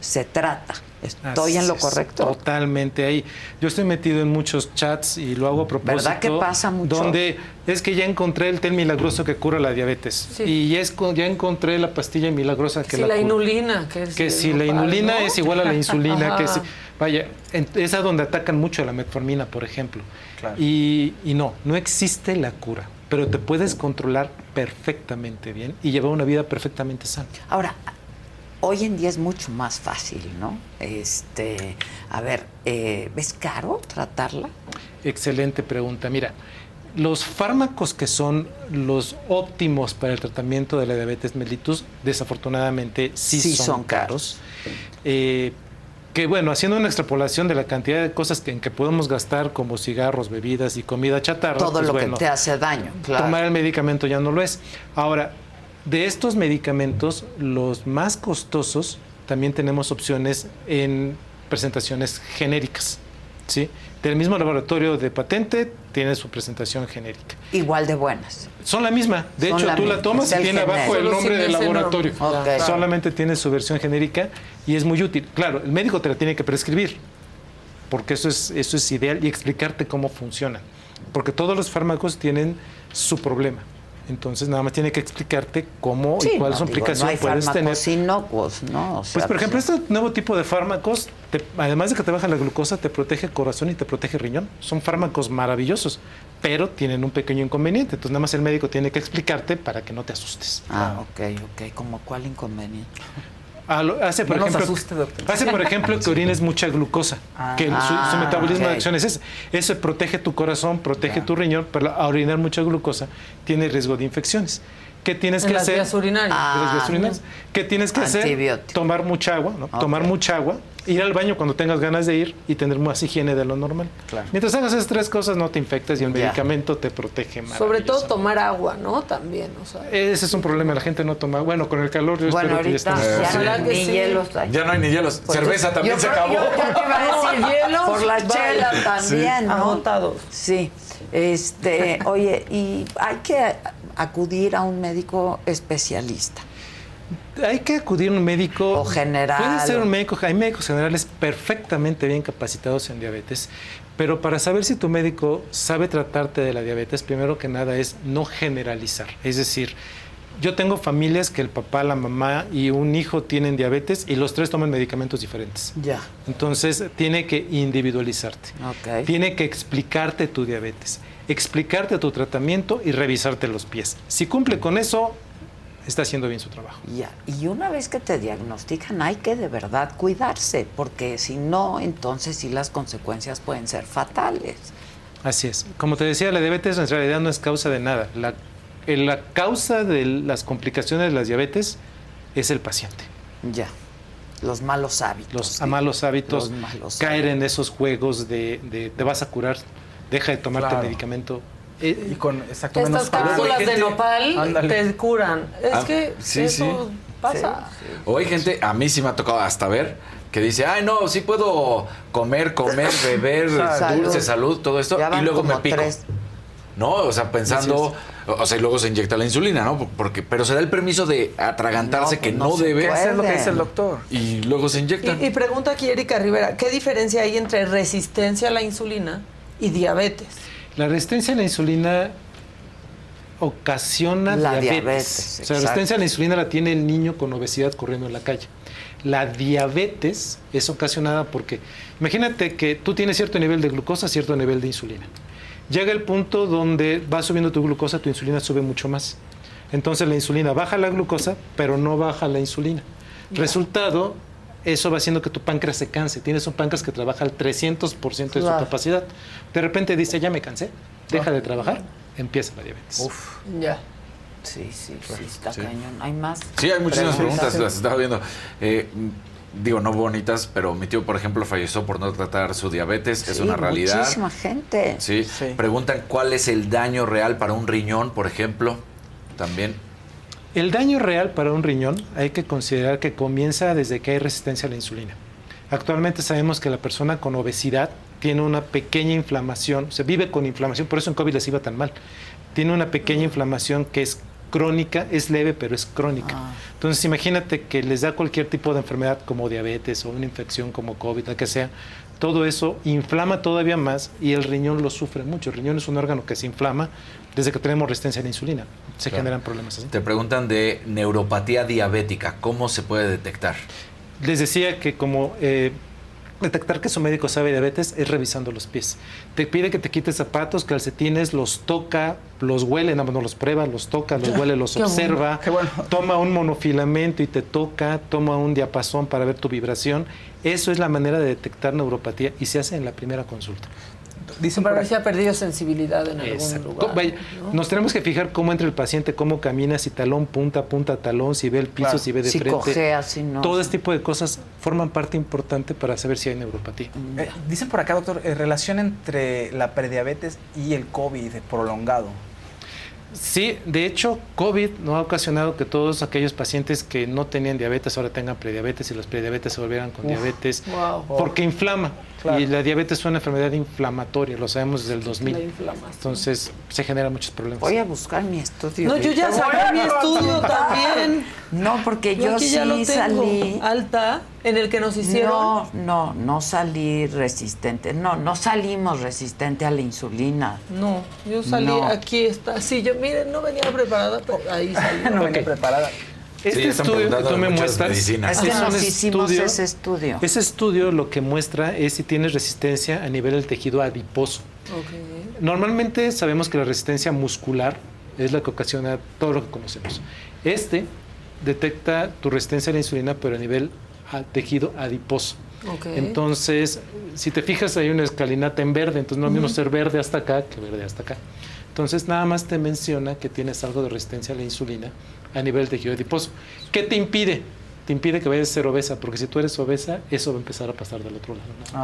se trata. ¿Estoy en lo es, correcto? Totalmente ahí. Yo estoy metido en muchos chats y lo hago a propósito. ¿Verdad que pasa mucho? Donde es que ya encontré el té milagroso que cura la diabetes. Y ya, es, ya encontré la pastilla milagrosa que si la, la cura. inulina, que, es Que si la inulina ¿no? es igual a la insulina, que si, vaya, en- es a donde atacan mucho a la metformina, por ejemplo. Claro. Y, y no, no existe la cura, pero te puedes controlar perfectamente bien y llevar una vida perfectamente sana. Ahora, hoy en día es mucho más fácil, ¿no? Este, a ver, eh, ¿es caro tratarla? Excelente pregunta. Mira, los fármacos que son los óptimos para el tratamiento de la diabetes mellitus, desafortunadamente sí, Sí son, son caros. Eh, que bueno, haciendo una extrapolación de la cantidad de cosas que, en que podemos gastar, como cigarros, bebidas y comida chatarra, Todo pues lo bueno, que te hace daño, claro. tomar el medicamento ya no lo es. Ahora, de estos medicamentos, los más costosos, también tenemos opciones en presentaciones genéricas. ¿sí? Del mismo laboratorio de patente tiene su presentación genérica. Igual de buenas. Son la misma. De Son hecho, la tú la tomas y tiene abajo el nombre del laboratorio. Solamente tiene su versión genérica y es muy útil. Claro, el médico te la tiene que prescribir, porque eso es, eso es ideal y explicarte cómo funciona. Porque todos los fármacos tienen su problema. Entonces, nada más tiene que explicarte cómo Sí, y cuál no, su digo, implicación no hay puedes tener. fármacos inocuos, ¿no? O Pues, por ejemplo, este nuevo tipo de fármacos, te- además de que te baja la glucosa, te protege el corazón y te protege el riñón. Son fármacos maravillosos, pero tienen un pequeño inconveniente. Entonces, nada más el médico tiene que explicarte para que no te asustes. Ah, ok, ok. ¿Como cuál inconveniente? Ah, lo- hace, por No ejemplo, asuste, hace, por ejemplo, que orines mucha glucosa, Ah. que su, su Ah, metabolismo de acción es ese. Eso protege tu corazón, protege tu riñón, pero al orinar mucha glucosa tiene riesgo de infecciones. ¿Qué tienes En que las hacer? vías urinarias. De las vías Ah, urinarias. ¿Qué tienes que hacer? Tomar mucha agua, ¿no? Ok. Tomar mucha agua, ir al baño cuando tengas ganas de ir y tener más higiene de lo normal. Claro. Mientras hagas esas tres cosas no te infectas y el Ya. medicamento te protege más. Sobre todo tomar agua, ¿no? También, o sea. Ese es un problema, la gente no toma. Bueno, con el calor yo Bueno, espero que ya ahorita estemos- ya ¿Verdad no que ni sí? hielos hay. Ya no hay ni hielos. Pues, Cerveza también yo se acabó. Yo, yo te iba a decir, hielos, por la chela también, ¿no? Agotados. Sí. Este, oye, y hay que acudir a un médico especialista. Hay que acudir a un médico. O general, Puede ser un médico. Hay médicos generales perfectamente bien capacitados en diabetes. Pero para saber si tu médico sabe tratarte de la diabetes, primero que nada es no generalizar. Es decir, yo tengo familias que el papá, la mamá y un hijo tienen diabetes y los tres toman medicamentos diferentes. Ya. Entonces, tiene que individualizarte. Ok. Tiene que explicarte tu diabetes, explicarte tu tratamiento y revisarte los pies. Si cumple con eso, está haciendo bien su trabajo. Ya. Y una vez que te diagnostican, hay que de verdad cuidarse, porque si no, entonces sí las consecuencias pueden ser fatales. Así es. Como te decía, la diabetes en realidad no es causa de nada. La, la causa de las complicaciones de la diabetes es el paciente. Ya. Los malos hábitos. Los sí. malos hábitos, Los malos caer en esos juegos de, de te vas a curar, deja de tomarte Claro. el medicamento. y con exacto Estas menos cápsulas de nopal Ándale. te curan. Es Ah, que sí, eso sí. pasa. O hay gente, a mí sí me ha tocado hasta ver, que dice, ay, no, sí puedo comer, comer, beber, Salud. dulce, salud, todo esto, y luego me pico. tres. No, o sea, pensando, o sea, y luego se inyecta la insulina, ¿no? Porque, pero se da el permiso de atragantarse No, que pues no, debe. Eso es lo que dice el doctor. Y luego se inyectan. Y, y pregunta aquí Erika Rivera, ¿qué diferencia hay entre resistencia a la insulina y diabetes? La resistencia a la insulina ocasiona La diabetes. diabetes, o sea, la resistencia a la insulina la tiene el niño con obesidad corriendo en la calle. La diabetes es ocasionada porque, imagínate que tú tienes cierto nivel de glucosa, cierto nivel de insulina. Llega el punto donde va subiendo tu glucosa, tu insulina sube mucho más. Entonces la insulina baja la glucosa, pero no baja la insulina. Resultado, eso va haciendo que tu páncreas se canse. Tienes un páncreas que trabaja al 300% de su Claro. capacidad. De repente dice, ya me cansé, deja de trabajar, empieza la diabetes. Ya. Sí, sí, sí, está Sí. cañón. ¿Hay más? Sí, hay muchísimas Preguntas. las estaba viendo. Eh, digo, no bonitas, pero mi tío, por ejemplo, falleció por no tratar su diabetes, es Sí, una realidad. Muchísima gente. Sí. Preguntan cuál es el daño real para un riñón, por ejemplo. También. El daño real para un riñón hay que considerar que comienza desde que hay resistencia a la insulina. Actualmente sabemos que la persona con obesidad tiene una pequeña inflamación, o sea, vive con inflamación, por eso en COVID les iba tan mal. Tiene una pequeña inflamación que es crónica, es leve, pero es crónica. Entonces, imagínate que les da cualquier tipo de enfermedad como diabetes o una infección como COVID, la que sea, todo eso inflama todavía más y el riñón lo sufre mucho. El riñón es un órgano que se inflama desde que tenemos resistencia a la insulina. Se Claro. generan problemas así. Te preguntan de neuropatía diabética, ¿cómo se puede detectar? Les decía que como eh, detectar que su médico sabe diabetes es revisando los pies. Te pide que te quites zapatos, calcetines, los toca, los huele, más no los prueba, los toca, los huele, los Qué bueno, observa, qué bueno. toma un monofilamento y te toca, toma un diapasón para ver tu vibración. Eso es la manera de detectar neuropatía y se hace en la primera consulta. Dicen Para ver si ha perdido sensibilidad en algún Exacto. lugar. Vaya, ¿no? Nos tenemos que fijar cómo entra el paciente, cómo camina, si talón, punta, punta, talón, si ve el piso, Claro. si ve de Si frente. cojea, si no. Todo este tipo de cosas forman parte importante para saber si hay neuropatía. Eh, dicen por acá, doctor, eh, relación entre la prediabetes y el COVID prolongado. Sí, de hecho, COVID no ha ocasionado que todos aquellos pacientes que no tenían diabetes ahora tengan prediabetes y los prediabetes se volvieran con Uf, diabetes wow. porque inflama. Claro. Y la diabetes es una enfermedad inflamatoria, lo sabemos desde el 2000. La inflamación. Entonces, se generan muchos problemas. Voy a buscar mi estudio. No, yo ya saqué mi estudio también. No, porque yo, aquí sí ya lo tengo. salí. Alta, en el que nos hicieron. No, no, no salí resistente. No, no salimos resistente a la insulina. No, yo salí, No. aquí está. Sí, yo, miren, no venía preparada, pero ahí salí. no venía preparada. Este Sí, estudio que tú me muestras medicinas. Es que es un nos hicimos estudio- ese estudio. Ese estudio lo que muestra es si tienes resistencia a nivel del tejido adiposo. Ok. Normalmente sabemos que la resistencia muscular es la que ocasiona todo lo que conocemos. Este detecta tu resistencia a la insulina, pero a nivel a- tejido adiposo. Ok. Entonces, si te fijas, hay una escalinata en verde, entonces no es lo mismo ser verde hasta acá que verde hasta acá. Entonces, nada más te menciona que tienes algo de resistencia a la insulina a nivel del tejido adiposo. ¿Qué te impide? Te impide que vayas a ser obesa, porque si tú eres obesa, eso va a empezar a pasar del otro lado. ¿no?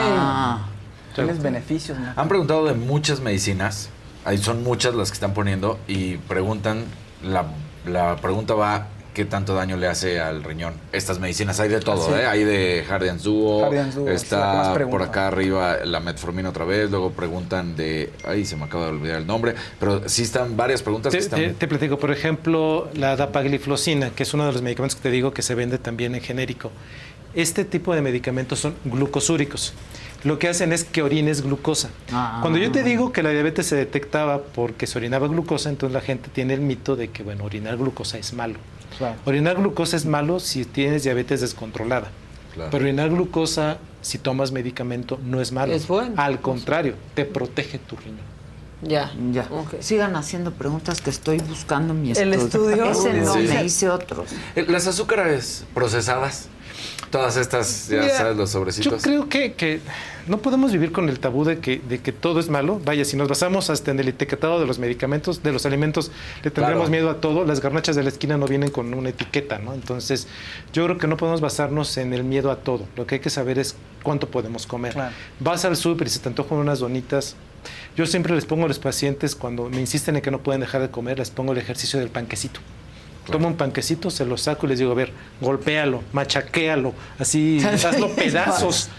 Ah, Tienes beneficios, ¿no? Han preguntado de muchas medicinas, ahí son muchas las que están poniendo y preguntan, la, la pregunta va, ¿qué tanto daño le hace al riñón? Estas medicinas, hay de todo, sí. ¿eh? Hay de que más está por acá arriba la metformina otra vez, luego preguntan de, ay, se me acaba de olvidar el nombre, pero sí están varias preguntas que Te, están... te- te platico, por ejemplo, la dapagliflozina, que es uno de los medicamentos que te digo que se vende también en genérico. Este tipo de medicamentos son glucosúricos. Lo que hacen es que orines glucosa. Ah. Cuando yo te digo que la diabetes se detectaba porque se orinaba glucosa, entonces la gente tiene el mito de que, bueno, orinar glucosa es malo. Claro. Orinar glucosa es malo si tienes diabetes descontrolada. Claro. Pero orinar glucosa, si tomas medicamento, no es malo. Es bueno. Al contrario, te protege tu riñón. ya. Ya. Sigan haciendo preguntas que estoy buscando mi ¿El estudio. estudio? Ese no, Sí. me hice otros. Eh, Las azúcares procesadas, todas estas, ya Mira, sabes, los sobrecitos. Yo creo que, que no podemos vivir con el tabú de que, de que todo es malo. Vaya, si nos basamos hasta en el etiquetado de los medicamentos, de los alimentos, le tendremos Claro. miedo a todo. Las garnachas de la esquina no vienen con una etiqueta, ¿no? Entonces, yo creo que no podemos basarnos en el miedo a todo. Lo que hay que saber es cuánto podemos comer. Claro. Vas al súper y se te antojan unas donitas, Yo siempre les pongo a los pacientes, cuando me insisten en que no pueden dejar de comer, les pongo el ejercicio del panquecito. Tomo un panquecito, se lo saco y les digo, a ver, golpéalo, machaquéalo, así, hazlo pedazos.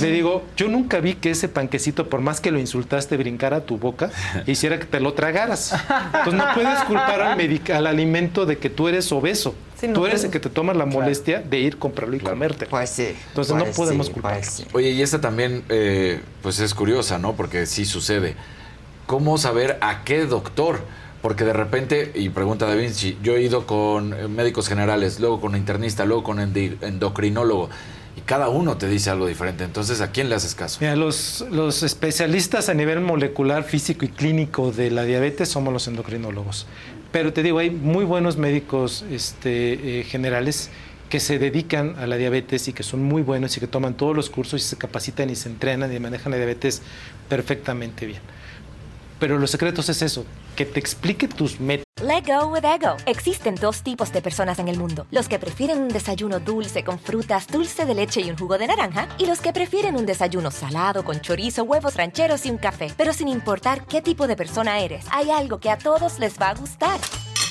Le digo, yo nunca vi que ese panquecito, por más que lo insultaste, brincara a tu boca e hiciera que te lo tragaras. Entonces no puedes culpar al, alimento de que tú eres obeso. Sí, no tú eres puedes. el que te tomas la molestia de ir, comprarlo y comerte. Pues sí. Entonces no pues podemos sí, culpar. pues sí. Oye, y esta también, eh, pues es curiosa, ¿no? Porque sí sucede. ¿Cómo saber a qué doctor? Porque de repente, y pregunta Da Vinci, yo he ido con eh, médicos generales, luego con internista, luego con endocrinólogo, y cada uno te dice algo diferente. Entonces, ¿a quién le haces caso? Mira, los, los especialistas a nivel molecular, físico y clínico de la diabetes somos los endocrinólogos. Pero te digo, hay muy buenos médicos este, eh, generales que se dedican a la diabetes y que son muy buenos y que toman todos los cursos y se capacitan y se entrenan y manejan la diabetes perfectamente bien. Pero los secretos es eso, que te explique tus métodos. Let go with ego. Existen dos tipos de personas en el mundo: los que prefieren un desayuno dulce con frutas, dulce de leche y un jugo de naranja, y los que prefieren un desayuno salado con chorizo, huevos rancheros y un café. Pero sin importar qué tipo de persona eres, hay algo que a todos les va a gustar.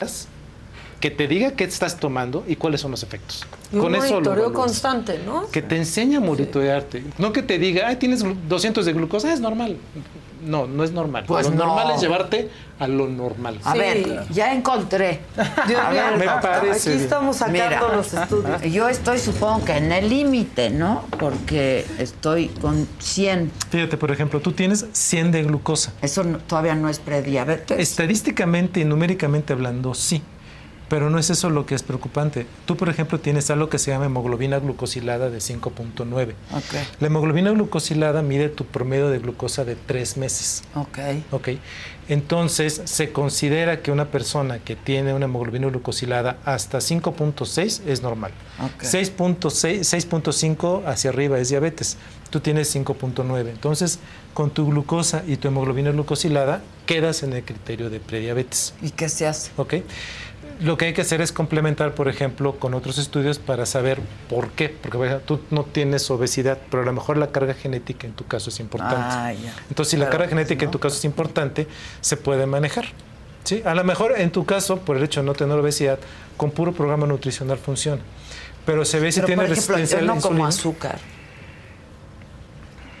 Yes. Que te diga qué estás tomando y cuáles son los efectos. Y un Con eso lo monitoreo constante, ¿no? Que te enseña a monitorearte. No que te diga, ay, tienes glu- 200 de glucosa, "Ah, es normal. No, no es normal. Pues lo no. normal es llevarte a lo normal. A ver, ya encontré. Dios A mío, ver, Me parece Aquí bien. estamos sacando los estudios. Yo estoy, supongo que en el límite, ¿no? Porque estoy con 100. Fíjate, por ejemplo, tú tienes 100 de glucosa. Eso no- todavía no es prediabetes. Estadísticamente y numéricamente hablando, sí. Pero no es eso lo que es preocupante. Tú, por ejemplo, tienes algo que se llama hemoglobina glucosilada de 5.9. Ok, La hemoglobina glucosilada mide tu promedio de glucosa de tres meses. ok. Ok. Entonces, se considera que una persona que tiene una hemoglobina glucosilada hasta 5.6 es normal. Ok. 6.6, 6.5 hacia arriba es diabetes. Tú tienes 5.9. Entonces, con tu glucosa y tu hemoglobina glucosilada, quedas en el criterio de prediabetes. ¿Y qué se hace? ¿Ok? Lo que hay que hacer es complementar, por ejemplo, con otros estudios para saber por qué. Porque por ejemplo, tú no tienes obesidad, pero a lo mejor la carga genética en tu caso es importante. Ah. Entonces, si la carga genética en tu caso es importante, se puede manejar. ¿sí? A lo mejor en tu caso, por el hecho de no tener obesidad, con puro programa nutricional funciona. Pero se ve si Pero, tiene por ejemplo, resistencia yo a la no como azúcar.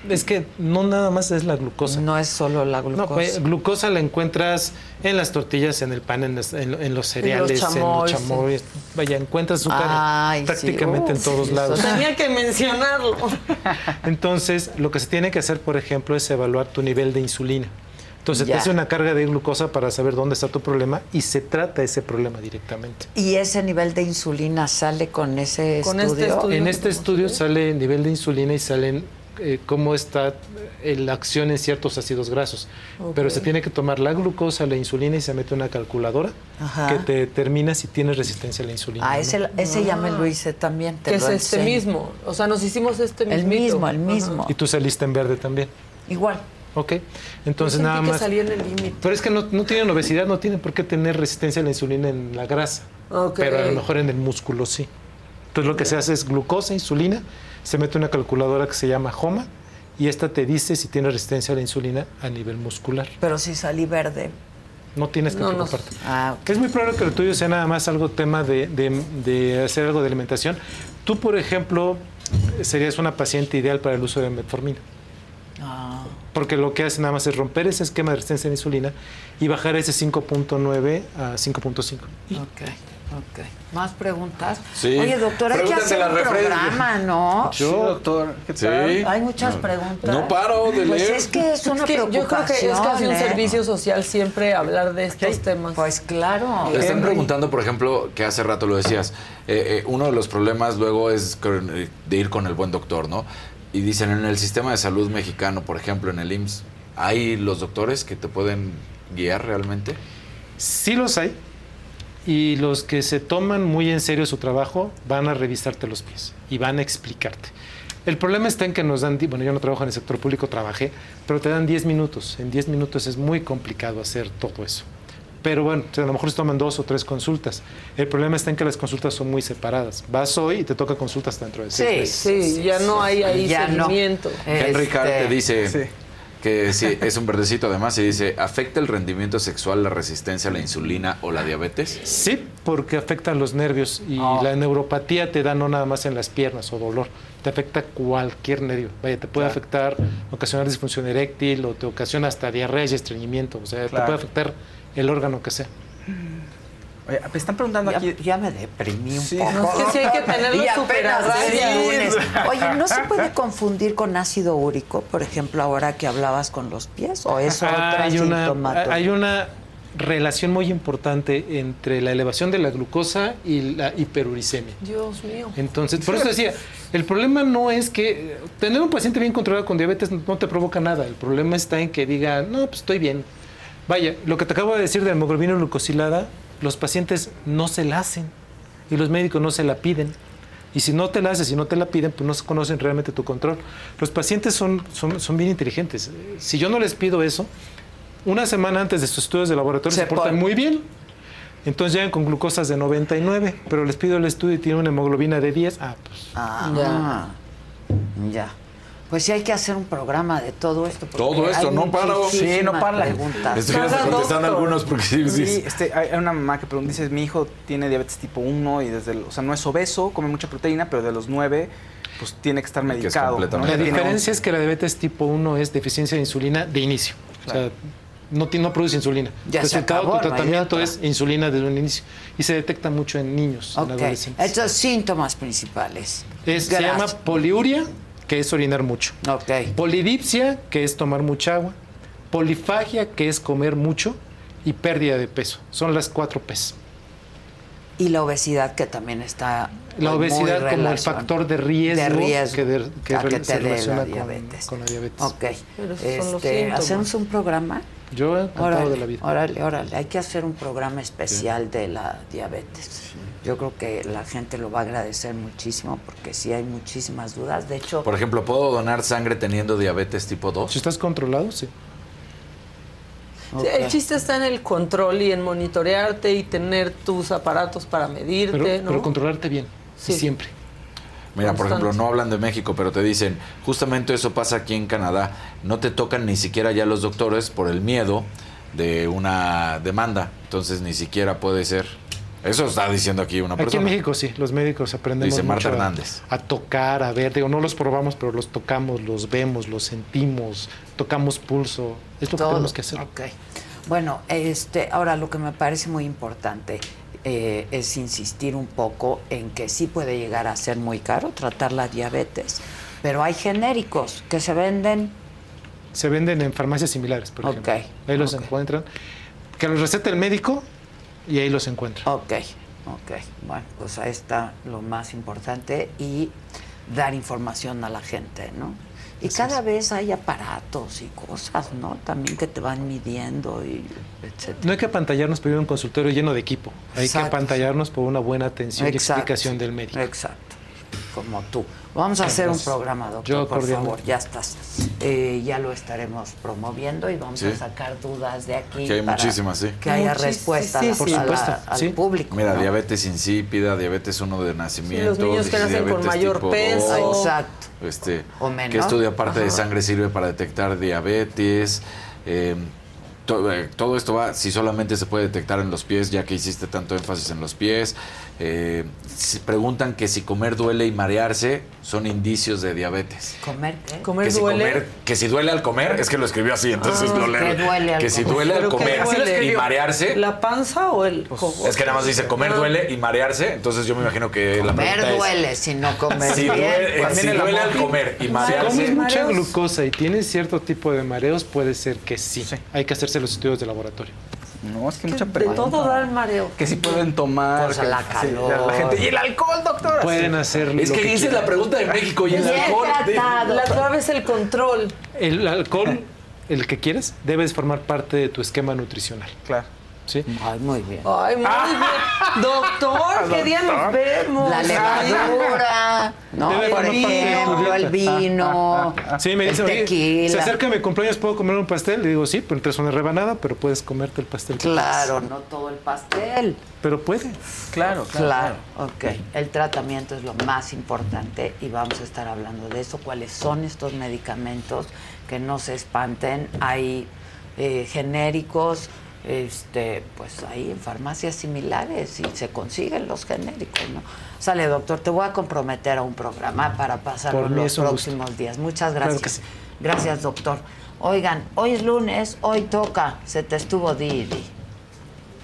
Es que no nada más es la glucosa. No es solo la No, glucosa. pues, glucosa la encuentras en las tortillas, en el pan, en, las- en- en los cereales, en los chamois, sí. Vaya, encuentras azúcar Ay, sí. prácticamente en todos lados. Tenía que mencionarlo. Entonces, lo que se tiene que hacer, por ejemplo, es evaluar tu nivel de insulina. Entonces, Ya. te hace una carga de glucosa para saber dónde está tu problema y se trata ese problema directamente. ¿Y ese nivel de insulina sale con ese Con este estudio? estudio. En este estudio sale el nivel de insulina y salen eh, cómo está eh, la acción en ciertos ácidos grasos. Pero se tiene que tomar la glucosa, la insulina y se mete una calculadora Ajá. que te determina si tienes resistencia a la insulina. Ah, ese, no. ese ya me lo hice también. Te Que lo es este mismo. O sea, nos hicimos este El mismito. mismo, el Ajá. mismo. Y tú saliste en verde también. Igual. Ok. Entonces sentí nada que más. salí en el límite. Pero es que no, no tienen obesidad, no tienen por qué tener resistencia a la insulina en la grasa. Ok. Pero a lo mejor en el músculo sí. Entonces lo que se hace es glucosa, insulina, se mete una calculadora que se llama HOMA y esta te dice si tiene resistencia a la insulina a nivel muscular. Pero si salí verde. No tienes que No, no. preocuparte. Ah, Es muy probable que lo tuyo sea nada más algo tema de, de- de hacer algo de alimentación. Tú, por ejemplo, serías una paciente ideal para el uso de metformina. ah. Porque lo que hace nada más es romper ese esquema de resistencia a la insulina y bajar ese 5.9 a 5.5. Y ok. ¿Más preguntas? Sí. Oye, doctor, hay que hacer un programa, ¿no? Sí, doctor. ¿Qué Sí. tal? Hay muchas No. preguntas. No paro de Pues leer. es que es una Es que yo creo que es casi un preocupación, ¿eh? servicio social siempre hablar de estos temas. Pues claro. Te están preguntando, por ejemplo, que hace rato lo decías, eh, eh, uno de los problemas luego es eh, de ir con el buen doctor, ¿no? Y dicen, en el sistema de salud mexicano, por ejemplo, en el IMSS, ¿hay los doctores que te pueden guiar realmente? Sí los hay. Y los que se toman muy en serio su trabajo van a revisarte los pies y van a explicarte. El problema está en que nos dan, bueno, yo no trabajo en el sector público, trabajé, pero te dan 10 minutos. En 10 minutos es muy complicado hacer todo eso. Pero bueno, a lo mejor se toman dos o tres consultas. El problema está en que las consultas son muy separadas. Vas hoy y te toca consultas dentro de seis Sí, meses. sí, ya no hay ahí Ya no. seguimiento. Henry Carr te Este, dice que sí, es un verdecito además y dice, ¿afecta el rendimiento sexual la resistencia a la insulina o la diabetes? Sí, porque afectan los nervios y Ah. la neuropatía te da no nada más en las piernas o dolor, te afecta cualquier nervio. Vaya, te puede afectar, ocasionar disfunción eréctil o te ocasiona hasta diarrea y estreñimiento. O sea, te puede afectar el órgano que sea. Oye, me están preguntando Ya, aquí. ya me deprimí un Sí. poco. No, es que sí hay que tenerlo súper lunes. Oye, ¿no se puede confundir con ácido úrico, por ejemplo, ahora que hablabas con los pies? ¿O es otra hay una, hay una relación muy importante entre la elevación de la glucosa y la hiperuricemia. Dios mío. Entonces, por eso decía, el problema no es que eh, tener un paciente bien controlado con diabetes no te provoca nada. El problema está en que diga, no, pues estoy bien. Vaya, lo que te acabo de decir de la hemoglobina glucosilada, los pacientes no se la hacen y los médicos no se la piden. Y si no te la haces y no te la piden, pues no se conocen realmente tu control. Los pacientes son, son, son bien inteligentes. Si yo no les pido eso, una semana antes de sus estudios de laboratorio se, Se portan muy bien. Entonces llegan con glucosas de 99, pero les pido el estudio y tiene una hemoglobina de 10. Ah, pues Ah, ya. Pues sí hay que hacer un programa de todo esto. porque Todo esto, no paro. Sí, no para. preguntas. Estoy contestando algunos porque sí, Sí, sí. este, hay una mamá que pregunta, dice, mi hijo tiene diabetes tipo 1 y desde, el- o sea, no es obeso, come mucha proteína, pero de los 9, pues tiene que estar que es medicado. Ya La diferencia es que la diabetes tipo 1 es deficiencia de insulina de inicio. O sea, no, produce insulina. Ya se acabó, tu tratamiento es insulina desde un inicio. Y se detecta mucho en niños, en Ok, adolescentes. estos síntomas principales. Es- se llama poliuria, que es orinar mucho. Ok. Polidipsia, que es tomar mucha agua. Polifagia, que es comer mucho. Y pérdida de peso. Son las cuatro P's. Y la obesidad que también está La muy obesidad como el factor de riesgo, de riesgo que, de- que a que re- te se relaciona la con- diabetes. Con, la diabetes. Ok. Pero esos son los Este. ¿Hacemos un programa? Yo he encantado Órale, de la vida. órale, órale. Hay que hacer un programa especial de la diabetes. Yo creo que la gente lo va a agradecer muchísimo porque sí hay muchísimas dudas. De hecho, Por ejemplo, ¿puedo donar sangre teniendo diabetes tipo 2? Si estás controlado, sí. El chiste está en el control y en monitorearte y tener tus aparatos para medirte, Pero, ¿no? pero controlarte bien. Sí. Y siempre. Mira, por ejemplo, no hablan de México, pero te dicen, justamente eso pasa aquí en Canadá. No te tocan ni siquiera ya los doctores por el miedo de una demanda. Entonces ni siquiera puede ser. Eso está diciendo aquí una Aquí persona. en México sí, los médicos aprendemos Dice Marta mucho Hernández. A, tocar, a ver, digo, no los probamos, pero los tocamos, los vemos, los sentimos, tocamos pulso, es lo que tenemos que hacer. Ok. Bueno, este, ahora lo que me parece muy importante eh, es insistir un poco en que sí puede llegar a ser muy caro tratar la diabetes, pero hay genéricos que se venden. Se venden en farmacias similares, por ejemplo. Ahí los encuentran. Que los receta el médico y ahí los encuentran. Ok, ok. Bueno, pues ahí está lo más importante y dar información a la gente, ¿no? Y cada vez hay aparatos y cosas, ¿no? También que te van midiendo y etcétera. No hay que apantallarnos por un consultorio lleno de equipo. Hay Exacto. que apantallarnos por una buena atención y explicación del médico. Exacto. Como tú. Vamos a hacer un programa, doctor, Yo por favor. Ya estás. Eh, ya lo estaremos promoviendo y vamos Sí. a sacar dudas de aquí. Que hay para muchísimas, sí. Que haya Muchis- respuesta sí, sí, a la- supuesto, al sí. público. Mira, ¿no? diabetes insípida, diabetes 1 de nacimiento. niños que nacen con diabetes mayor peso. 2, Exacto. Este, O menos. ¿Qué estudio aparte de sangre sirve para detectar diabetes? Eh, to- eh, todo esto va, si solamente se puede detectar en los pies, ya que hiciste tanto énfasis en los pies. Eh, se preguntan que si comer duele y marearse son indicios de diabetes. ¿Comer qué? ¿Comer que si duele? comer, que si duele al comer, es que lo escribió así, entonces Ah, lo leo. que duele al que si comer. duele al ¿Pero qué comer duele? y marearse, ¿La panza o el cogote? es que nada más dice comer Ah. duele y marearse, entonces yo me imagino que la Comer pregunta es duele si no comes si bien. duele, pues. si duele al comer y Si marearse. comes mucha glucosa y tienes cierto tipo de mareos, puede ser que sí. Hay que hacerse los estudios de laboratorio. No, es que Que mucha de pregunta. todo da el mareo. Que si pueden tomar. Pues que- la sí, calor. la gente. Y el alcohol, doctor. Pueden hacer Es lo que que dice la pregunta de México y el Bien alcohol. tratado. La clave es el control. El alcohol, el que quieres, debes formar parte de tu esquema nutricional. Claro. ¿Sí? Ay, muy bien. Ay, muy bien. Doctor, ¿qué día nos vemos? La levadura, ¿no? Por ejemplo, el vino, Sí, me el dice, oye, se acerca a mi cumpleaños, ¿puedo comer un pastel? Le digo, sí, pero entre una rebanada, pero puedes comerte el pastel. que Claro, no todo el pastel. Pero puede. Claro, Claro, ok. El tratamiento es lo más importante y vamos a estar hablando de eso. ¿Cuáles son estos medicamentos? Que no se espanten. Hay eh, genéricos, este, pues hay en farmacias similares y se consiguen los genéricos, ¿no? Sale, doctor, te voy a comprometer a un programa para pasarlo los gusto. próximos días. Muchas gracias. sí. Gracias, doctor. Oigan, hoy es lunes, hoy toca. Se te estuvo Didi.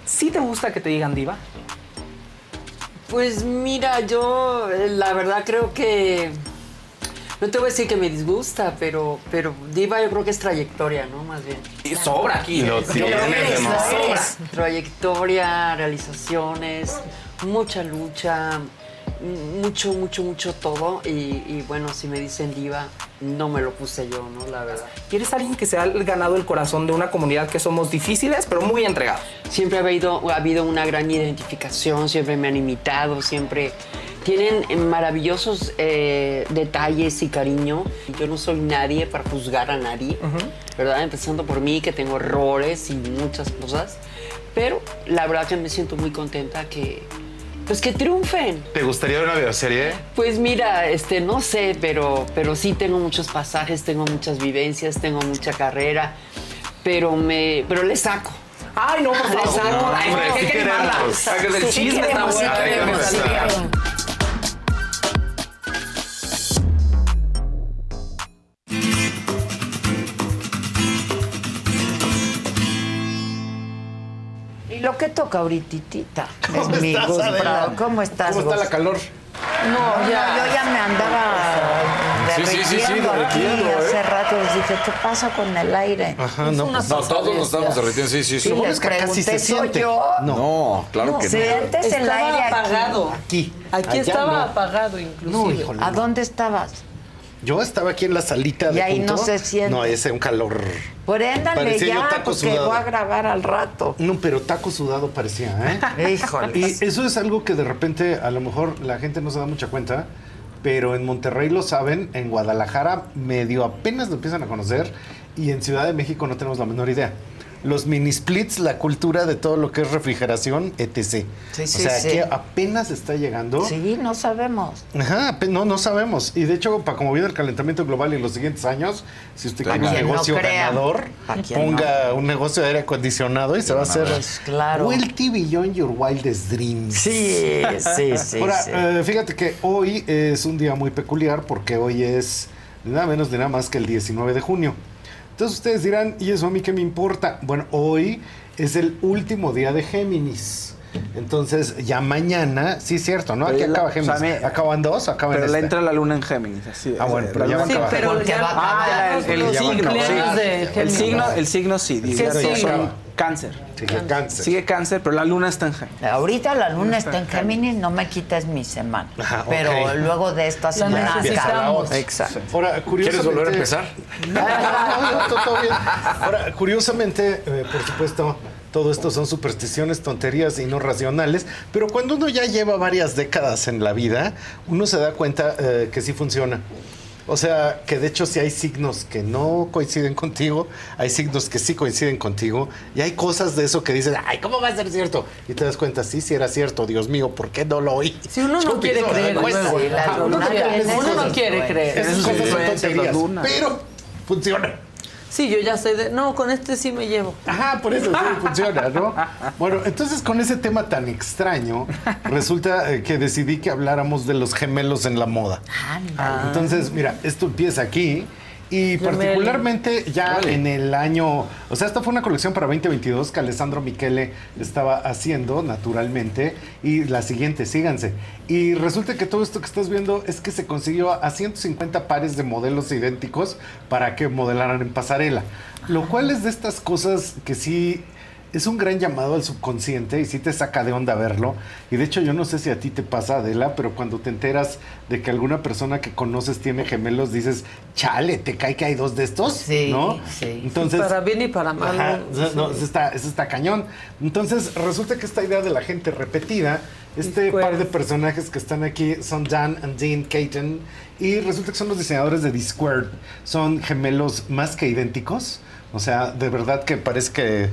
¿Sí te gusta que te digan diva? Pues mira, yo eh, la verdad creo que. No te voy a decir que me disgusta, pero, pero Diva yo creo que es trayectoria, ¿no? Más bien. Y sobra aquí. Lo ¿eh? tienes, Sobra. ¿no? Sobra. Trayectoria, realizaciones, mucha lucha, mucho, mucho, mucho todo. Y, y bueno, si me dicen diva, no me lo puse yo, ¿no? La verdad. ¿Quieres alguien que se ha ganado el corazón de una comunidad que somos difíciles, pero muy entregados? Siempre ha habido, ha habido una gran identificación, siempre me han imitado, siempre tienen maravillosos eh, detalles y cariño. Yo no soy nadie para juzgar a nadie, ¿verdad? Empezando por mí, que tengo errores y muchas cosas. Pero la verdad que me siento muy contenta que, pues que triunfen. ¿Te gustaría ver una bioserie? Pues mira, este, no sé, pero, pero sí tengo muchos pasajes, tengo muchas vivencias, tengo mucha carrera, pero me, pero le saco. Ay, no, por Le favor. saco. No, Ay, hombre, ¿qué sí queremos? queremos. Que el Sí chisme queremos, bueno. sí Y ahorititita ¿Cómo mi estás, Adela? ¿Cómo estás, ¿Cómo está Gus? la calor? No, ya, yo ya me andaba Sí, sí, sí, sí, derritiendo aquí derritiendo, ¿eh? hace rato. Les dije, ¿qué pasa con el aire? Ajá, no, pues, No, todos nos estamos derritiendo, sí, sí, sí. Les pregunté, ¿soy yo? No, claro que no. Sientes el aire aquí. apagado. Aquí. Aquí estaba no. apagado inclusive. No, híjole. ¿A dónde estabas? Yo estaba aquí en la salita de Y ahí no se siente. No, ese un calor. Préndale ya, taco porque sudado. voy a grabar al rato. No, pero taco sudado parecía, ¿eh? Híjole. Y eso es algo que de repente a lo mejor la gente no se da mucha cuenta, pero en Monterrey lo saben, en Guadalajara medio apenas lo empiezan a conocer y en Ciudad de México no tenemos la menor idea. Los mini splits, la cultura de todo lo que es refrigeración, etc. Sí, o sí, sea, sí. que apenas está llegando. Sí, no sabemos. Ajá, no, no sabemos. Y de hecho, para como viene el calentamiento global en los siguientes años, si usted quiere un no negocio crea. ganador, ponga un negocio de aire acondicionado y se va a hacer Pues, claro. Wealthy Beyond Your Wildest Dreams. Sí, sí, sí, Ahora, sí. eh, fíjate que hoy es un día muy peculiar porque hoy es nada menos de nada más que el 19 de junio. Entonces ustedes dirán, ¿y eso a mí qué me importa? Bueno, hoy es el último día de Géminis. Entonces, ya mañana, sí es cierto, ¿no? Aquí Pero acaba o sea, Géminis. me- Acaban dos, acaban Pero le este. entra la luna en Géminis. Así, Ah, bueno, pero la ya va a acabar. pero Porque ya va a nos- acabar. Ah, el, el los signo, sí. el Géminis. signo, el signo sí. ¿Qué diría- signo? son Cáncer. Sigue cáncer. Sigue cáncer, pero la luna está en Géminis. Ahorita la luna está en Géminis, no me quites mi semana. Ajá, Pero luego de esta semana. Exacto. Ahora, curiosamente... ¿Quieres volver a empezar? No, no, no, todo, todo bien. Ahora, curiosamente, eh, por supuesto, todo esto son supersticiones, tonterías y no racionales, pero cuando uno ya lleva varias décadas en la vida, uno se da cuenta eh, que sí funciona. O sea, que de hecho si hay signos que no coinciden contigo, hay signos que sí coinciden contigo, y hay cosas de eso que dices, ay, ¿cómo va a ser cierto? Y te das cuenta, sí, sí era cierto, Dios mío, ¿por qué no lo oí? Si uno no quiere creer, uno no quiere creer. Esas cosas son tonterías, pero funciona. Sí, yo ya sé de. No, con este sí me llevo. Ajá, por eso sí funciona, ¿no? Bueno, entonces con ese tema tan extraño, resulta eh, que decidí que habláramos de los gemelos en la moda. Ah. Entonces, mira, esto empieza aquí. Y particularmente ya en el año, o sea, esta fue una colección para 2022 que Alessandro Michele estaba haciendo naturalmente y la siguiente, síganse. Y resulta que todo esto que estás viendo es que se consiguió a 150 pares de modelos idénticos para que modelaran en pasarela. Lo cual es de estas cosas que sí es un gran llamado al subconsciente y sí te saca de onda verlo. Y de hecho yo no sé si a ti te pasa, Adela, pero cuando te enteras de que alguna persona que conoces tiene gemelos, dices, chale, ¿te cae que hay dos de estos? Sí, ¿No? sí. Entonces, para bien y para mal. Ajá, ¿no? eso está, eso está cañón. Entonces, resulta que esta idea de la gente repetida, este par de personajes que están aquí son Dan and Dean Caton, y resulta que son los diseñadores de Discord. Son gemelos más que idénticos. O sea, de verdad que parece que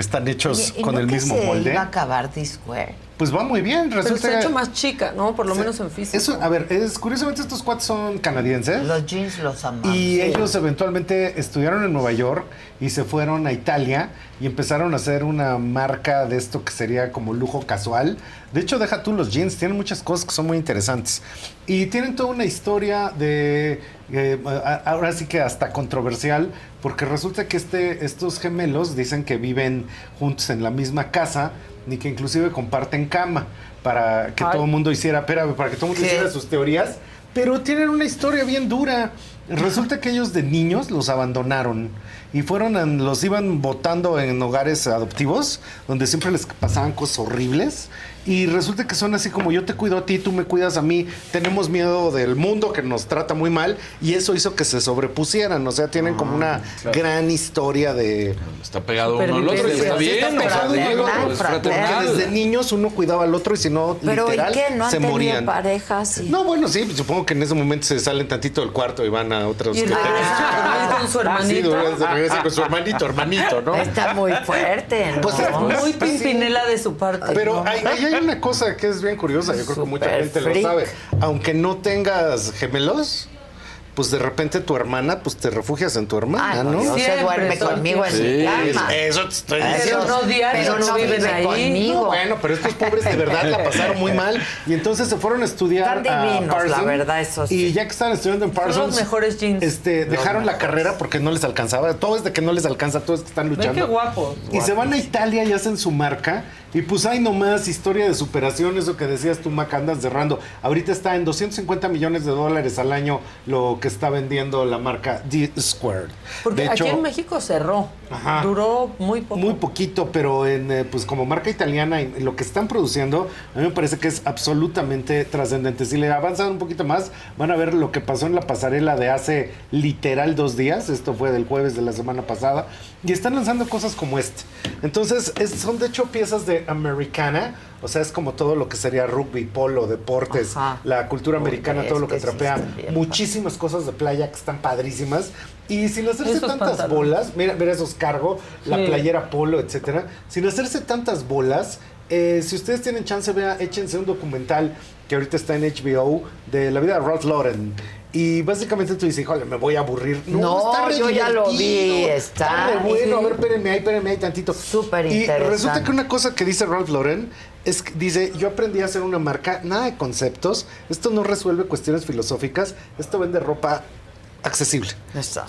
están hechos Oye, ¿y con no el que mismo se molde. iba a acabar Discord? Pues va muy bien, Pero resulta se ha hecho más chica, ¿no? Por lo menos en físico. Eso, a ver, es, curiosamente estos cuates son canadienses. Los jeans los amamos. Y Sí. ellos eventualmente estudiaron en Nueva York y se fueron a Italia y empezaron a hacer una marca de esto que sería como lujo casual. De hecho, deja tú los jeans, tienen muchas cosas que son muy interesantes. Y tienen toda una historia de, eh, ahora sí que hasta controversial, porque resulta que este, estos gemelos dicen que viven juntos en la misma casa ni que inclusive comparten cama para que Ay. todo el mundo hiciera, espérame, para que todo el mundo ¿Qué? hiciera sus teorías. Pero tienen una historia bien dura. Resulta que ellos de niños los abandonaron y fueron, a- los iban votando en hogares adoptivos, donde siempre les pasaban cosas horribles. Y resulta que son así como yo te cuido a ti, tú me cuidas a mí, tenemos miedo del mundo que nos trata muy mal y eso hizo que se sobrepusieran. O sea, tienen como una gran historia de... Está pegado uno al otro y está Sí, bien. está o sea, pegado uno al digo, otro. fraternal. desde niños uno cuidaba al otro y si no, Pero ¿y literal, qué? ¿No han se morían. parejas? Y- No, bueno, sí, pues, supongo que en ese momento se salen tantito del cuarto y van a otros. Y regresan a dormir con su Sí, hermanito. regresan con su hermanito, hermanito, ¿no? Está muy fuerte, ¿no? Pues es Muy pues, sí. pimpinela de su parte. Pero ¿no? Hay una cosa que es bien curiosa, yo creo que mucha gente freak. lo sabe. Aunque no tengas gemelos, pues de repente tu hermana, pues te refugias en tu hermana, ¿no? no, se duerme son conmigo en Sí, mi cama. eso te estoy Pero diciendo. no diario, pero no no viven vive ahí. conmigo. No, bueno, pero estos pobres de verdad la pasaron muy mal y entonces se fueron a estudiar Están a divinos, Parsons, la verdad, eso sí. Y ya que estaban estudiando en Son Parsons, los mejores jeans. este, dejaron la carrera porque no les alcanzaba. Todo es de que no les alcanza, todo es que están Ven luchando. qué guapos. Y se van a Italia y hacen su marca. Y pues hay nomás historia de superación, eso que decías tú, Mac, andas cerrando. Ahorita está en 250 millones de dólares al año lo que está vendiendo la marca D-Squared. Porque De aquí hecho, en México cerró. Ajá. Duró muy poco. muy poquito, pero en, eh, pues como marca italiana, en lo que están produciendo, a mí me parece que es absolutamente trascendente. Si le avanzan un poquito más, van a ver lo que pasó en la pasarela de hace literal dos días. Esto fue del jueves de la semana pasada. Y están lanzando cosas como este. Entonces, es- son de hecho piezas de americana. O sea, es como todo lo que sería rugby, polo, deportes, Ajá. la cultura Uy, americana, todo lo que sí trapea. bien Muchísimas cosas de playa que están padrísimas. Y sin hacerse Esos tantas pantalones. bolas, mira, mira esos cargo, la Sí. playera polo, etcétera, sin hacerse tantas bolas. eh, si ustedes tienen chance, vea, échense un documental que ahorita está en HBO de la vida de Ralph Lauren. Y básicamente tú dices, híjole, me voy a aburrir. No, está re yo ya lo vi, está- re bueno. A sí. ver, espérenme ahí, espérenme ahí tantito. Súper Y interesante. resulta que una cosa que dice Ralph Lauren es dice, yo aprendí a hacer una marca, nada de conceptos, esto no resuelve cuestiones filosóficas, esto vende ropa accesible.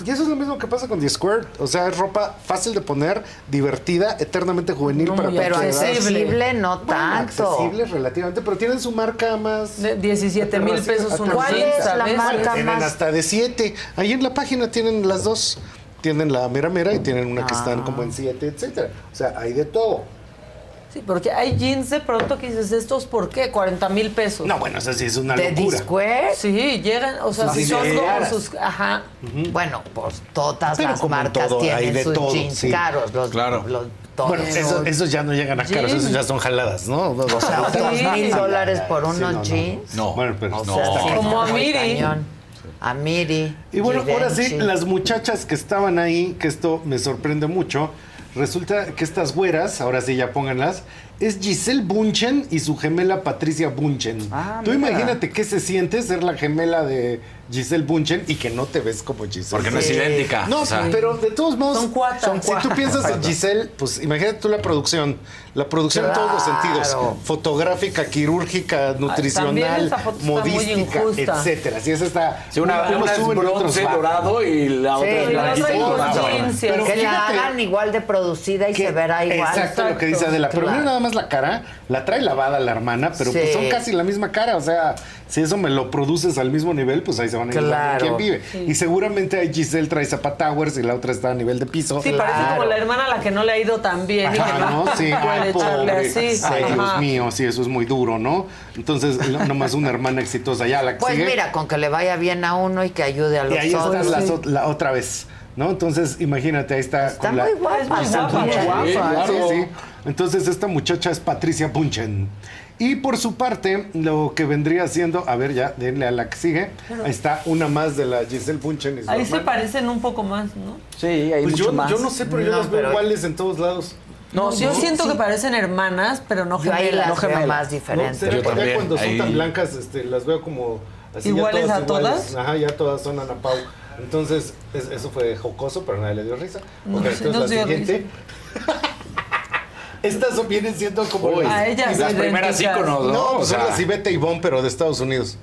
Y eso es lo mismo que pasa con The Square. O sea, es ropa fácil de poner, divertida, eternamente juvenil No, para Pero edad. accesible no Bueno, tanto. accesible relativamente, pero tienen su marca más... De 17 mil pesos una ¿Cuál es la ¿sabes? marca? tienen más- hasta de 7. Ahí en la página tienen las dos. Tienen la mera mera y tienen una que están como en 7, etcétera. O sea, hay de todo. Sí, porque hay jeans de pronto que dices, ¿estos por qué? 40 mil pesos. No, bueno, eso sí es una ¿De locura. Discord? Sí, llegan, o sea, si son como sus... Ajá. Bueno, pues todas Pero las marcas todo, tienen sus todo, jeans sí. caros. Los, Claro. los Bueno, toreros. eso- esos ya no llegan a caros, esos ya son jaladas, ¿no? O sea, Sí. mil dólares por unos no, no. jeans. No. Bueno, pero O sea. Como a Miri. A Miri. Y bueno, ahora sí, las muchachas que estaban ahí, que esto me sorprende mucho, resulta que estas güeras, ahora sí ya pónganlas, es Giselle Bunchen y su gemela Patricia Bunchen. Ah, Tú mira. imagínate qué se siente ser la gemela de Giselle Bunchen y que no te ves como Giselle. Porque no es idéntica, No, o sea. pero de todos modos, Son cuatas. Son si tú piensas en. Giselle, pues imagínate tú la producción. La producción en todos los sentidos. Fotográfica, quirúrgica, nutricional, modística, etcétera. Si esa está. Sí, una, unos una es bronce dorado y la otra Sí, es la jeans, Pero que la hagan igual de producida y que- se verá igual. Exacto, lo que dice Adela. Pero Claro. mira nada más la cara, la trae lavada la hermana, pero pues Sí. son casi la misma cara. O sea, si eso me lo produces al mismo nivel, pues ahí se van a ir Claro. quién vive. Sí. Y seguramente ahí Giselle trae Zapatowers y la otra está a nivel de piso. Sí, parece como la hermana a la que no le ha ido tan bien Ajá, no ¿no? Sí, ay, pobre. así. Ay, Dios Ajá. mío, sí, eso es muy duro, ¿no? Entonces, no- nomás una hermana exitosa. Ya la que Pues sigue. mira, con que le vaya bien a uno y que ayude a los y ahí está otros. la, so- la otra vez, ¿no? Entonces, imagínate, ahí está. Está con la- muy guapa, Está está muy guapa, guapa. sí, claro. sí, sí. Entonces, esta muchacha es Patricia Bunchen. Y por su parte, lo que vendría siendo, a ver, ya, denle a la que sigue. Ahí está una más de la Giselle Bunchen. y su Ahí se parecen un poco más, ¿no? Sí, hay Pues mucho yo, más. yo no sé, pero yo No, las veo pero- iguales en todos lados. No, yo no, siento sí. que parecen hermanas, pero no Yo ahí gemelas. las no veo gemelas. más No, diferentes. ¿será Yo también, cuando son ahí- tan blancas, este, las veo como así ya ¿Iguales a iguales. todas? Ajá, ya todas son Ana Pau. Entonces, es- eso fue jocoso, pero nadie le dio risa. No, Ok, sí, entonces no la siguiente. Estas son- vienen siendo como Uy, A ellas las primeras íconos, ¿no? No, O pues son sea, las Ivete Ivonne, pero de Estados Unidos.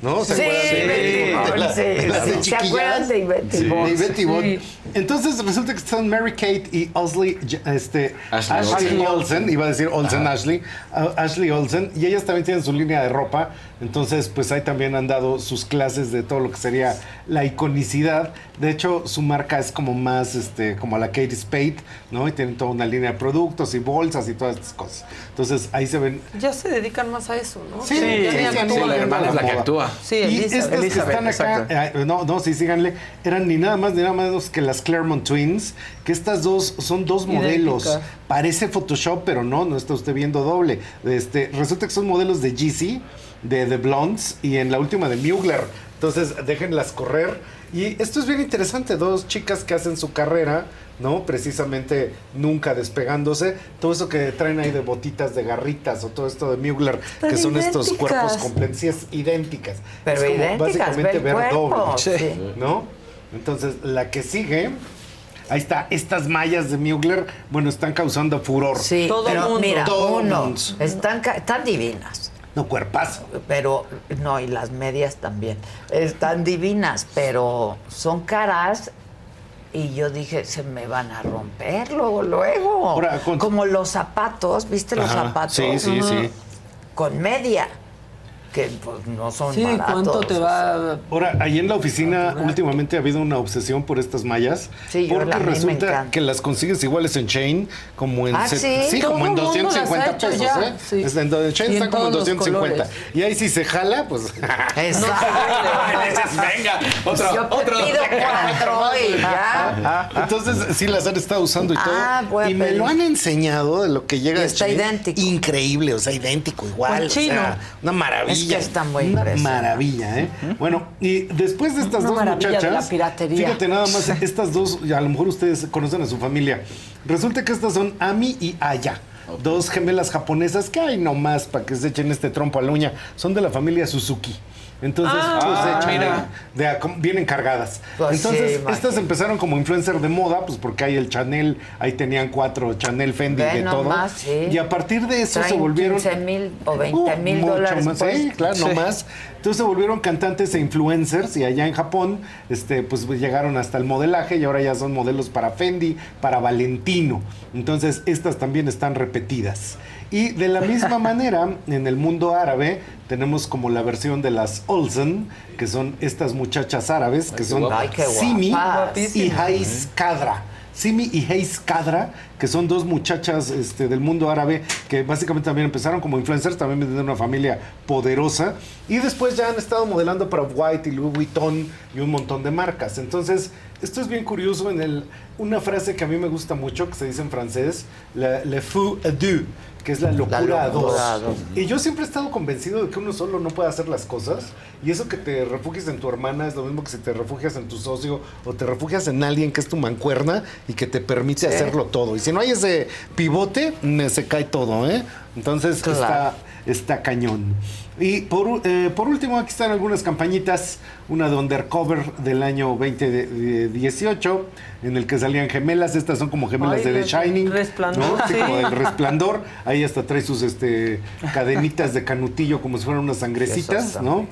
¿No? ¿Se Sí, acuerdan de la- sí, de. ¿Se chiquillas? acuerdan de Ivette y Sí, Ivonne? de Ivette y Ivonne. Sí. Entonces resulta que están Mary Kate y Osley, este, Ashley Ashley, Olsen. Olsen, iba a decir Olsen Ashley, uh, Ashley Olsen, y ellas también tienen su línea de ropa, entonces pues ahí también han dado sus clases de todo lo que sería la iconicidad. De hecho, su marca es como más, este, como la Kate Spade, ¿no? Y tienen toda una línea de productos y bolsas y todas estas cosas. Entonces ahí se ven Ya se dedican más a eso, ¿no? Sí, sí, sí, sí, la hermana es la que moda. Sí, y Elizabeth. estas que están acá, eh, no, no, sí, síganle, eran ni nada más ni nada menos que las Claremont Twins, que estas dos son dos modelos. Parece Photoshop, pero no, no está usted viendo doble. Este, resulta que son modelos de GC, de The Blondes y en la última de Mugler. Entonces, déjenlas correr. Y esto es bien interesante, dos chicas que hacen su carrera, ¿no? Precisamente nunca despegándose. Todo eso que traen ahí de botitas, de garritas o todo esto de Mugler, Pero que son estos cuerpos es idénticas. Pero es como idénticas, básicamente ver cuerpo, doble, sí. ¿no? Entonces, la que sigue, ahí está, estas mallas de Mugler, bueno, están causando furor. Sí, Todo pero mundo. mira, Todo uno, mundo. están, están divinas. No, cuerpazo. Pero, no, y las medias también. Están divinas, pero son caras. Y yo dije, se me van a romper luego, luego. Ahora, con- Como los zapatos, ¿viste los Ajá, zapatos? sí, sí, sí. Con media. Que pues, no son Sí, baratos. ¿cuánto te va? Ahora, ahí en la oficina últimamente ha habido una obsesión por estas mallas. Sí, yo porque resulta que las consigues iguales en Chain, como en, Ah, se- ¿sí? como en Todo mundo las ha 250 hecho pesos, ya, ¿eh? sí. Es en, Chain en está como en todos los 250. colores. Y ahí si se jala, pues. Exacto. Venga, otro, Yo otro. pido cuatro y ya. Entonces, sí las han estado usando y todo. Ah, bueno, y me lo han enseñado de lo que llega Y de está Chain. idéntico. Increíble, o sea, idéntico, igual. Con o sea, chino. una maravilla. Es que está muy Una maravilla, ¿eh? Bueno, y después de estas Una dos de muchachas. la piratería. Fíjate nada más, estas dos, y a lo mejor ustedes conocen a su familia. Resulta que estas son Ami y Aya. Dos gemelas japonesas que hay nomás para que se echen este trompo a la uña. Son de la familia Suzuki. Entonces, Ah, pues, mira. de, de a- com- vienen cargadas. Pues Entonces, sí, estas imagínate. empezaron como influencer de moda, pues porque hay el Chanel, ahí tenían cuatro Chanel Fendi Ve de todo. nomás, sí. Y a partir de eso se volvieron 15 mil o 20 Uh, mil mucho dólares. más, pues. sí, claro, no más. Entonces se volvieron cantantes e influencers y allá en Japón, este, pues llegaron hasta el modelaje y ahora ya son modelos para Fendi, para Valentino. Entonces estas también están repetidas. Y de la misma manera, en el mundo árabe tenemos como la versión de las Olsen, que son estas muchachas árabes, que son Ay, Simi y Hais Kadra. Simi y Heis Kadra, que son dos muchachas este, del mundo árabe que básicamente también empezaron como influencers, también vienen de una familia poderosa y después ya han estado modelando para White y Louis Vuitton y un montón de marcas. Entonces, Esto es bien curioso en el, una frase que a mí me gusta mucho, que se dice en francés, la, le fou à deux, que es la locura, a, dos. locura a dos. Y yo siempre he estado convencido de que uno solo no puede hacer las cosas. Y eso que te refugies en tu hermana es lo mismo que si te refugias en tu socio o te refugias en alguien que es tu mancuerna y que te permite Sí. hacerlo todo. Y si no hay ese pivote, se cae todo, ¿eh? Entonces Claro. está, está cañón. Y por, eh, por último, aquí están algunas campañitas. Una de Undercover del año 2018, en el que salían gemelas. Estas son como gemelas Ay, de The Shining. Resplandor, ¿no? Sí, sí. como del resplandor. Ahí hasta trae sus este, cadenitas de canutillo como si fueran unas sangrecitas, ¿no?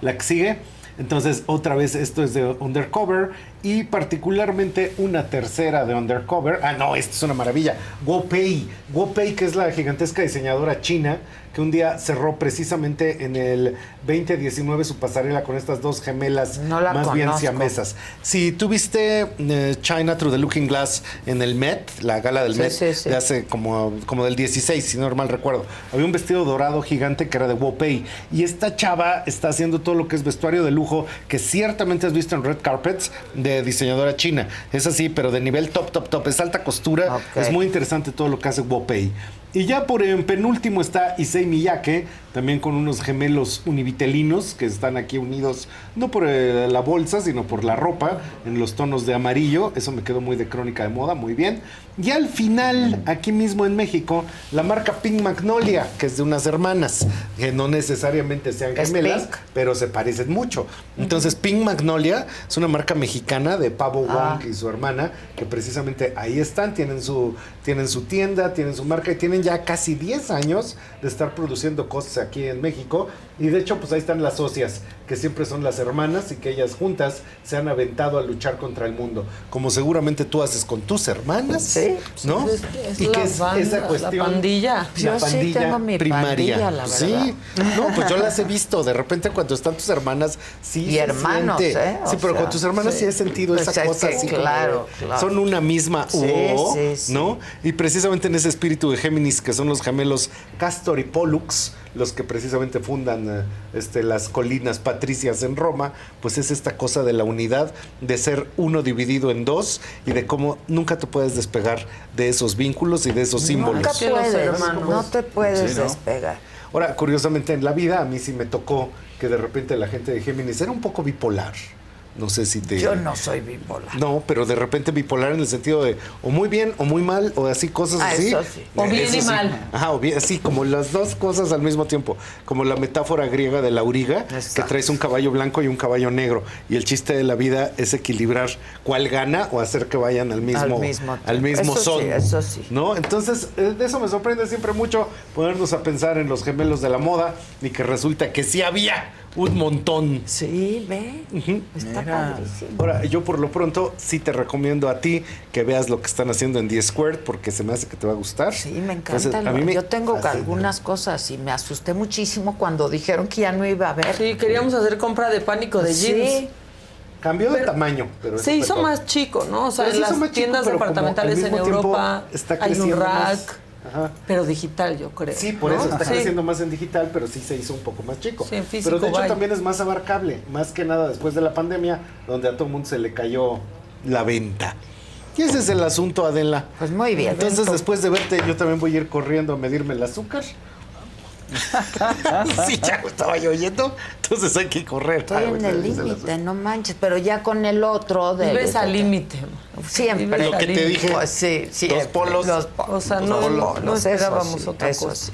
La que sigue. Entonces, otra vez, esto es de Undercover. Y particularmente una tercera de Undercover. Ah, no, esta es una maravilla. GoPay. GoPay, que es la gigantesca diseñadora china, que un día cerró precisamente en el 2019 su pasarela con estas dos gemelas No más bien conozco. siamesas. Si tú viste eh, China Through the Looking Glass en el Met, la gala del Sí, Met, sí, sí. de hace como, como del 16, si no mal recuerdo. Había un vestido dorado gigante que era de Wopay. Y esta chava está haciendo todo lo que es vestuario de lujo, que ciertamente has visto en red carpets de diseñadora china. Es así, pero de nivel top, top, top. Es alta costura. Es muy interesante todo lo que hace Wopay. Y ya por en penúltimo está Issei Miyake, también con unos gemelos univitelinos que están aquí unidos no por eh, la bolsa, sino por la ropa, en los tonos de amarillo. Eso me quedó muy de crónica de moda, muy bien. Y al final, aquí mismo en México, la marca Pink Magnolia, que es de unas hermanas, que no necesariamente sean gemelas, pero se parecen mucho. Entonces, Pink Magnolia es una marca mexicana de Pavo Ah. Wong y su hermana, que precisamente ahí están, tienen su, tienen su tienda, tienen su marca y tienen ya casi 10 años de estar produciendo cosas aquí en México. Y de hecho, pues ahí están las socias, que siempre son las hermanas y que ellas juntas se han aventado a luchar contra el mundo. Como seguramente tú haces con tus hermanas, ¿no? Es, es y la que es banda, esa la cuestión. pandilla. La Yo sí pandilla tengo mi primaria. pandilla, la verdad. Sí, no, pues yo las he visto. De repente cuando están tus hermanas, sí. Y hermanos, siente. ¿eh? O Sí, pero sea, con tus hermanas sí, sí. he sentido Pues esa es cosa que así. claro, claro. Son una misma Sí, O, sí, sí. ¿no? Y precisamente en ese espíritu de Géminis, que son los gemelos Castor y Pollux, los que precisamente fundan eh, este, las colinas patricias en Roma, pues es esta cosa de la unidad, de ser uno dividido en dos y de cómo nunca te puedes despegar de esos vínculos y de esos símbolos. Nunca puedes, no te puedes Sí, ¿no? despegar. Ahora, curiosamente en la vida a mí sí me tocó que de repente la gente de Géminis era un poco bipolar. No sé si te... Yo no soy bipolar. No, pero de repente bipolar en el sentido de o muy bien o muy mal o así cosas Ah, así. eso sí. O bien Eso y sí. mal. Ajá, o bien, sí, como las dos cosas al mismo tiempo. Como la metáfora griega de la auriga, que traes un caballo blanco y un caballo negro. Y el chiste de la vida es equilibrar cuál gana o hacer que vayan al mismo, Al mismo al mismo Eso sí, eso sí. ¿No? Entonces, eh, de eso me sorprende siempre mucho ponernos a pensar en los gemelos de la moda y que resulta que sí había un montón. Sí, ve. Está padrísimo. Ahora, yo por lo pronto sí te recomiendo a ti que veas lo que están haciendo en The Squared porque se me hace que te va a gustar. Sí, me Entonces, encanta. a mí me Yo tengo algunas cosas y me asusté muchísimo cuando dijeron que ya no iba a haber. Sí, queríamos hacer compra de pánico de Sí. jeans. Cambió de tamaño, pero Se hizo más chico, ¿no? O sea, Pero se en hizo las chico, tiendas departamentales al en Europa está hay un más. Ajá. pero digital, yo creo. Sí, por ¿no? eso está creciendo más en digital, pero sí se hizo un poco más chico. Sí, en físico, pero de hecho vaya. también es más abarcable, más que nada después de la pandemia, donde a todo el mundo se le cayó la venta. Y ese es el asunto, Adela. Pues muy bien. Entonces, después de verte, yo también voy a ir corriendo a medirme el azúcar. sí, ya estaba yo oyendo. Entonces hay que correr. Estoy Ah, en el límite, no manches, pero ya con el otro de Vives al límite. Siempre. Lo que te dije, Pues sí, sí. dos polos. Los polos. O sea, los no- polos, no eso esperábamos sí, otra eso cosa.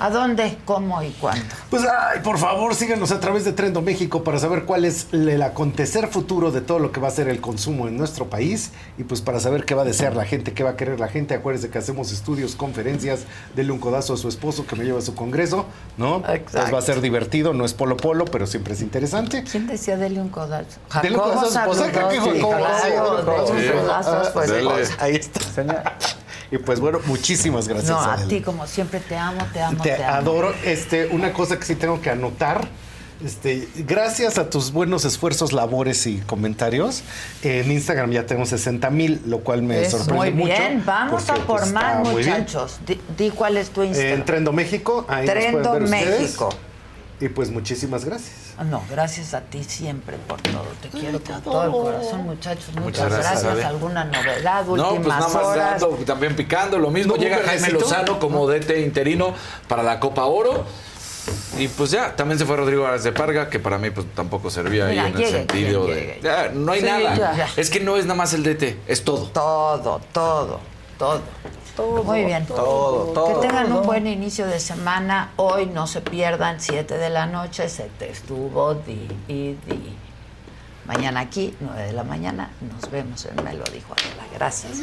¿A dónde, cómo y cuándo? Pues, ay, por favor, síganos a través de Trendo México para saber cuál es el acontecer futuro de todo lo que va a ser el consumo en nuestro país y pues para saber qué va a desear la gente, qué va a querer la gente. Acuérdense que hacemos estudios, conferencias, denle un codazo a su esposo que me lleva a su congreso, ¿no? Pues va a ser divertido, no es polo polo, pero siempre es interesante. ¿Quién decía dele un codazo? Dele un codazo a su esposa, creo que Jacobo, sí, Jacobo, claro, sí, dele sí. un codazo a su Ah, esposa. Ahí está. Y pues bueno, muchísimas gracias. No, a Adela. ti como siempre te amo, te amo, Te te, amo. adoro. Este, una cosa que sí tengo que anotar. Este, gracias a tus buenos esfuerzos, labores y comentarios, en Instagram ya tenemos 60 mil, lo cual me sorprende Muy mucho. bien, vamos a por pues, más, muy muchachos. Di, di cuál es tu Instagram. En Trendo México, ahí Trendo pueden ver ustedes. México. Y pues muchísimas gracias. No, gracias a ti siempre por todo. Te quiero con todo el corazón, muchachos. Muchas, Muchas gracias. ¿Alguna novedad? No, pues Últimas nada más horas. dando, también picando lo mismo. ¿No Llega Jaime? Lozano como DT interino para la Copa Oro. Y pues ya, también se fue Rodrigo Aras de Parga, que para mí pues tampoco servía Mira, ahí en llegue, el sentido llegue, de. llegue. Ya, no hay Sí, nada. ya. Es que no es nada más el DT, es todo. Todo, todo, todo. Muy bien. Todo, todo. Que tengan un buen inicio de semana. Hoy no se pierdan, 7 de la noche, se te estuvo di y di. Mañana aquí, 9 de la mañana, nos vemos en Me lo dijo Adela. Gracias.